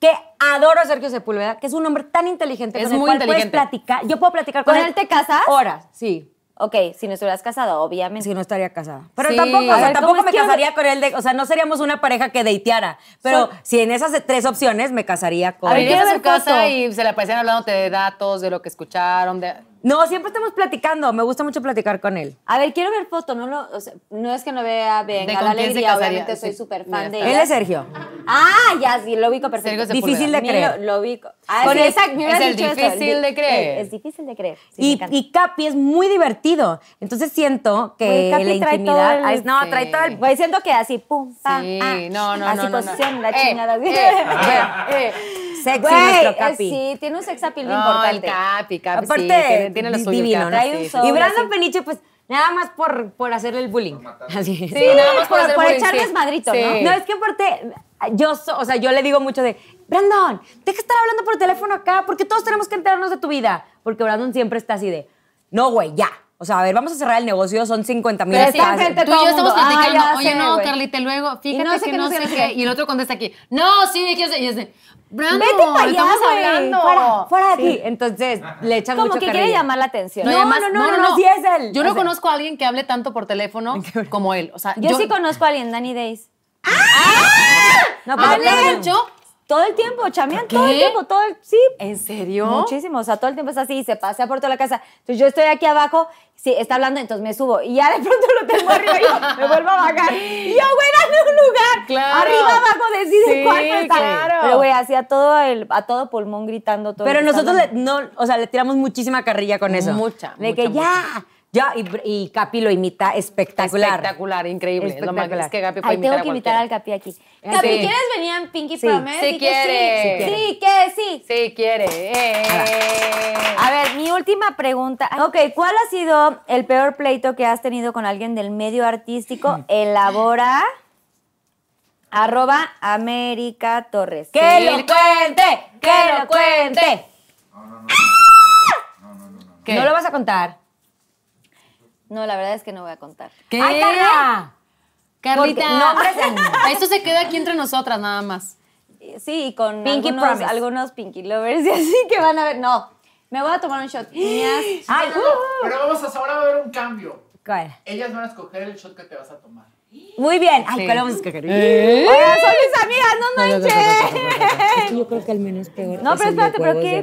que adoro a Sergio Sepúlveda, que es un hombre tan inteligente Es con el muy cual inteligente. puedes platicar. Yo puedo platicar con, ¿Con él te casas? Horas, sí. Ok, si no estuvieras casado, obviamente. Si no estaría casada. Pero Sí. tampoco, o A sea, ver, ¿cómo tampoco me que- casaría con él de, o sea, no seríamos una pareja que deiteara. Pero Son- si en esas tres opciones me casaría con A ver, Irías quiero a ver su casa foto. y se la parecían hablando de datos, de lo que escucharon, de... No, siempre estamos platicando. Me gusta mucho platicar con él. A ver, quiero ver foto, no lo, o sea, no es que no vea Venga ¿De la Alegría, casaría? obviamente soy Sí, súper mira, fan de. Él ella. es Sergio. Ah, ya, sí, lo ubico perfecto. Sergio. Difícil de creer. Lo, lo ubico. Ah, Con sí, me hubieras es el eso, difícil di- de creer. Es, es difícil de creer. sí, Y, y Capi es muy divertido. Entonces siento que Capi la trae intimidad. todo el- no, Sí. trae todo el. Güey, siento que así, pum, pam, Sí, ah, no, no, así no, no, no. posición, la Eh, chingada. así. eh, Sexy Güey, nuestro eh, Capi. sí, tiene un sex appeal No, el importante. Capi, Capi, Aparte, sí, tiene, tiene lo suyo. el divino, Capi, ¿no? Trae un sí. sol. Y Brandon. Peniche, pues nada más por, por hacerle el bullying. Así. Sí, nada más por, por- hacer por bullying, echar sí. desmadrito, ¿no? No, es que aparte, yo, so- o sea, yo le digo mucho de, Brandon, deja de estar hablando por teléfono acá, porque todos tenemos que enterarnos de tu vida. Porque Brandon siempre está así de, no, güey, ya. O sea, a ver, vamos a cerrar el negocio, son 50 mil Pero está enfrente Tú y yo estamos mundo. Ah, platicando. Oye, sé, no. Carlita, luego, fíjate no sé que no no sé qué, qué. no sé qué. Y el otro contesta aquí, no, sí, ¿qué hace? Y es de, Brandon, Vete para allá, estamos hablando. Fuera, fuera de aquí. Entonces, le echan Como mucho que quiere llamar la atención. No, y además- no, no, no, sí es él. Yo no O sea- conozco a alguien que hable tanto por teléfono como él. O sea, Yo, sí conozco a alguien, Danny Days. No, pero ¿Habla claro. mucho? Todo el tiempo, chamean, todo el tiempo, todo el... Sí. ¿En serio? Muchísimo, o sea, todo el tiempo es así, se pasea por toda la casa. Entonces yo estoy aquí abajo, sí, está hablando, entonces me subo y ya de pronto lo tengo arriba y yo me vuelvo a bajar. Y yo, güey, dame un lugar. Claro. Arriba, abajo, decide Sí, cuánto está. claro. Pero güey, así a todo, el, a todo pulmón gritando todo. Pero nosotros le, no, o sea, le tiramos muchísima carrilla con eso. Mucha, De mucha, que mucha. ya, ya, y, y Capi lo imita espectacular. Espectacular, increíble. Es lo más- Espectacular. Es que Gapi puede Ay, tengo que invitar al. Capi aquí. Sí. Capi, ¿quieres venir en Pinky Sí. Promise? Sí que quiere. Sí, sí, que sí. Sí, quiere. Eh. A ver, mi última pregunta. Ok, ¿cuál ha sido el peor pleito que has tenido con alguien del medio artístico? Elabora. Arroba América Torres. ¡Que Sí. lo cuente! ¡Que lo cuente! ¿Qué? No lo vas a contar. No, la verdad es que no voy a contar. ¿Qué? ¡Ay, Carla! Carlita. En- Esto se queda aquí entre nosotras nada más. Sí, y con Pinky algunos, Promise. algunos Pinky Lovers y así que van a ver. No, me voy a tomar un shot. Niñas, ¡Ay! Pero vamos a, ahora va a haber un cambio. ¿Cuál? Ellas van a escoger el shot que te vas a tomar. Muy bien. Ay, Sí. ¿cuál vamos a escoger? Oigan, son mis amigas, no manches. Yo creo que el menos peor. No, es pero espérate, ¿pero qué? de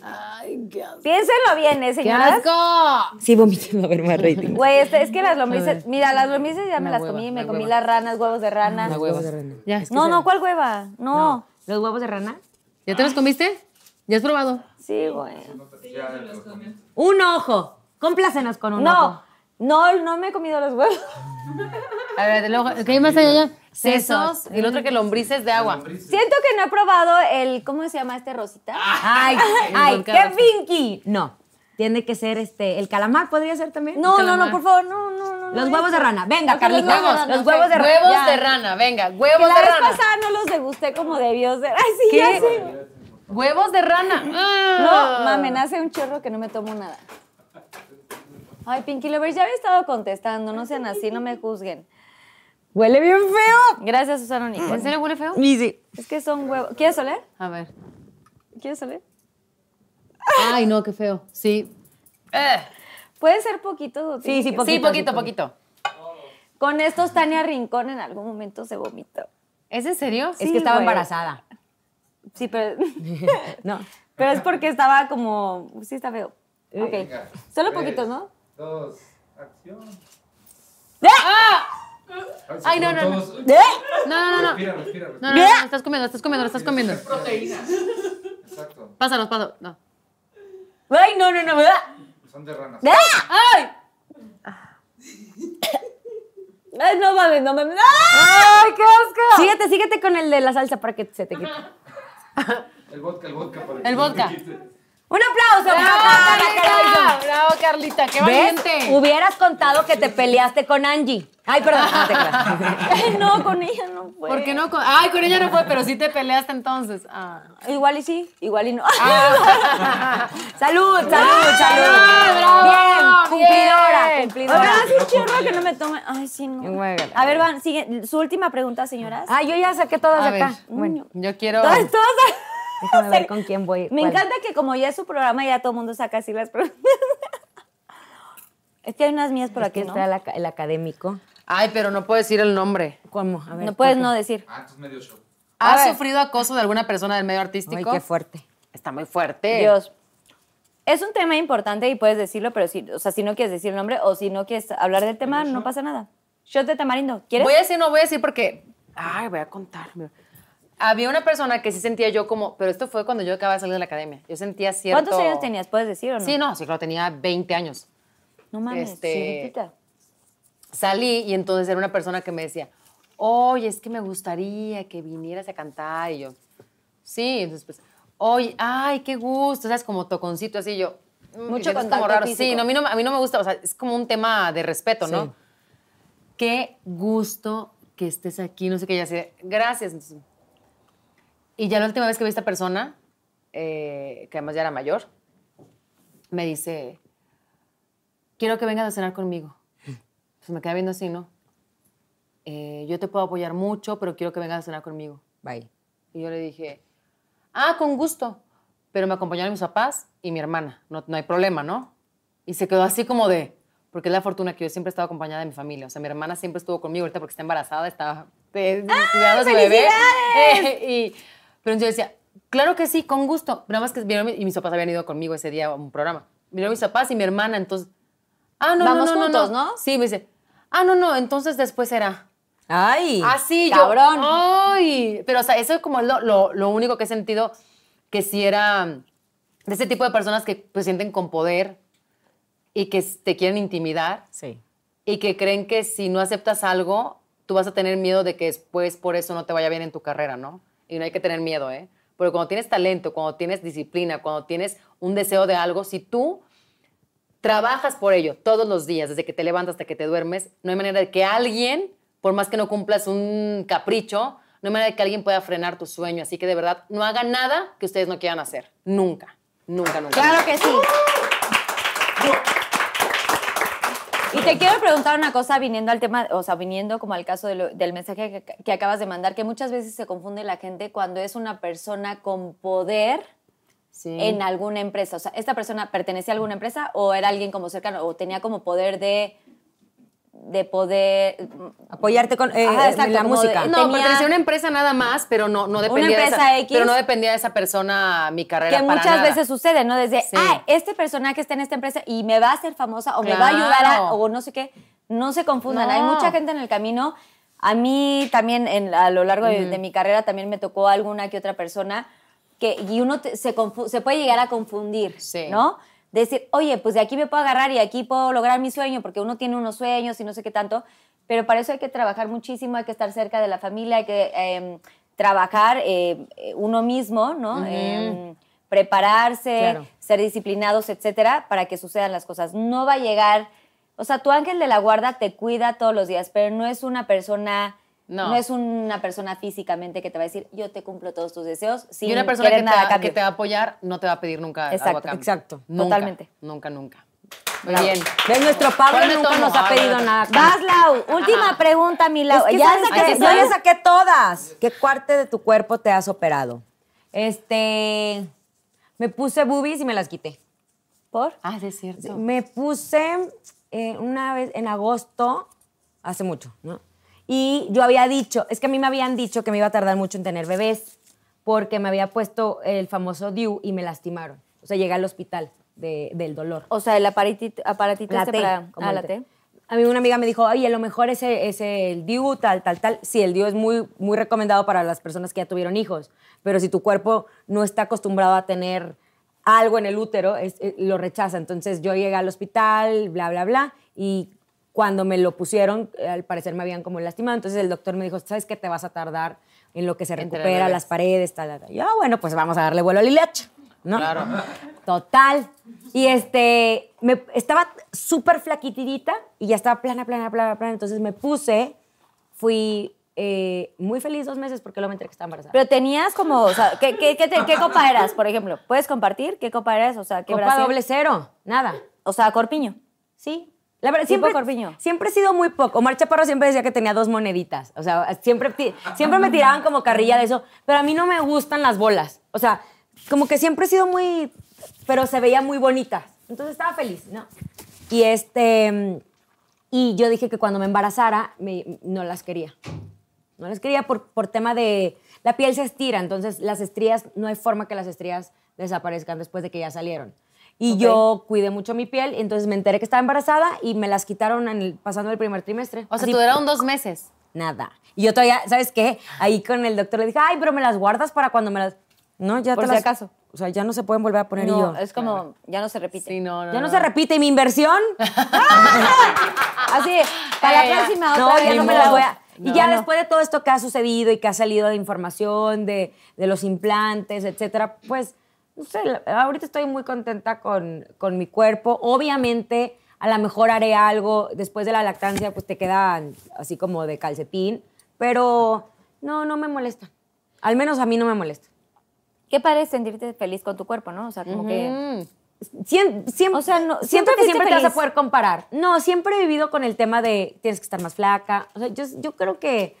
¿Cuál rana. es? Piénsenlo bien, ¿eh, ¡Qué señoras? asco! Sí, vomito, a ver más rating. Güey, este- es que las lombrices, mira, las lombrices ya me La las hueva, comí, me comí hueva. las ranas, huevos de rana. La hueva. Ya. No, no, ¿cuál hueva? No. ¿Los huevos de rana? ¿Ya te los comiste? ¿Ya has probado? Sí, güey. Un ojo. Complácenos con un No, ojo. no, no me he comido los huevos. A ver, luego, ¿qué hay más allá? Sesos y el otro que lombrices de agua. Siento que no he probado el, ¿cómo se llama este rosita? Ay, ay, qué pinky. No. Tiene que ser este, el calamar podría ser también. No, no, no, por favor, no, no, no. Los huevos de rana. Venga, Ok, los Carlita. huevos de rana, Los huevos de rana. Huevos Ya. de rana, venga, Que huevos la de vez rana. pasada no los degusté como debió ser. Ay, sí, ¿Qué? ya sé. Huevos de rana. No, Ah. mamen, hace un chorro que no me tomo nada. Ay, Pinky Lovers, ya había estado contestando, no sean así, no me juzguen. Huele bien feo. Gracias, Susana Nicole. ¿En serio huele feo? Sí. Es que son huevos. ¿Quieres oler? A ver. ¿Quieres oler? Ay, no, qué feo. Sí. Eh. Puede ser poquito. o Sí, sí, poquito. sí, poquito, poquito. Con estos, Tania Rincón en algún momento se vomitó. ¿Es en serio? Es Sí, que estaba güey. embarazada. Sí, pero, No. pero es porque estaba como. Sí, está feo. Ok. Venga. Solo Tres, poquitos, ¿no? Dos, acción. Ay, no, no, no. ¿Eh? No, no, no. Respira, respira, respira. No, no, no, estás comiendo, estás comiendo, estás comiendo. Proteínas. Exacto. Pásalos, pásalos. No. Ay, no, no, no. Son de ranas. ¡Ay! Ay, no mames, no mames. ¡Ay, qué asco! Síguete, síguete con el de la salsa para que se te quite. El vodka, el vodka. para El vodka. ¡Un aplauso! ¡Bravo, Carlita! ¡Bravo, Carlita! ¡Qué ¿Ves? valiente! Hubieras contado que te peleaste con Angie. Ay, perdón. No te. Ay, no, con ella no fue. ¿Por qué no? Con- Ay, con ella no fue, pero sí te peleaste entonces. Ah. Igual y sí, igual y no. Salud, salud, salud. bravo, Bien, cumplidora, bien. cumplidora. Oigan, sí, chorro que no me tome. Ay, sí, no. A ver, van, sigue. Su última pregunta, señoras. Ah, yo ya saqué todas A de acá. ver, Bueno, yo quiero... Todas, todas. Déjame ver con quién voy. Me cuál. encanta que como ya es su programa, ya todo el mundo saca así las preguntas. Es que hay unas mías por Aquí aquí, ¿no? está el, aca- el académico. Ay, pero no puedo decir el nombre. ¿Cómo? A ver. No puedes no decir. Ah, entonces medio show. ¿Has sufrido acoso de alguna persona del medio Ay, artístico? qué fuerte. Está muy fuerte. Dios. Es un tema importante y puedes decirlo, pero si, o sea, si no quieres decir el nombre o si no quieres hablar del tema, no pasa nada. Shot de tamarindo. ¿Quieres? Voy a decir, no voy a decir porque. Ay, voy a contar. Había una persona que sí sentía yo como. Pero esto fue cuando yo acababa de salir de la academia. Yo sentía cierto. ¿Cuántos años tenías? ¿Puedes decir o no? Sí, no, sí, claro, tenía 20 años. No mames, Este-. Salí y entonces era una persona que me decía, oye, es que me gustaría que vinieras a cantar. Y yo, sí, entonces pues, oye, ay, qué gusto, ¿sabes? Como toconcito así, yo. mm, Mucho contacto raro. físico. Sí, no, a, mí no, a mí no me gusta, o sea, es como un tema de respeto, ¿no? Sí. Qué gusto que estés aquí, no sé qué, ya sé, gracias. Entonces, y ya la última vez que vi a esta persona, eh, que además ya era mayor, me dice, quiero que vengas a cenar conmigo. Pues me queda viendo así, ¿no? Eh, yo te puedo apoyar mucho, pero quiero que vengas a cenar conmigo. Bye. Y yo le dije, ah, con gusto. Pero me acompañaron mis papás y mi hermana. No, no hay problema, ¿no? Y se quedó así como de, porque es la fortuna que yo siempre he estado acompañada de mi familia. O sea, mi hermana siempre estuvo conmigo, ahorita porque está embarazada, está de, cuidando a su bebé. Eh, y, pero yo decía, claro que sí, con gusto. Nada más que vinieron mi- y mis papás habían ido conmigo ese día a un programa. Vinieron mis papás y mi hermana, entonces, ah, no, Vamos no, no, juntos, no, ¿no? Sí, me dice, ah, no, no, entonces después será. Ay. Así, cabrón. yo. ¡Ay! Pero, o sea, eso es como lo, lo, lo único que he sentido que si era de ese tipo de personas que pues, sienten con poder y que te quieren intimidar Sí. y que creen que si no aceptas algo, tú vas a tener miedo de que después por eso no te vaya bien en tu carrera, ¿no? Y no hay que tener miedo, ¿eh? Porque cuando tienes talento, cuando tienes disciplina, cuando tienes un deseo de algo, si tú trabajas por ello todos los días, desde que te levantas hasta que te duermes, no hay manera de que alguien, por más que no cumplas un capricho, no hay manera de que alguien pueda frenar tu sueño. Así que de verdad, no hagan nada que ustedes no quieran hacer. Nunca, nunca, nunca. Claro que sí. Y te quiero preguntar una cosa viniendo al tema, o sea, viniendo como al caso de lo- del mensaje que, que acabas de mandar, que muchas veces se confunde la gente cuando es una persona con poder Sí. en alguna empresa. O sea, ¿esta persona pertenecía a alguna empresa o era alguien como cercano o tenía como poder de, de poder... Apoyarte con eh, Ajá, exacto, la música. de- No, tenía- pertenecía a una empresa nada más, pero no, no dependía de empresa esa, X. pero no dependía de esa persona mi carrera Que para muchas nada. veces sucede, ¿no? Desde, Sí. ah, este personaje está en esta empresa y me va a hacer famosa o me va a ayudar a, o no sé qué. No se confundan. No. Hay mucha gente en el camino. A mí también, en- a lo largo de, de mi carrera, también me tocó alguna que otra persona que, y uno te- se, confu- se puede llegar a confundir, Sí. ¿no? Decir, oye, pues de aquí me puedo agarrar y aquí puedo lograr mi sueño, porque uno tiene unos sueños y no sé qué tanto, pero para eso hay que trabajar muchísimo, hay que estar cerca de la familia, hay que em, trabajar eh, uno mismo, ¿no? Em, prepararse, Claro. ser disciplinados, etcétera, para que sucedan las cosas. No va a llegar, o sea, tu ángel de la guarda te cuida todos los días, pero no es una persona, no, No. es una persona físicamente que te va a decir, yo te cumplo todos tus deseos, sin y una persona que te, nada va, cambio. que te va a apoyar no te va a pedir nunca Exacto, algo a cambio. exacto. Nunca, Totalmente. Nunca, nunca. Muy bien. ¿Ves? Nuestro Pablo nunca nos ha Ah, pedido nada. Vas, Lau. Última pregunta, mi Lau. Es que ya ¿sabes sabes qué? que Yo le saqué todas. ¿Qué parte de tu cuerpo te has operado? Este. Me puse boobies y me las quité. ¿Por? Ah, es cierto. Me puse eh, una vez en agosto, hace mucho, ¿no? Y yo había dicho, es que a mí me habían dicho que me iba a tardar mucho en tener bebés, porque me había puesto el famoso DIU y me lastimaron. O sea, llegué al hospital de- del dolor. O sea, el aparatito, aparatito La este T, para... como Ah, el la T. T. A mí una amiga me dijo, oye, a lo mejor ese es el DIU, tal, tal, tal. Sí, el DIU es muy, muy recomendado para las personas que ya tuvieron hijos, pero si tu cuerpo no está acostumbrado a tener algo en el útero, es- eh, lo rechaza. Entonces yo llegué al hospital, bla, bla, bla, y cuando me lo pusieron, eh, al parecer me habían como lastimado, entonces el doctor me dijo, ¿sabes qué? Te vas a tardar en lo que se recupera, las paredes, tal, tal. Y yo, "Ah, bueno, pues vamos a darle vuelo al hilacha, ¿no? Claro. Total. Y este, me, estaba súper flaquitidita y ya estaba plana, plana, plana, plana. Entonces me puse, fui eh, muy feliz dos meses porque luego me enteré que estaba embarazada. Pero tenías como, o sea, ¿qué, qué, qué, te- qué copa eras, por ejemplo? ¿Puedes compartir qué copa eras? O sea, ¿qué Copa doble cero, nada. O sea, corpiño. Sí. La verdad, siempre, corpiño. siempre he sido muy poco. Omar Chaparro siempre decía que tenía dos moneditas. O sea, siempre, siempre me tiraban como carrilla de eso. Pero a mí no me gustan las bolas. O sea, como que siempre he sido muy... Pero se veía muy bonita. Entonces estaba feliz, ¿no? Y este... Y yo dije que cuando me embarazara, me- no las quería. No las quería por, por tema de... La piel se estira, entonces las estrías, no hay forma que las estrías desaparezcan después de que ya salieron. Y yo cuidé mucho mi piel, y entonces me enteré que estaba embarazada y me las quitaron en el- pasando el primer trimestre. O sea, Así, duraron dos meses. Nada. Y yo todavía, ¿sabes qué? Ahí con el doctor le dije, ay, pero me las guardas para cuando me las... No, ya Por te si las- acaso. O sea, ya no se pueden volver a poner y No, yo. es como, ya no se repite. Sí, no, no. Ya no se repite. ¿Y mi inversión? Así, de, para la próxima otra No, vez ya no me las voy a... Y ya No. después de todo esto que ha sucedido y que ha salido de información, de, de los implantes, etcétera, pues, no sé, ahorita estoy muy contenta con, con mi cuerpo. Obviamente, a lo mejor haré algo después de la lactancia, pues te quedan así como de calcetín, pero no, no me molesta. Al menos a mí no me molesta. Qué padre sentirte feliz con tu cuerpo, ¿no? O sea, como que... Mm. Siem- siem- O sea, no- siento siempre que siempre te vas a poder comparar. No, siempre he vivido con el tema de tienes que estar más flaca. O sea, yo, yo creo que,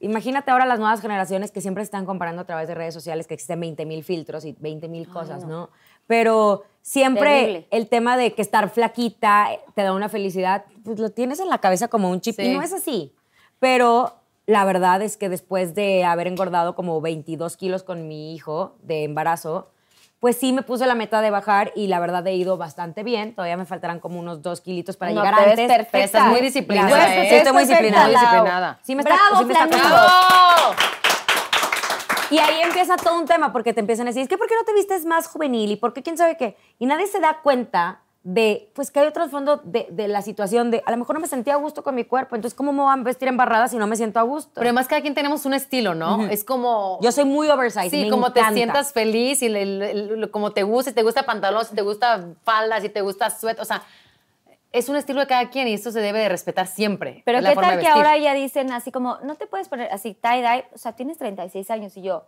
imagínate ahora las nuevas generaciones que siempre se están comparando a través de redes sociales, que existen 20 mil filtros y 20 mil cosas, ¿no? Pero siempre Terrible. el tema de que estar flaquita te da una felicidad, pues lo tienes en la cabeza como un chip y no es así. Pero la verdad es que después de haber engordado como 22 kilos con mi hijo de embarazo, pues sí me puse la meta de bajar y la verdad he ido bastante bien. Todavía me faltarán como unos dos kilitos para No, llegar te ves antes. perfecta. Estás muy disciplinada. ¿eh? Sí, estoy muy disciplinada. Sí me está, Bravo, sí me está Flamingo. costando. ¡Bravo! Y ahí empieza todo un tema porque te empiezan a decir, es que ¿por qué no te vistes más juvenil? ¿Y por qué quién sabe qué? Y nadie se da cuenta de, pues que hay otro fondo de, de la situación de, a lo mejor no me sentía a gusto con mi cuerpo, entonces ¿cómo me voy a vestir embarrada si no me siento a gusto? Pero además cada quien tenemos un estilo, ¿no? Es como... Yo soy muy oversize, Sí, me como te encanta. sientas feliz y le- le- le- como te gusta, si te gusta pantalón, si te gusta falda, si te gusta suéter, o sea, es un estilo de cada quien y esto se debe de respetar siempre. Pero qué tal que ahora ya dicen así como, no te puedes poner así tie-dye, o sea, tienes 36 años y yo...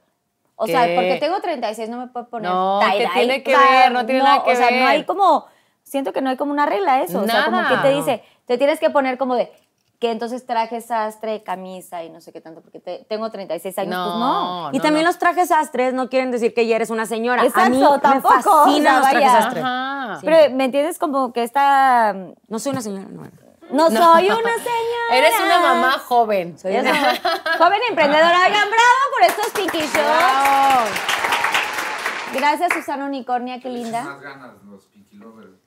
O sea, ¿Qué? porque tengo 36 no me puedo poner No, ¿qué tie-dye. tiene que O sea, ver? No tiene nada que O sea, no ver. hay como... Siento que no hay como una regla a eso. O sea, como que Nada. te dice, te tienes que poner como de que entonces traje sastre, camisa y no sé qué tanto, porque te- tengo 36 años, pues no. Y también los trajes sastres no quieren decir que ya eres una señora. a Exacto, mí tampoco, me fascinan o los sea, trajes vaya. sastres. Ajá. Pero, ¿me entiendes? Como que esta... No soy una señora, no. No, soy una señora. Eres una mamá joven. Soy una-. Joven emprendedora. Oigan, bravo por estos Pinky Shows. Gracias, Susana Unicornia, qué linda. Más ganas los Pinky Lovers.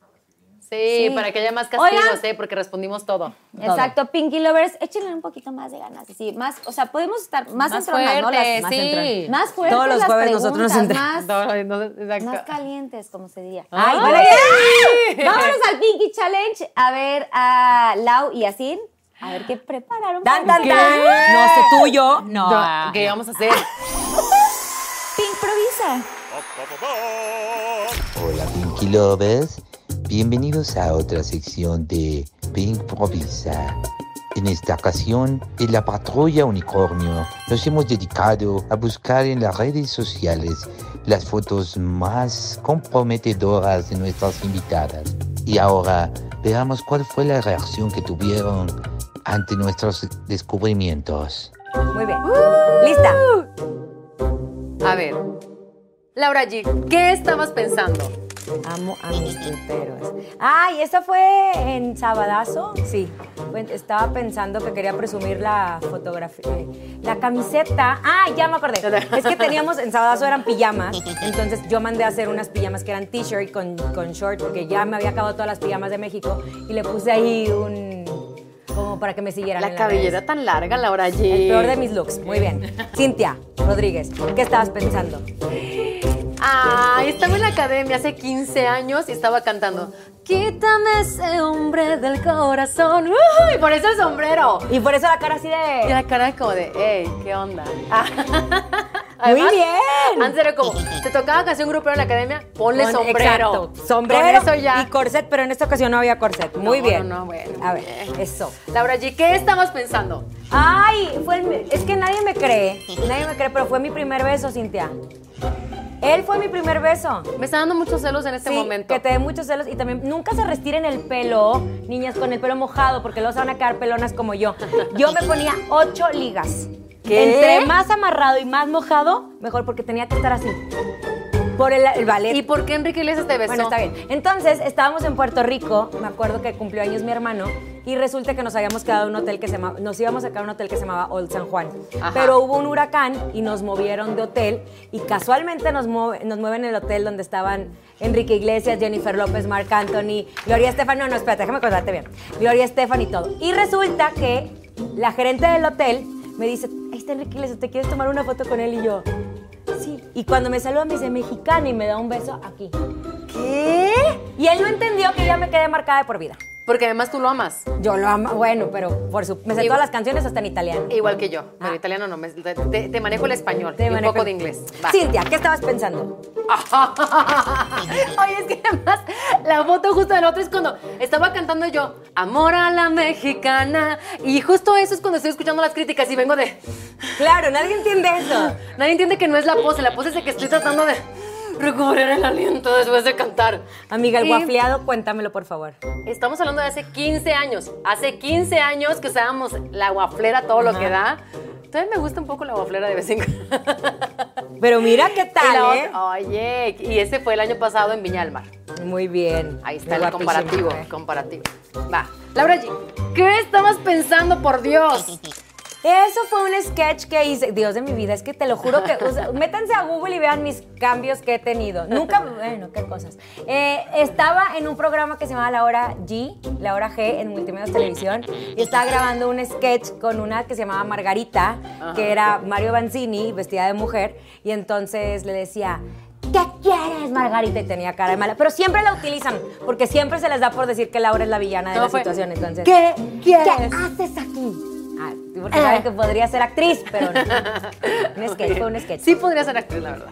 Sí, Sí. para que haya más castigos, Oigan. ¿eh? Porque respondimos todo. Exacto, Pinky Lovers, échenle un poquito más de ganas. Sí, más, o sea, podemos estar más, Más entronadas, ¿no? Las- sí. entron- Más fuertes Todos los las jueves nosotros nos entramos. más, más calientes, como se diría. Ay, ¡ay! Vámonos al Pinky Challenge a ver a Lau y a Sin. A ver qué prepararon. Tan, tan, tan. No sé tuyo. No. No, ¿Qué vamos a hacer? Pink improvisa. Hola Pinky Lovers, bienvenidos a otra sección de Pink Provisa. En esta ocasión, en la patrulla unicornio, nos hemos dedicado a buscar en las redes sociales las fotos más comprometedoras de nuestras invitadas. Y ahora veamos cuál fue la reacción que tuvieron ante nuestros descubrimientos. Muy bien. ¿Lista? A ver, Laura G, ¿qué estabas pensando? Amo a mis tuiteros. Ay, ¿esa fue en Sabadazo? Sí. Estaba pensando que quería presumir la fotografía. La camiseta. Ah, ya me acordé. Es que teníamos, en Sabadazo eran pijamas. Entonces yo mandé a hacer unas pijamas que eran t-shirt con, con short, porque ya me había acabado todas las pijamas de México. Y le puse ahí un. como para que me siguieran. La en cabellera tan larga, Laura G. El peor de mis looks. Muy bien. Cintia Rodríguez, ¿qué estabas pensando? Ah, estaba en la academia hace 15 años y estaba cantando Quítame ese hombre del corazón. ¡Uy! Por eso el sombrero. Y por eso la cara así Y de. la cara como de, hey, ¿qué onda? Ah. Muy bien. Antes era como, te tocaba canción grupero en la academia, ponle Con- sombrero. Exacto. Sombrero Con eso ya. y corset, pero en esta ocasión no había corset. Muy No, bien. no, no, bueno, A ver, bien. eso. Laura G, ¿qué estabas pensando? Ay, fue el- es que nadie me cree. Nadie me cree, pero fue mi primer beso, Cintia. Él fue mi primer beso. Me está dando muchos celos en este Sí, momento. que te dé muchos celos y también nunca se restiren el pelo, niñas, con el pelo mojado, porque luego se van a quedar pelonas como yo. Yo me ponía ocho ligas. ¿Qué? Entre más amarrado y más mojado, mejor, porque tenía que estar así. Por el, el ballet. ¿Y por qué Enrique Iglesias te besó? Bueno, está bien. Entonces, estábamos en Puerto Rico, me acuerdo que cumplió años mi hermano, y resulta que nos habíamos quedado en un hotel que se llamaba, nos íbamos a quedar en un hotel que se llamaba Old San Juan. Ajá. Pero hubo un huracán y nos movieron de hotel, y casualmente nos, mueve- nos mueven el hotel donde estaban Enrique Iglesias, Jennifer López, Marc Anthony, Gloria Estefan, no, no, espérate, déjame contarte bien. Gloria Estefan y todo. Y resulta que la gerente del hotel me dice, ahí está Enrique Iglesias, ¿te quieres tomar una foto con él? Y yo. Y cuando me saluda me dice, mexicana, y me da un beso aquí. ¿Qué? Y él no entendió que ya me quedé marcada de por vida. Porque además tú lo amas. Yo lo amo, bueno, pero por su, me sé Igual- todas las canciones hasta en italiano. Igual que yo. Pero Ah. italiano no. me- te, te- manejo el español. Te y un manejo- poco de inglés. Va. Cintia, ¿qué estabas pensando? Oye, es que además la foto justo del otro es cuando estaba cantando yo, Amor a la mexicana. Y justo eso es cuando estoy escuchando las críticas y vengo de. Claro, nadie entiende eso. Nadie entiende que no es la pose, la pose es de que estoy tratando de recobrar el aliento después de cantar. Amiga, el Y guafleado, cuéntamelo, por favor. Estamos hablando de hace 15 años. Hace 15 años que usábamos la guaflera todo lo que da. Todavía me gusta un poco la guaflera de vez en cuando. Pero mira qué Y tal, ¿eh? Oye, y ese fue el año pasado en Viña del Mar. Muy bien. Ahí está Muy el comparativo, ¿eh? comparativo. Va. Laura G, ¿qué estabas pensando, por Dios? Eso fue un sketch que hice. Dios de mi vida, es que te lo juro que. o sea, métanse a Google y vean mis cambios que he tenido. Nunca. Bueno, qué cosas. Eh, estaba en un programa que se llamaba La Hora G, La Hora G, en Multimedios Televisión. Y estaba grabando un sketch con una que se llamaba Margarita, que era Mario Banzini, vestida de mujer. Y entonces le decía. ¿Qué quieres, Margarita? Y tenía cara de mala. Pero siempre la utilizan, porque siempre se les da por decir que Laura es la villana de No, la fue, situación. Entonces, ¿qué quieres? ¿Qué haces aquí? Ah, porque que podría ser actriz, pero no. Un sketch, fue un sketch. Sí podría ser actriz, la verdad.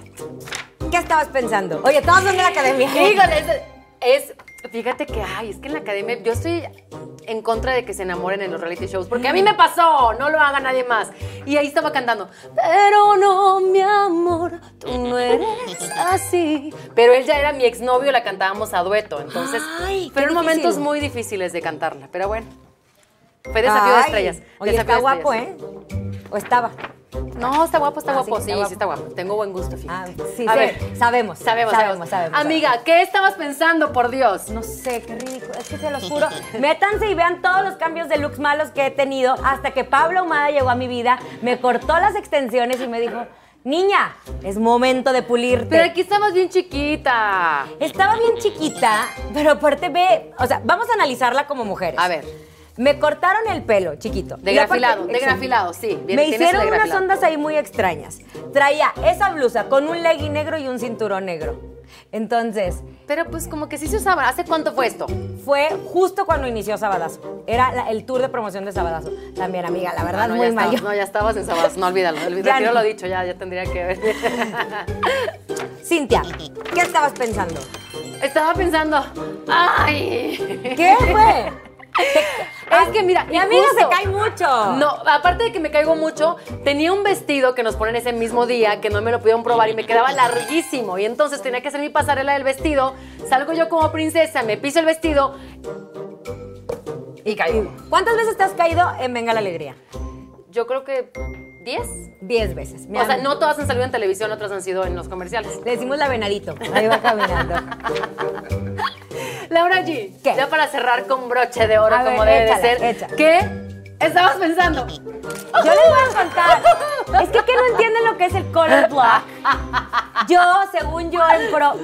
¿Qué estabas pensando? Oye, todos son de la academia. Híjole, es, es- Fíjate que, ay, es que en la academia yo estoy en contra de que se enamoren en los reality shows, porque a mí me pasó, no lo haga nadie más. Y ahí estaba cantando, pero no, mi amor, tú no eres así. Pero él ya era mi exnovio, la cantábamos a dueto, entonces Ay, fueron difícil. momentos muy difíciles de cantarla, pero bueno. Fue desafío de Ay, estrellas. Oye, desafío está de guapo, estrellas. ¿eh? ¿O estaba? No, está guapo, está Ah, guapo. sí, Sí, está sí, está guapo. Tengo buen gusto, Ah, fíjate. sí, A sí, ver, sabemos, Sabemos, sabemos, sabemos. Amiga, ¿qué estabas pensando, por Dios? No sé, qué ridículo. Es que se los juro. Métanse y vean todos los cambios de looks malos que he tenido hasta que Pablo Humada llegó a mi vida, me cortó las extensiones y me dijo, niña, es momento de pulirte. Pero aquí estabas bien chiquita. Estaba bien chiquita, pero aparte ve, o sea, vamos a analizarla como mujeres. A ver. Me cortaron el pelo, chiquito. De Y aparte- grafilado, de grafilado, sí. Bien, Me hicieron unas ondas ahí muy extrañas. Traía esa blusa con un legging negro y un cinturón negro. Entonces, Pero pues como que sí se usaba. ¿Hace cuánto fue esto? fue justo cuando inició Sabadazo. Era la- el tour de promoción de Sabadazo. También, amiga, la verdad, Ah, no, muy mal. no, ya estabas en Sabas. No, olvídalo. olvídalo. No. lo dicho, ya, ya tendría que ver. Cintia, ¿qué estabas pensando? Estaba pensando, ay. ¿Qué fue? Es que mira, Mi y amiga se justo- cae mucho. No, aparte de que me caigo mucho, tenía un vestido que nos ponen ese mismo día, que no me lo pudieron probar y me quedaba larguísimo. Y entonces tenía que hacer mi pasarela del vestido. Salgo yo como princesa, me piso el vestido y caigo. ¿Cuántas veces te has caído en Venga la Alegría? Yo creo que 10. Diez veces. Mi O sea, no todas han salido en televisión, otras han sido en los comerciales. Le decimos la venadito. Ahí va caminando. Laura G, ¿Qué? ya para cerrar con broche de oro A ver, como debe échala, de ser, echa. ¿qué estabas pensando? Yo les voy a contar. Es que, ¿qué no entienden lo que es el color block? Yo, según yo, en pro.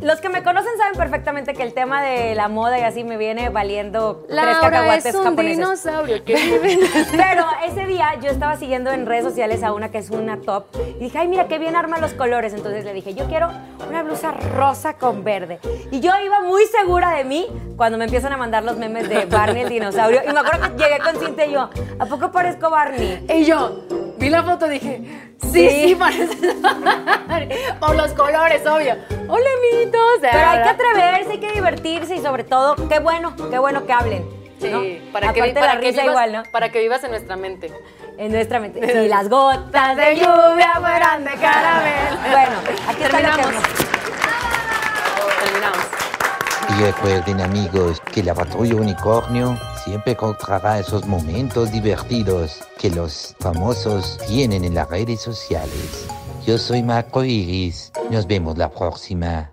Los que me conocen saben perfectamente que el tema de la moda y así me viene valiendo tres Laura cacahuates es un japoneses. dinosaurio que vive Pero ese día yo estaba siguiendo en redes sociales a una que es una top y dije, ay, mira qué bien arma los colores. Entonces le dije, yo quiero una blusa rosa con verde. Y yo iba muy segura de mí cuando me empiezan a mandar los memes de Barney el dinosaurio. Y me acuerdo que llegué con Cintia y yo, ¿a poco parezco Barney? Y yo vi la foto y dije, sí, Sí. sí, parece. Por los colores, obvio. Hola, amiguitos. Pero hay que atreverse, hay que divertirse y sobre todo, qué bueno, qué bueno que hablen. Sí, ¿no? para que, para la que risa vivas, igual, ¿no? Para que vivas en nuestra mente. En nuestra mente. Si las gotas de lluvia fueran de caramelo. Bueno, aquí está lo que Terminamos. Terminamos. Y recuerden amigos que la patrulla unicornio siempre encontrará esos momentos divertidos que los famosos tienen en las redes sociales. Yo soy Marco Iris. Nos vemos la próxima.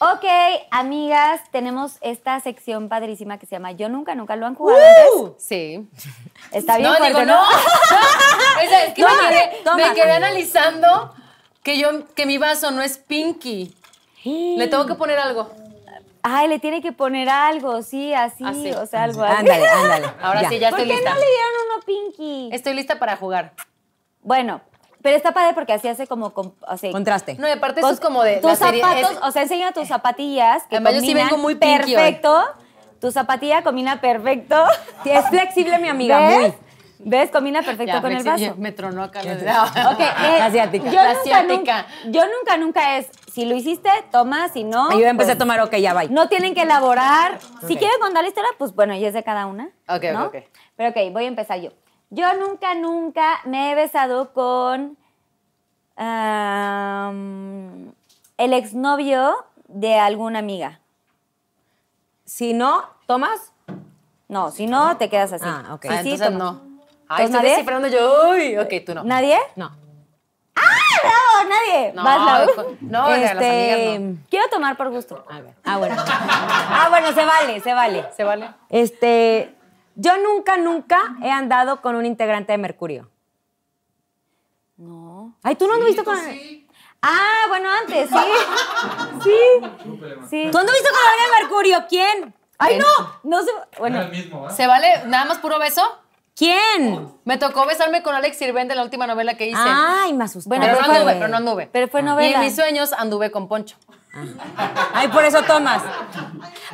Ok, amigas, tenemos esta sección padrísima que se llama Yo Nunca, Nunca lo han jugado antes. Sí. Está bien no, fuerte, digo, ¿no? no. Esa- es que Toma, me, quedé, toma. me quedé analizando que, yo, que mi vaso no es pinky. Le tengo que poner algo. Ay, le tiene que poner algo, sí, así, Así. o sea, algo así. Ándale, ándale. Ahora sí, ya ¿Por estoy qué lista. no le dieron uno pinky? Estoy lista para jugar. Bueno, pero está padre porque así hace como, com- o sea, Contraste. No, y aparte eso es como de tus la serie- zapatos, es- o sea, enseña tus zapatillas que Además, yo sí combinan vengo muy perfecto. Tu zapatilla combina perfecto. Sí, es flexible mi amiga, ¿Ves? muy. ¿Ves? Combina perfecto Ya, con el vaso. Me tronó acá. Ok, eh, La asiática. Yo La nunca, asiática. nunca, yo nunca, nunca es, si lo hiciste, toma, si no. Y yo empecé pues, a tomar, ok, ya va. No tienen que elaborar. Si quieren contar la historia, pues bueno, y es de cada una. Ok, ¿no? ok, ok. Pero ok, voy a empezar yo. Yo nunca, nunca me he besado con el exnovio de alguna amiga. Si no, ¿tomas? No, si no, te quedas así. Ah, ok. Sí, Ah, sí, entonces toma. no. Ay, ¿Entonces estoy nadie? descifrando yo. Uy, ok, tú no. ¿Nadie? No. No, nadie. No, Vas, no, de las amigas no. Quiero tomar por gusto. A ver. Ah, bueno. Ah, bueno, se vale, se vale. ¿Se vale? Este, yo nunca, nunca he andado con un integrante de Mercurio. No. Ay, ¿tú no anduviste con... Ah, bueno, antes, sí. Sí. Sí. ¿Tú anduviste con alguien de Mercurio? ¿Quién? ¡Ay, no! No se. Bueno. el mismo, ¿eh? ¿Se vale nada más puro beso? ¿Quién? Me tocó besarme con Alex Sirven de la última novela que hice. Ay, me asusté. Bueno, pero, pero no anduve, pero no anduve. Pero fue Y en novela. mis sueños anduve con Poncho. Ay, por eso tomas.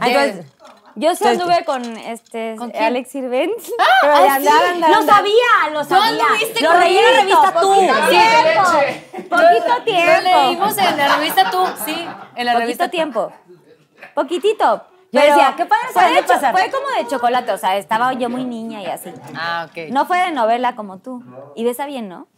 Ay, entonces- Yo sí anduve con este ¿Con quién? Alex Sirvent. Ay, andar, sí, andar, lo sabía, lo sabía. anduviste Lo con leí en la Poquito, revista tú. Poquito tiempo. Poquito Lo tiempo. leímos en la revista tú, sí, en la Poquito revista tiempo. Poquitito. Yo Pero decía, qué padre fue, de pasar. fue como de chocolate, o sea, estaba yo muy niña y así. Ah, ok. No fue de novela como tú. Y besa bien, ¿no?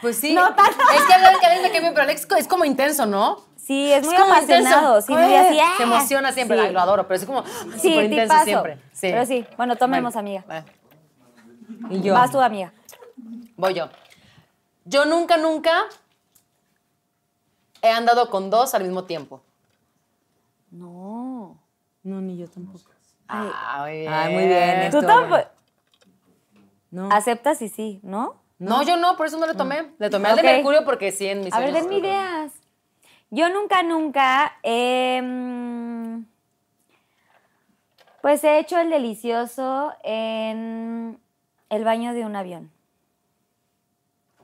Pues sí. No tanto. Es que Alex me cae bien, pero Alex es como intenso, ¿no? Sí, es muy como apasionado. intenso. Sí, muy así. ¡ah! Se emociona siempre, Sí. ay, lo adoro, pero es como Sí, súper intenso tipazo. siempre. Sí. Pero sí, bueno, tomemos, Bueno, amiga. va. Y yo. Vas tú, amiga. Voy yo. Yo nunca, nunca he andado con dos al mismo tiempo. No. No, ni yo tampoco. Ah, muy bien. Ay, muy bien, Tú tampoco. No. Aceptas y sí, ¿no? No, yo no, por eso no le tomé. Le tomé al de Mercurio porque sí, en mis A ver, denme ideas. Yo nunca, nunca he, mm, pues he hecho el delicioso en el baño de un avión.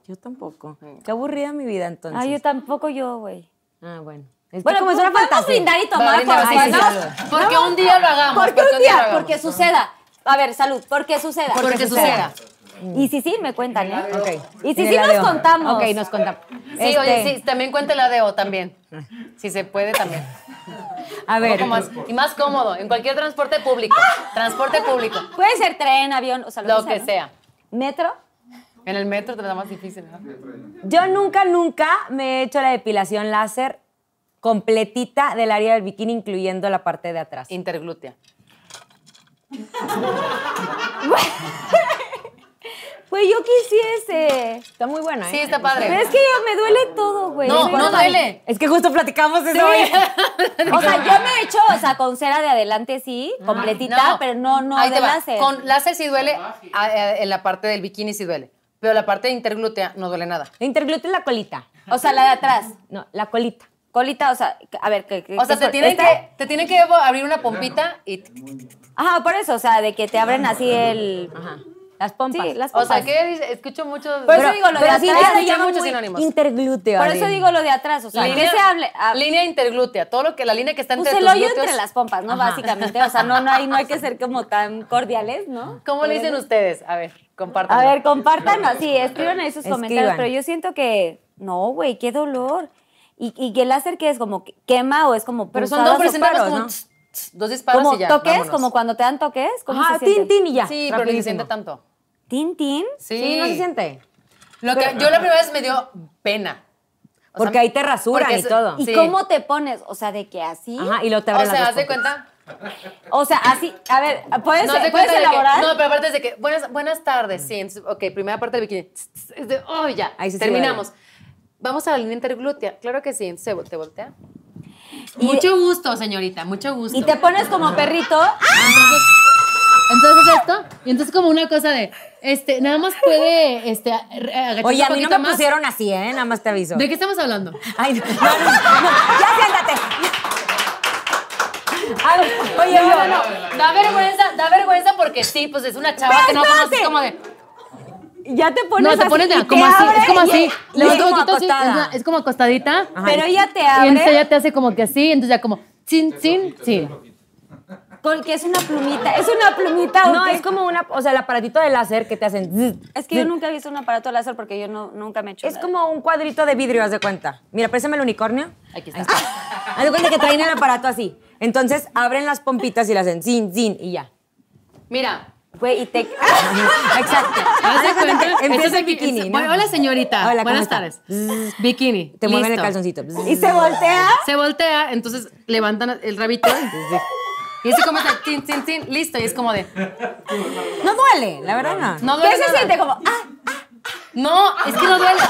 Yo tampoco. Qué aburrida mi vida entonces. Ah, yo tampoco yo, güey. Ah, bueno. Es Bueno, como pues es una podemos fantasía. brindar y tomar por ay, sí, no-. Porque un día lo hagamos. Porque un lo día, hagamos. porque suceda. A ver, salud, porque suceda. Porque suceda. Y si sí, me cuentan, ¿eh? Ok. Y si sí nos contamos. Ok, nos contamos. Sí, Este, oye, sí, también cuenta el ADO también. Si se puede, también. A Un ver. poco más, y más cómodo, en cualquier transporte público. Transporte público. Puede ser tren, avión, o sea, lo, Lo que ¿no? sea. ¿Metro? En el metro te da más difícil, ¿no? Yo nunca, nunca me he hecho la depilación láser completita del área del bikini, incluyendo la parte de atrás. Interglútea. Güey, yo quisiese. Está muy buena, ¿eh? Sí, está padre. Pero es que yo- me duele todo, güey. No, no duele. Es que justo platicamos eso. hoy. O sea, yo me he hecho, o sea, con cera de adelante sí, completita, pero no, no Ahí de te láser. Con láser sí duele, a- a- en la parte del bikini sí duele. Pero la parte de interglútea no duele nada. La interglútea es la colita. O sea, la de atrás. No, la colita. Colita, o sea, a ver, ¿qué, qué- O sea, qué- te tienen, esta- que, te tienen que abrir una pompita y... Ajá, por eso, o sea, de que te abren así el... Ajá. Las pompas. Sí, las O sea, pompas. ¿qué dice? Escucho muchos... Por eso digo lo de sí, atrás. se llama muchos sinónimos. Interglúteo. Por eso digo lo de atrás, o sea, línea, ¿qué se hable? Ah, línea interglútea, todo lo que la línea que está pues entre el tus hoyo glúteos. entre las pompas, ¿no? Básicamente, o sea, no, no, hay, no hay que ser como tan cordiales, ¿no? ¿Cómo le dicen ustedes? A ver, compartan. A ver, compartan así, escriban ahí sus comentarios, pero yo siento que, no, güey, qué dolor. Y, y que el láser que es como que quema o es como Pero son dos o disparos, paros, ¿no? ¿no? Tss, tss, dos disparos Como y ya, toques, vámonos. como cuando te dan toques, ¿cómo Ajá, se tin, tin y ya. Sí, pero ni se rapidísimo. siente tanto. Tin, tin. Sí. Sí, no se siente. Lo que, yo la primera vez me dio pena. O Porque sea, ahí te rasuran y todo. ¿Y Sí. cómo te pones? O sea, de que así. Ajá, y luego te O abren sea, las haz de cuenta. O sea, así. A ver, ¿puedes, No, ¿puedes que- elaborar? no, pero aparte es de que, buenas, buenas tardes, sí. Entonces, ok, primera parte del bikini. Es de, oh, ya, Ahí sí terminamos. Vamos a la línea interglútea. Claro que sí. Entonces, te voltea. Y- mucho gusto, señorita, mucho gusto. Y te pones como perrito. Entonces esto, y entonces como una cosa de, este, nada más puede, este, agacharse Oye, a mí no me más. pusieron así, ¿eh? Nada más te aviso. ¿De qué estamos hablando? Ay, no, no, no, no, ya siéntate. Ay, oye, No, yo, no, no, da vergüenza, da vergüenza porque sí, pues es una chava que no conoces como de, Ya te pones no, te así pones y de, te como así, abre es como y- así, y le es doy como poquito así, es, una- es como acostadita, Pero ella te y entonces abre ella te hace como que así, entonces ya como, chin, chin, chin. Con que es una plumita. ¿Es una plumita o no, es como una, o sea, el aparatito de láser que te hacen. Es que yo nunca he visto un aparato láser porque yo no, nunca me he hecho Es nada. como un cuadrito de vidrio, haz de cuenta. Mira, préstame el unicornio. Aquí está. Haz de cuenta que traen el aparato así. Entonces abren las pompitas y le hacen zin, zin y ya. Mira, Güey, y te... Exacto. haz de de cuenta empieza el bikini, es- ¿no? Hola señorita, Hola, ¿cómo buenas está? tardes. Bikini, Te mueven el calzoncito. y se voltea. Se voltea, entonces levantan el rabito y así como está, tin, tin, tin, listo, y es como de, No duele, la verdad no. no ¿Qué duele se nada. siente? Como, ah, No, es que no duele.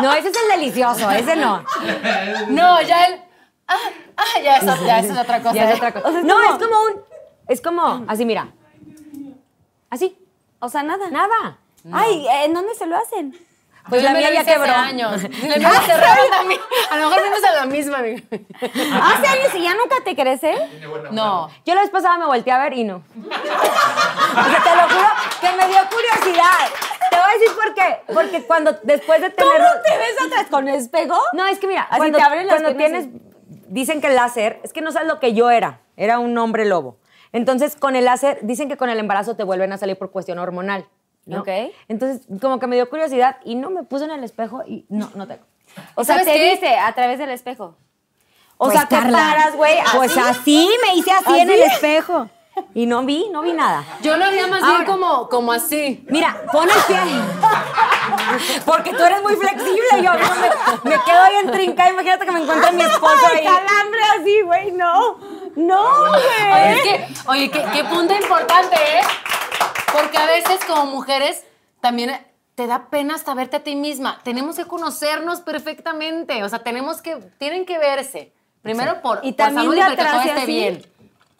No, ese es el delicioso, ese no. No, ya el. Ah, ah, ya, eso, ya eso es otra cosa. Ya es otra cosa. O sea, es no, como- es como un. Es como. Así, mira. Así. o sea, nada. Nada. Ay, ¿en dónde se lo hacen? Pues Yo la mía ya quebró. años. La mía también. A lo mejor vimos a la misma. amiga. ¿Hace años y ya nunca te crece? No. Yo la vez pasada me volteé a ver y no. O sea, te lo juro que me dio curiosidad. Te voy a decir por qué. Porque cuando después de tener. ¿Cómo te ves atrás con espejo? No, es que mira, Así cuando, te abren las cuando tienes, dicen que el láser, es que no sabes lo que yo era, era un hombre lobo. Entonces, con el láser, dicen que con el embarazo te vuelven a salir por cuestión hormonal. ¿No? Ok. Entonces, como que me dio curiosidad y no me puse en el espejo y no, no tengo. O sea, ¿Sabes te qué? viste a través del espejo. O Pues, sea, te Carla, paras, güey. Pues así me hice así, en el espejo. Y no vi, no vi nada. Yo lo haría más Ahora. bien como, como así. Mira, pon el pie. Porque tú eres muy flexible. Yo no, me, me quedo ahí en trinca. Imagínate que me encuentre mi esposo ahí. calambre así, güey, no. No, güey. Oye, es que, oye, qué, qué punto importante, ¿eh? Porque a veces como mujeres también te da pena hasta verte a ti misma. Tenemos que conocernos perfectamente. O sea, tenemos que, tienen que verse. Primero por, Y por también salud de y para que atrás todo esté así. bien.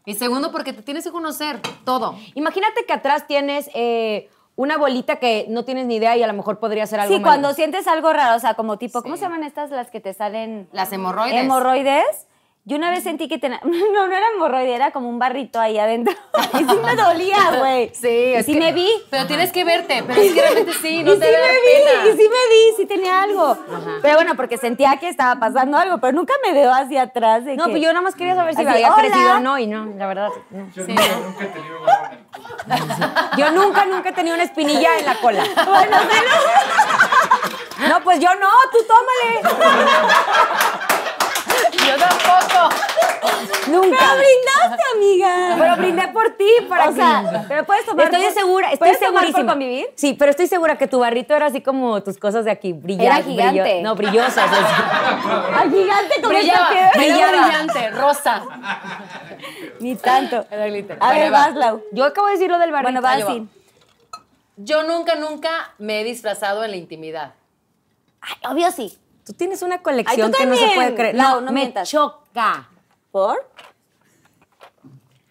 Y segundo, porque te tienes que conocer todo. Imagínate que atrás tienes eh, una bolita que no tienes ni idea y a lo mejor podría ser algo Sí, malo. cuando sientes algo raro, o sea, como tipo, ¿cómo se llaman estas las que te salen? Las hemorroides. Hemorroides. Yo una vez sentí que tenía. No, no era hemorroide, era como un barrito ahí adentro. Y sí me dolía, güey. Sí, y es sí que- me vi. Pero tienes que verte, pero es que realmente sí, no y te sí da me pena. vi, y sí me vi, sí tenía algo. Pero bueno, porque sentía que estaba pasando algo, pero nunca me veo hacia atrás. De No, que- pues yo nada más quería saber si me había crecido o no y no, la verdad. no. Yo Sí. nunca, nunca he tenido un barro en el culo. Yo nunca, nunca he tenido una espinilla en la cola. Bueno, No, pues yo no, tú tómale. Yo tampoco. Nunca. Pero brindaste, amiga. Pero brindé por ti para O que- sea, pero puedes tomar Estoy por- segura, estoy ¿puedes tomar por segurísima. convivir? Sí, pero estoy segura que tu barrito era así como tus cosas de aquí, brillantes. gigante. no, brillosas. Al gigante como Brillaba, esta piedra. brillaba brillante, rosa. Ni tanto. Era glitter. A ver, vas, Lau. Yo acabo de decir lo del barrito. Bueno, vas, sí. Yo nunca, nunca me he disfrazado en la intimidad. Ay, obvio sí. Tú tienes una colección Ay, que no se puede creer. No, No, no me mientas. choca. ¿Por?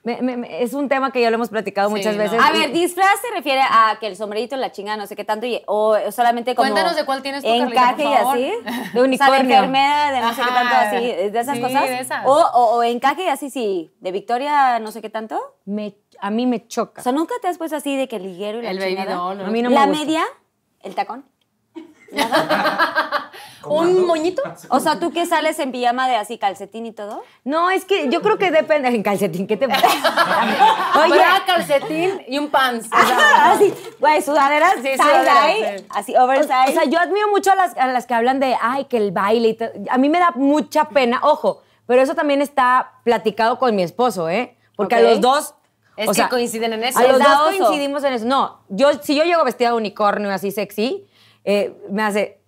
Me- me- me- es un tema que ya lo hemos platicado Sí, muchas no. veces. A ver, disfraz se refiere a que el sombrerito, la chinga, no sé qué tanto, y, o solamente como... Cuéntanos de cuál tienes Carlita, Encaje y así. De O sea, de unicornio. enfermera, de no sé qué Ajá. tanto, así, de esas Sí, cosas. de esas. O, o, o encaje y así, sí, de Victoria, no sé qué tanto. me- a mí me choca. O sea, ¿nunca te has puesto así de que el liguero y la El baby chingada? doll, A mí no me La gusta. media, el tacón. ¿Un moñito? O sea, ¿tú que sales en pijama de así calcetín y todo? No, es que yo creo que depende. En calcetín, ¿qué te pasa? Oye, calcetín y un pants. Así, güey, sudaderas, Sí, sudaderas, sí. así, oversize. O sea, yo admiro mucho a las, a las que hablan de, ay, que el baile y todo. A mí me da mucha pena, ojo, pero eso también está platicado con mi esposo, ¿eh? Porque a los dos... Es o que sea, coinciden en eso. A los dos coincidimos en eso. No, yo, si yo llego vestida de unicornio así sexy, eh, me hace...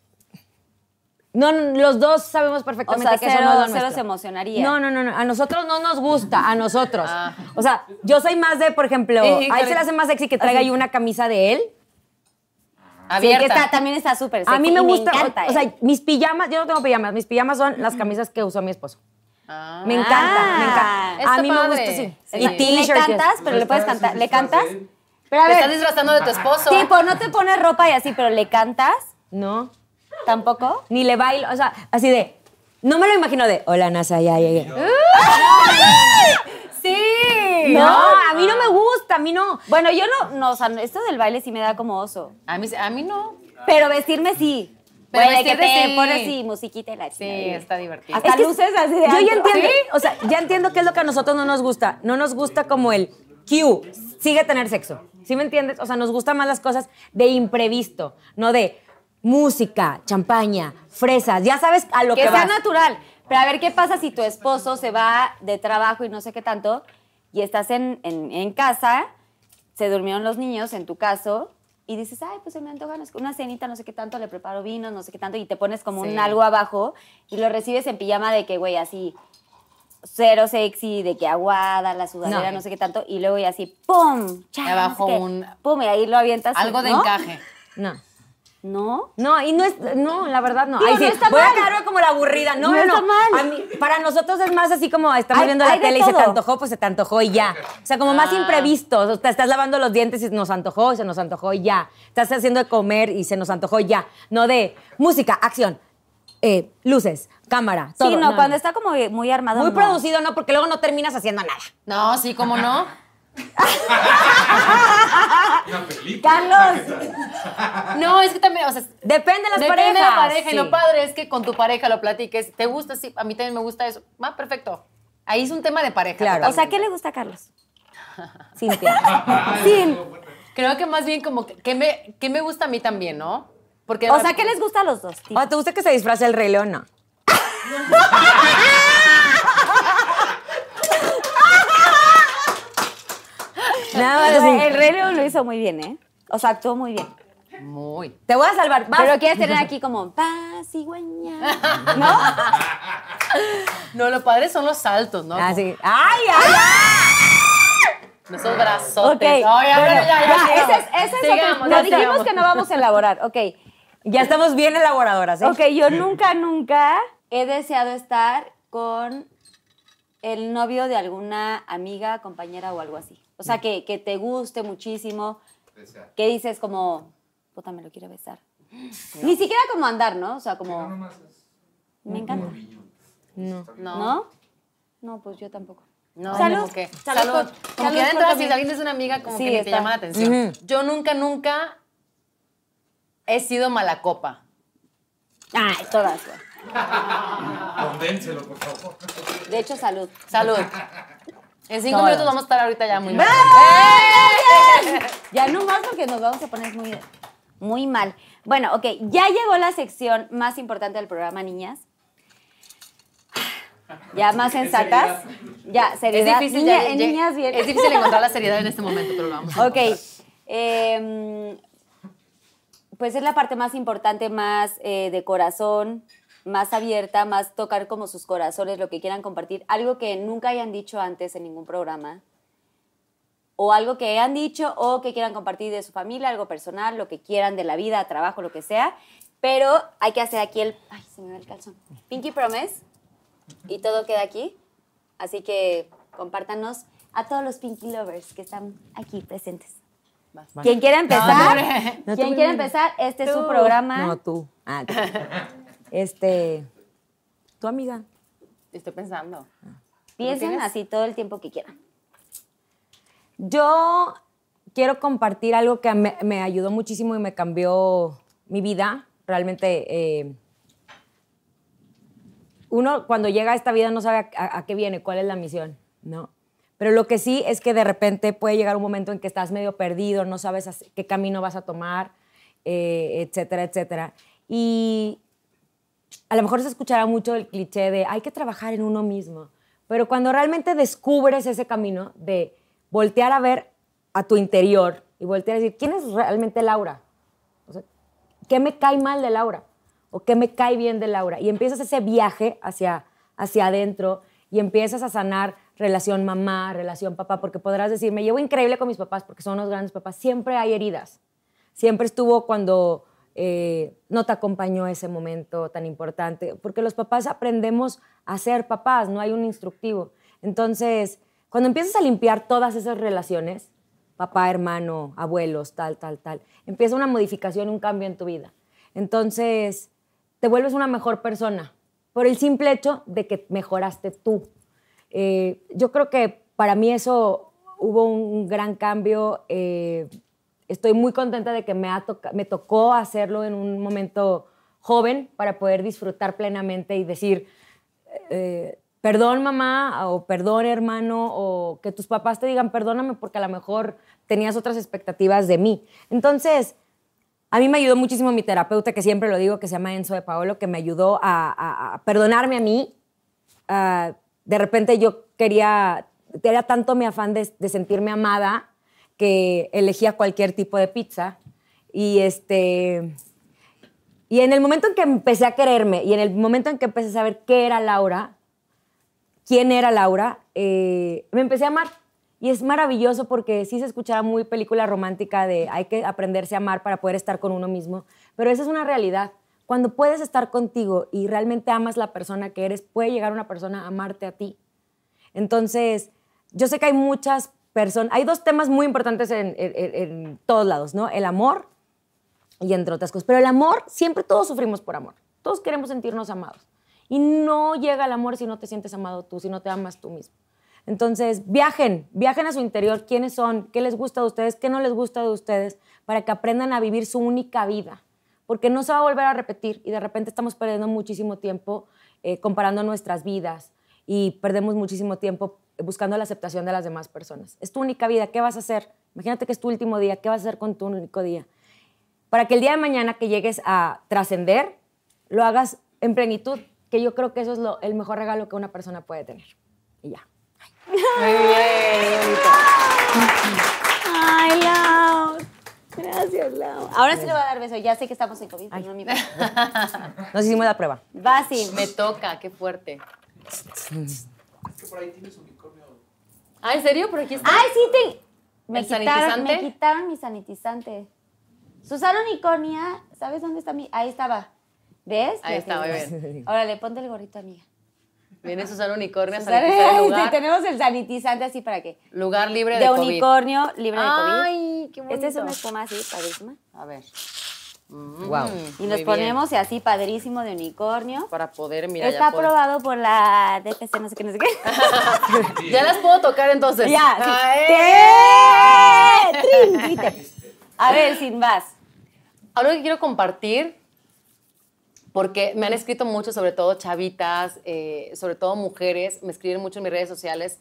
No, no, los dos sabemos perfectamente O sea, que eso cero- no es lo cero nuestro. se emocionaría. No, no, no, no, a nosotros no nos gusta, a nosotros. Ah. O sea, yo soy más de, por ejemplo, Sí, a él se le hace más sexy que traiga Así. yo una camisa de él. Sí, que abierta. está, también está súper sexy. A mí me gusta, Me encanta, o, o sea, ¿eh? mis pijamas, yo no tengo pijamas, mis pijamas son las camisas que usó mi esposo. Ah. Me encanta, Ah. me encanta. Está a mí me gusta, sí. Sí. Y Y le cantas, pero le puedes cantar. ¿Le cantas? Pero a Te estás ver, disfrazando de tu esposo. tipo, no te pones ropa y así, pero le cantas, No, tampoco. ni le bailo, o sea, así de, no me lo imagino de, hola NASA, ya llegué. Sí. No, a mí no me gusta, a mí no. Bueno, yo no, no, o sea, esto del baile sí me da como oso. A mí, a mí no. Pero vestirme sí. Pero Güey, de que vestirte te sí. pones musiquita y la Sí, chingada. está divertido. Hasta Es que luces así de Yo ya antro. entiendo, o sea, ya entiendo qué es lo que a nosotros no nos gusta. No nos gusta como el Q, sigue tener sexo. ¿Sí me entiendes? O sea, nos gustan más las cosas de imprevisto, no de música, champaña, fresas. Ya sabes a lo que, que sea vas. natural. Pero a ver qué pasa si tu esposo se va de trabajo y no sé qué tanto, y estás en, en- en casa, se durmieron los niños, en tu caso, y dices, ay, pues se me antoja una cenita, no sé qué tanto, le preparo vino, no sé qué tanto, y te pones como Sí. un algo abajo, y lo recibes en pijama de que, güey, así, cero sexy, de que aguada, la sudadera, No. no, sé qué tanto, y luego y así, ¡pum! Abajo no sé qué, un- ¡Pum! Y ahí lo avientas. Algo de ¿no? encaje. No. ¿No? No, y no es, no, la verdad no. Digo, Ay, no sí, está voy mal. a quedarme como la aburrida. No, No está mal. A mí- para nosotros es más así como estamos Hay- viendo la de tele y se te antojó, pues se te antojó y ya. O sea, como más Ah. imprevisto. O sea, estás lavando los dientes y nos antojó y se nos antojó y ya. Estás haciendo de comer y se nos antojó y ya. No de música, acción, eh, luces, cámara, todo. sí, no, cuando está como muy armado. Muy no. producido, no, porque luego no terminas haciendo nada. No, sí, ¿cómo no? Una película. Carlos. No, es que también, o sea, Depende de las depende parejas. de la pareja. sí. Y lo padre es que con tu pareja lo platiques. ¿Te gusta? Sí, a mí también me gusta eso. Va, perfecto. Ahí es un tema de pareja. Claro. O sea, ¿qué le gusta a Carlos? Cintia. Sin. Creo que más bien como que, que me, que me gusta a mí también, ¿no? Porque O sea, ¿qué les gusta a los dos? ¿O te gusta que se disfrace el rey león? No. Nada más. El Rey León lo hizo muy bien, ¿eh? O sea, actuó muy bien. Muy. Te voy a salvar. Vas. Pero quieres tener aquí como paz, cigüeña. ¿No? No, lo padre son los saltos, ¿no? Así. ¡Ay, ay, ay! Esos brazotes. Ok. Ay, ya, bueno, ya, ya, ya, ese es, ese es Sigamos, Lo ya, dijimos sigamos. que no vamos a elaborar. Ok. Ya estamos bien elaboradoras, ¿eh? Ok, yo nunca, nunca he deseado estar con el novio de alguna amiga, compañera o algo así. O sea, que, que te guste muchísimo, que dices como, puta, me lo quiero besar. Ni siquiera como andar, ¿no? O sea, como, me encanta. No. No. ¿No? No, pues yo tampoco. No, Salud. como que, Salud salud. como salud que tu si alguien es una amiga, como Sí, que ni te llama la atención. Yo nunca, nunca he sido mala copa. Ay, todas. Condénselo, por favor. De hecho, salud. Salud. En cinco minutos vamos a estar ahorita ya muy mal. Ya no más porque nos vamos a poner muy, muy mal. Bueno, ok, ya llegó la sección más importante del programa, niñas. ya más sensatas. Ya, Es seriedad. difícil, Niña- ya- en ya- niñas bien. es difícil encontrar la seriedad en este momento, pero lo vamos a Ok. em, pues es la parte más importante, más eh, de corazón, más abierta, más tocar como sus corazones, lo que quieran compartir. Algo que nunca hayan dicho antes en ningún programa. O algo que hayan dicho o que quieran compartir de su familia, algo personal, lo que quieran de la vida, trabajo, lo que sea. Pero hay que hacer aquí el... Ay, se me va el calzón. Pinky Promise. Y todo queda aquí. Así que compártanos a todos los Pinky Lovers que están aquí presentes. Vas. ¿Quién quiere empezar? No, ¿Quién tú quiere empezar? Este es su Tú. programa. No, tú. Ah, este. Tu amiga. Estoy pensando. Piensen así todo el tiempo que quieran. Yo quiero compartir algo que me, me ayudó muchísimo y me cambió mi vida. Realmente, eh, uno cuando llega a esta vida no sabe a, a- a qué viene, cuál es la misión, ¿no? Pero lo que sí es que de repente puede llegar un momento en que estás medio perdido, no sabes qué camino vas a tomar, eh, etcétera, etcétera. Y a lo mejor se escuchará mucho el cliché de hay que trabajar en uno mismo, pero cuando realmente descubres ese camino de voltear a ver a tu interior y voltear a decir, ¿quién es realmente Laura? O ¿Qué me cae mal de Laura? ¿O qué me cae bien de Laura? Y empiezas ese viaje hacia, hacia adentro y empiezas a sanar relación mamá, relación papá, porque podrás decir, me llevo increíble con mis papás porque son unos grandes papás. Siempre hay heridas siempre estuvo cuando eh, no te acompañó ese momento tan importante, porque los papás aprendemos a ser papás, no hay un instructivo. Entonces, cuando empiezas a limpiar todas esas relaciones, papá, hermano, abuelos, tal, tal, tal, empieza una modificación, un cambio en tu vida. Entonces, te vuelves una mejor persona por el simple hecho de que mejoraste tú. Eh, yo creo que para mí eso hubo un gran cambio. eh, estoy muy contenta de que me, ha me tocó hacerlo en un momento joven para poder disfrutar plenamente y decir, eh, perdón mamá o perdón hermano o que tus papás te digan perdóname porque a lo mejor tenías otras expectativas de mí. Entonces, a mí me ayudó muchísimo mi terapeuta, que siempre lo digo, que se llama Enzo de Paolo, que me ayudó a, a- perdonarme a mí. Ah, de repente yo quería, era tanto mi afán de sentirme amada que elegía cualquier tipo de pizza. Y este... Y en el momento en que empecé a quererme y en el momento en que empecé a saber qué era Laura, quién era Laura, eh, me empecé a amar. Y es maravilloso porque sí se escuchará muy película romántica de hay que aprenderse a amar para poder estar con uno mismo, pero esa es una realidad. Cuando puedes estar contigo y realmente amas la persona que eres, puede llegar una persona a amarte a ti. Entonces, yo sé que hay muchas hay dos temas muy importantes en todos lados, ¿no? El amor y entre otras cosas. Pero el amor, siempre todos sufrimos por amor. Todos queremos sentirnos amados. Y no llega el amor si no te sientes amado tú, si no te amas tú mismo. Entonces, viajen, viajen a su interior, quiénes son, qué les gusta de ustedes, qué no les gusta de ustedes, para que aprendan a vivir su única vida. Porque no se va a volver a repetir y de repente estamos perdiendo muchísimo tiempo eh, comparando nuestras vidas y perdemos muchísimo tiempo buscando la aceptación de las demás personas. Es tu única vida, ¿qué vas a hacer? Imagínate que es tu último día, ¿qué vas a hacer con tu único día? Para que el día de mañana que llegues a trascender, lo hagas en plenitud, que yo creo que eso es lo- el mejor regalo que una persona puede tener. Y ya. Ay, Lau. Gracias, Lau. Ahora sí le voy a dar beso. Ya sé que estamos en COVID, pero no me importa. Nos hicimos la prueba. Va, sí. Me toca, qué fuerte. Es que por ahí tienes unicornio. Ah, ¿en serio? Por aquí está. Ay, sí, te... Me ¿El quitaron, sanitizante? me quitaron mi sanitizante. Susana Unicornia, ¿sabes dónde está mi...? Ahí estaba. ¿Ves? Ahí está, muy bien. Órale, ponte el gorrito, amiga. Viene Susana Unicornio a sanitizar el lugar. Tenemos el sanitizante así para que... Lugar libre de, De COVID. unicornio, libre de COVID. Ay, qué bonito. Esta es una espuma así, padrísima. A ver. Wow. Y nos ponemos y así, padrísimo de unicornio. Para poder, mira, Está aprobado por la DPC, no sé qué, no sé qué. Ya las puedo tocar entonces. ya, sí. A ver, sin más. Algo que quiero compartir, porque me han escrito mucho, sobre todo chavitas, eh, sobre todo mujeres, me escriben mucho en mis redes sociales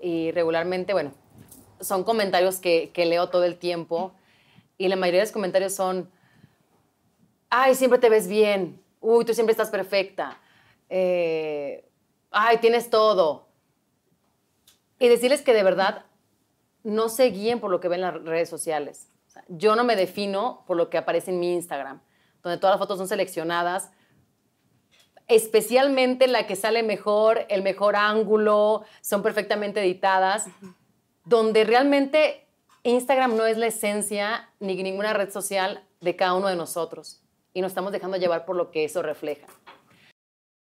y regularmente, bueno, son comentarios que, que leo todo el tiempo y la mayoría de los comentarios son, ay, siempre te ves bien, uy, tú siempre estás perfecta. Eh, ay, tienes todo. Y decirles que de verdad no se guíen por lo que ven en las redes sociales. Yo no me defino por lo que aparece en mi Instagram, donde todas las fotos son seleccionadas, especialmente la que sale mejor, el mejor ángulo, son perfectamente editadas, donde realmente Instagram no es la esencia ni ninguna red social de cada uno de nosotros y nos estamos dejando llevar por lo que eso refleja.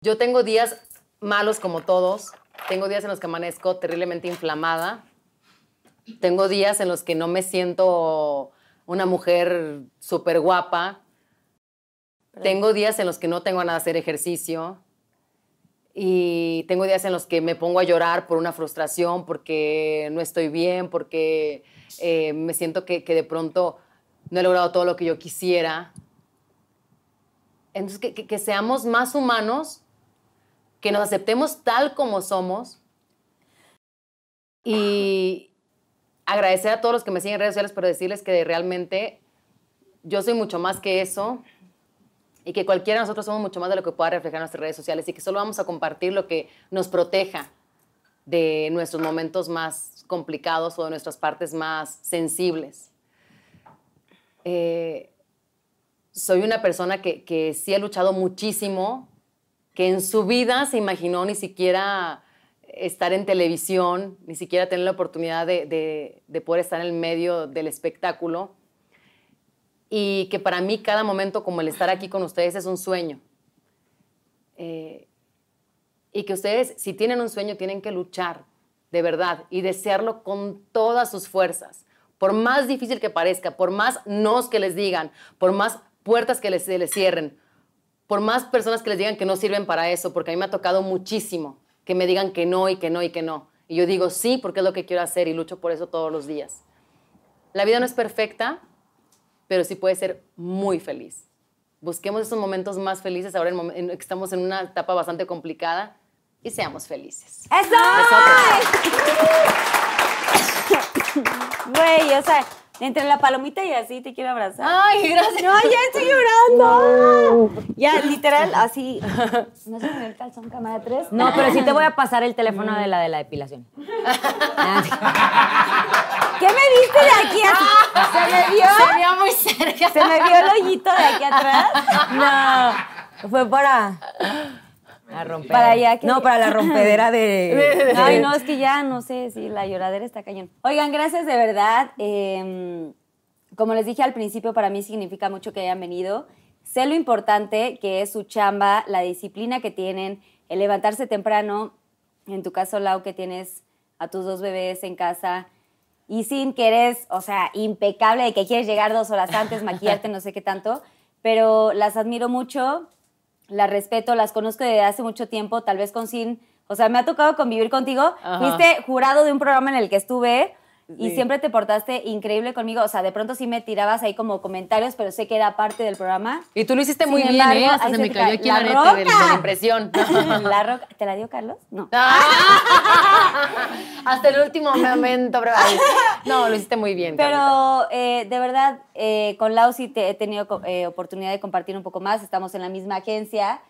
Yo tengo días malos como todos, tengo días en los que amanezco terriblemente inflamada, tengo días en los que no me siento una mujer súper guapa, tengo días en los que no tengo ganas de hacer ejercicio y tengo días en los que me pongo a llorar por una frustración, porque no estoy bien, porque eh, me siento que, que, de pronto no he logrado todo lo que yo quisiera. Entonces, que, que, que seamos más humanos, que nos aceptemos tal como somos y agradecer a todos los que me siguen en redes sociales, pero decirles que realmente yo soy mucho más que eso y que cualquiera de nosotros somos mucho más de lo que pueda reflejar nuestras redes sociales y que solo vamos a compartir lo que nos proteja de nuestros momentos más complicados o de nuestras partes más sensibles. Eh, soy una persona que, que, sí ha luchado muchísimo, que en su vida se imaginó ni siquiera estar en televisión, ni siquiera tener la oportunidad de, de, de poder estar en el medio del espectáculo y que para mí cada momento como el estar aquí con ustedes es un sueño. Eh, y que ustedes, si tienen un sueño, tienen que luchar de verdad y desearlo con todas sus fuerzas. Por más difícil que parezca, por más nos que les digan, por más puertas que les, se les cierren, por más personas que les digan que no sirven para eso, porque a mí me ha tocado muchísimo que me digan que no y que no y que no. Y yo digo sí porque es lo que quiero hacer y lucho por eso todos los días. La vida no es perfecta, pero sí puede ser muy feliz. Busquemos esos momentos más felices ahora en, en, estamos en una etapa bastante complicada y seamos felices. ¡Eso! Güey, o sea, entre la palomita y así te quiero abrazar. Ay, gracias. No, ya estoy llorando. Ya, literal, así. ¿No se me ve el calzón cámara 3? No, pero sí te voy a pasar el teléfono de la de la depilación. ¿Qué me viste de aquí atrás? ¿Se me vio? Se vio muy cerca. ¿Se me vio el hoyito de aquí atrás? No, fue para... La rompedera. Para allá que- No, para la rompedera de... Ay, no, es que ya no sé si la lloradera está cañón. Oigan, gracias de verdad. Eh, como les dije al principio, para mí significa mucho que hayan venido. Sé lo importante que es su chamba, la disciplina que tienen, el levantarse temprano. En tu caso, Lau, que tienes a tus dos bebés en casa y sin que eres, o sea, impecable de que quieres llegar dos horas antes, maquillarte, no sé qué tanto, pero las admiro mucho, las respeto, las conozco desde hace mucho tiempo, tal vez con Sin, o sea, me ha tocado convivir contigo, Ajá. fuiste jurado de un programa en el que estuve y Sí. siempre te portaste increíble conmigo, o sea, de pronto sí me tirabas ahí como comentarios, pero sé que era parte del programa. Y tú lo hiciste muy Sin bien, embargo, ¿eh? Hasta se me cayó aquí ¡La arete de, de la impresión. la roca, ¿te la dio Carlos? No. Hasta el último momento, pero No, lo hiciste muy bien. Pero eh, de verdad, eh, con Lau sí te- he tenido eh, oportunidad de compartir un poco más. Estamos en la misma agencia.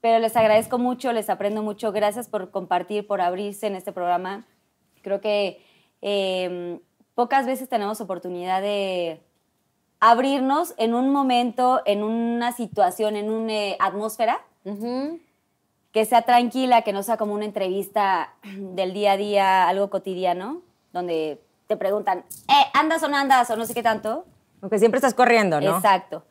Pero les agradezco mucho, les aprendo mucho. Gracias por compartir, por abrirse en este programa. Creo que eh, pocas veces tenemos oportunidad de abrirnos en un momento, en una situación, en una atmósfera Ujú. que sea tranquila, que no sea como una entrevista del día a día, algo cotidiano, donde te preguntan, eh, ¿andas o no andas? O no sé qué tanto. Aunque siempre estás corriendo, ¿no? Exacto.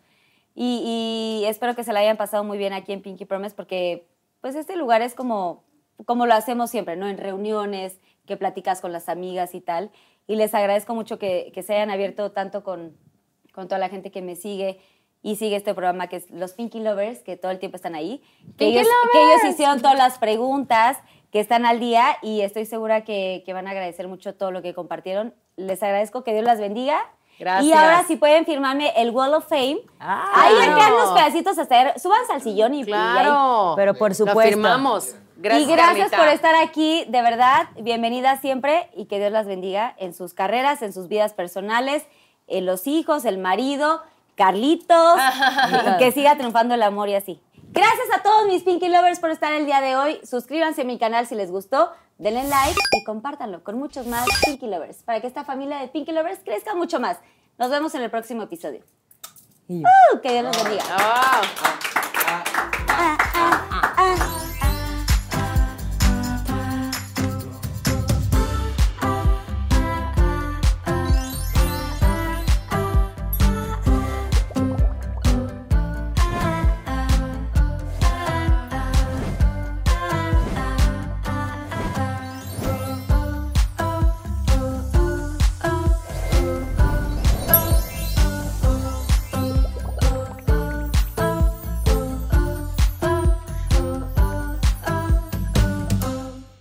Y, y espero que se la hayan pasado muy bien aquí en Pinky Promise porque pues este lugar es como, como lo hacemos siempre, ¿no? En reuniones, que platicas con las amigas y tal. Y les agradezco mucho que, que se hayan abierto tanto con, con toda la gente que me sigue y sigue este programa que es Los Pinky Lovers, que todo el tiempo están ahí. Que ¡Pinky ellos, que ellos hicieron todas las preguntas, que están al día y estoy segura que, que van a agradecer mucho todo lo que compartieron. Les agradezco, que Dios las bendiga. Gracias. Y ahora si pueden firmarme el Wall of Fame. Ah, ahí me claro. quedan unos pedacitos hasta ahí. Súbanse al sillón y y Claro. Pero por Lo supuesto. firmamos. Gracias, y gracias Carlita. por estar aquí, de verdad, bienvenida siempre y que Dios las bendiga en sus carreras, en sus vidas personales, en los hijos, el marido, Carlitos, y que siga triunfando el amor y así. Gracias a todos mis Pinky Lovers por estar el día de hoy. Suscríbanse a mi canal si les gustó, denle like y compártanlo con muchos más Pinky Lovers para que esta familia de Pinky Lovers crezca mucho más. Nos vemos en el próximo episodio. Uh, que Dios los bendiga. Ah.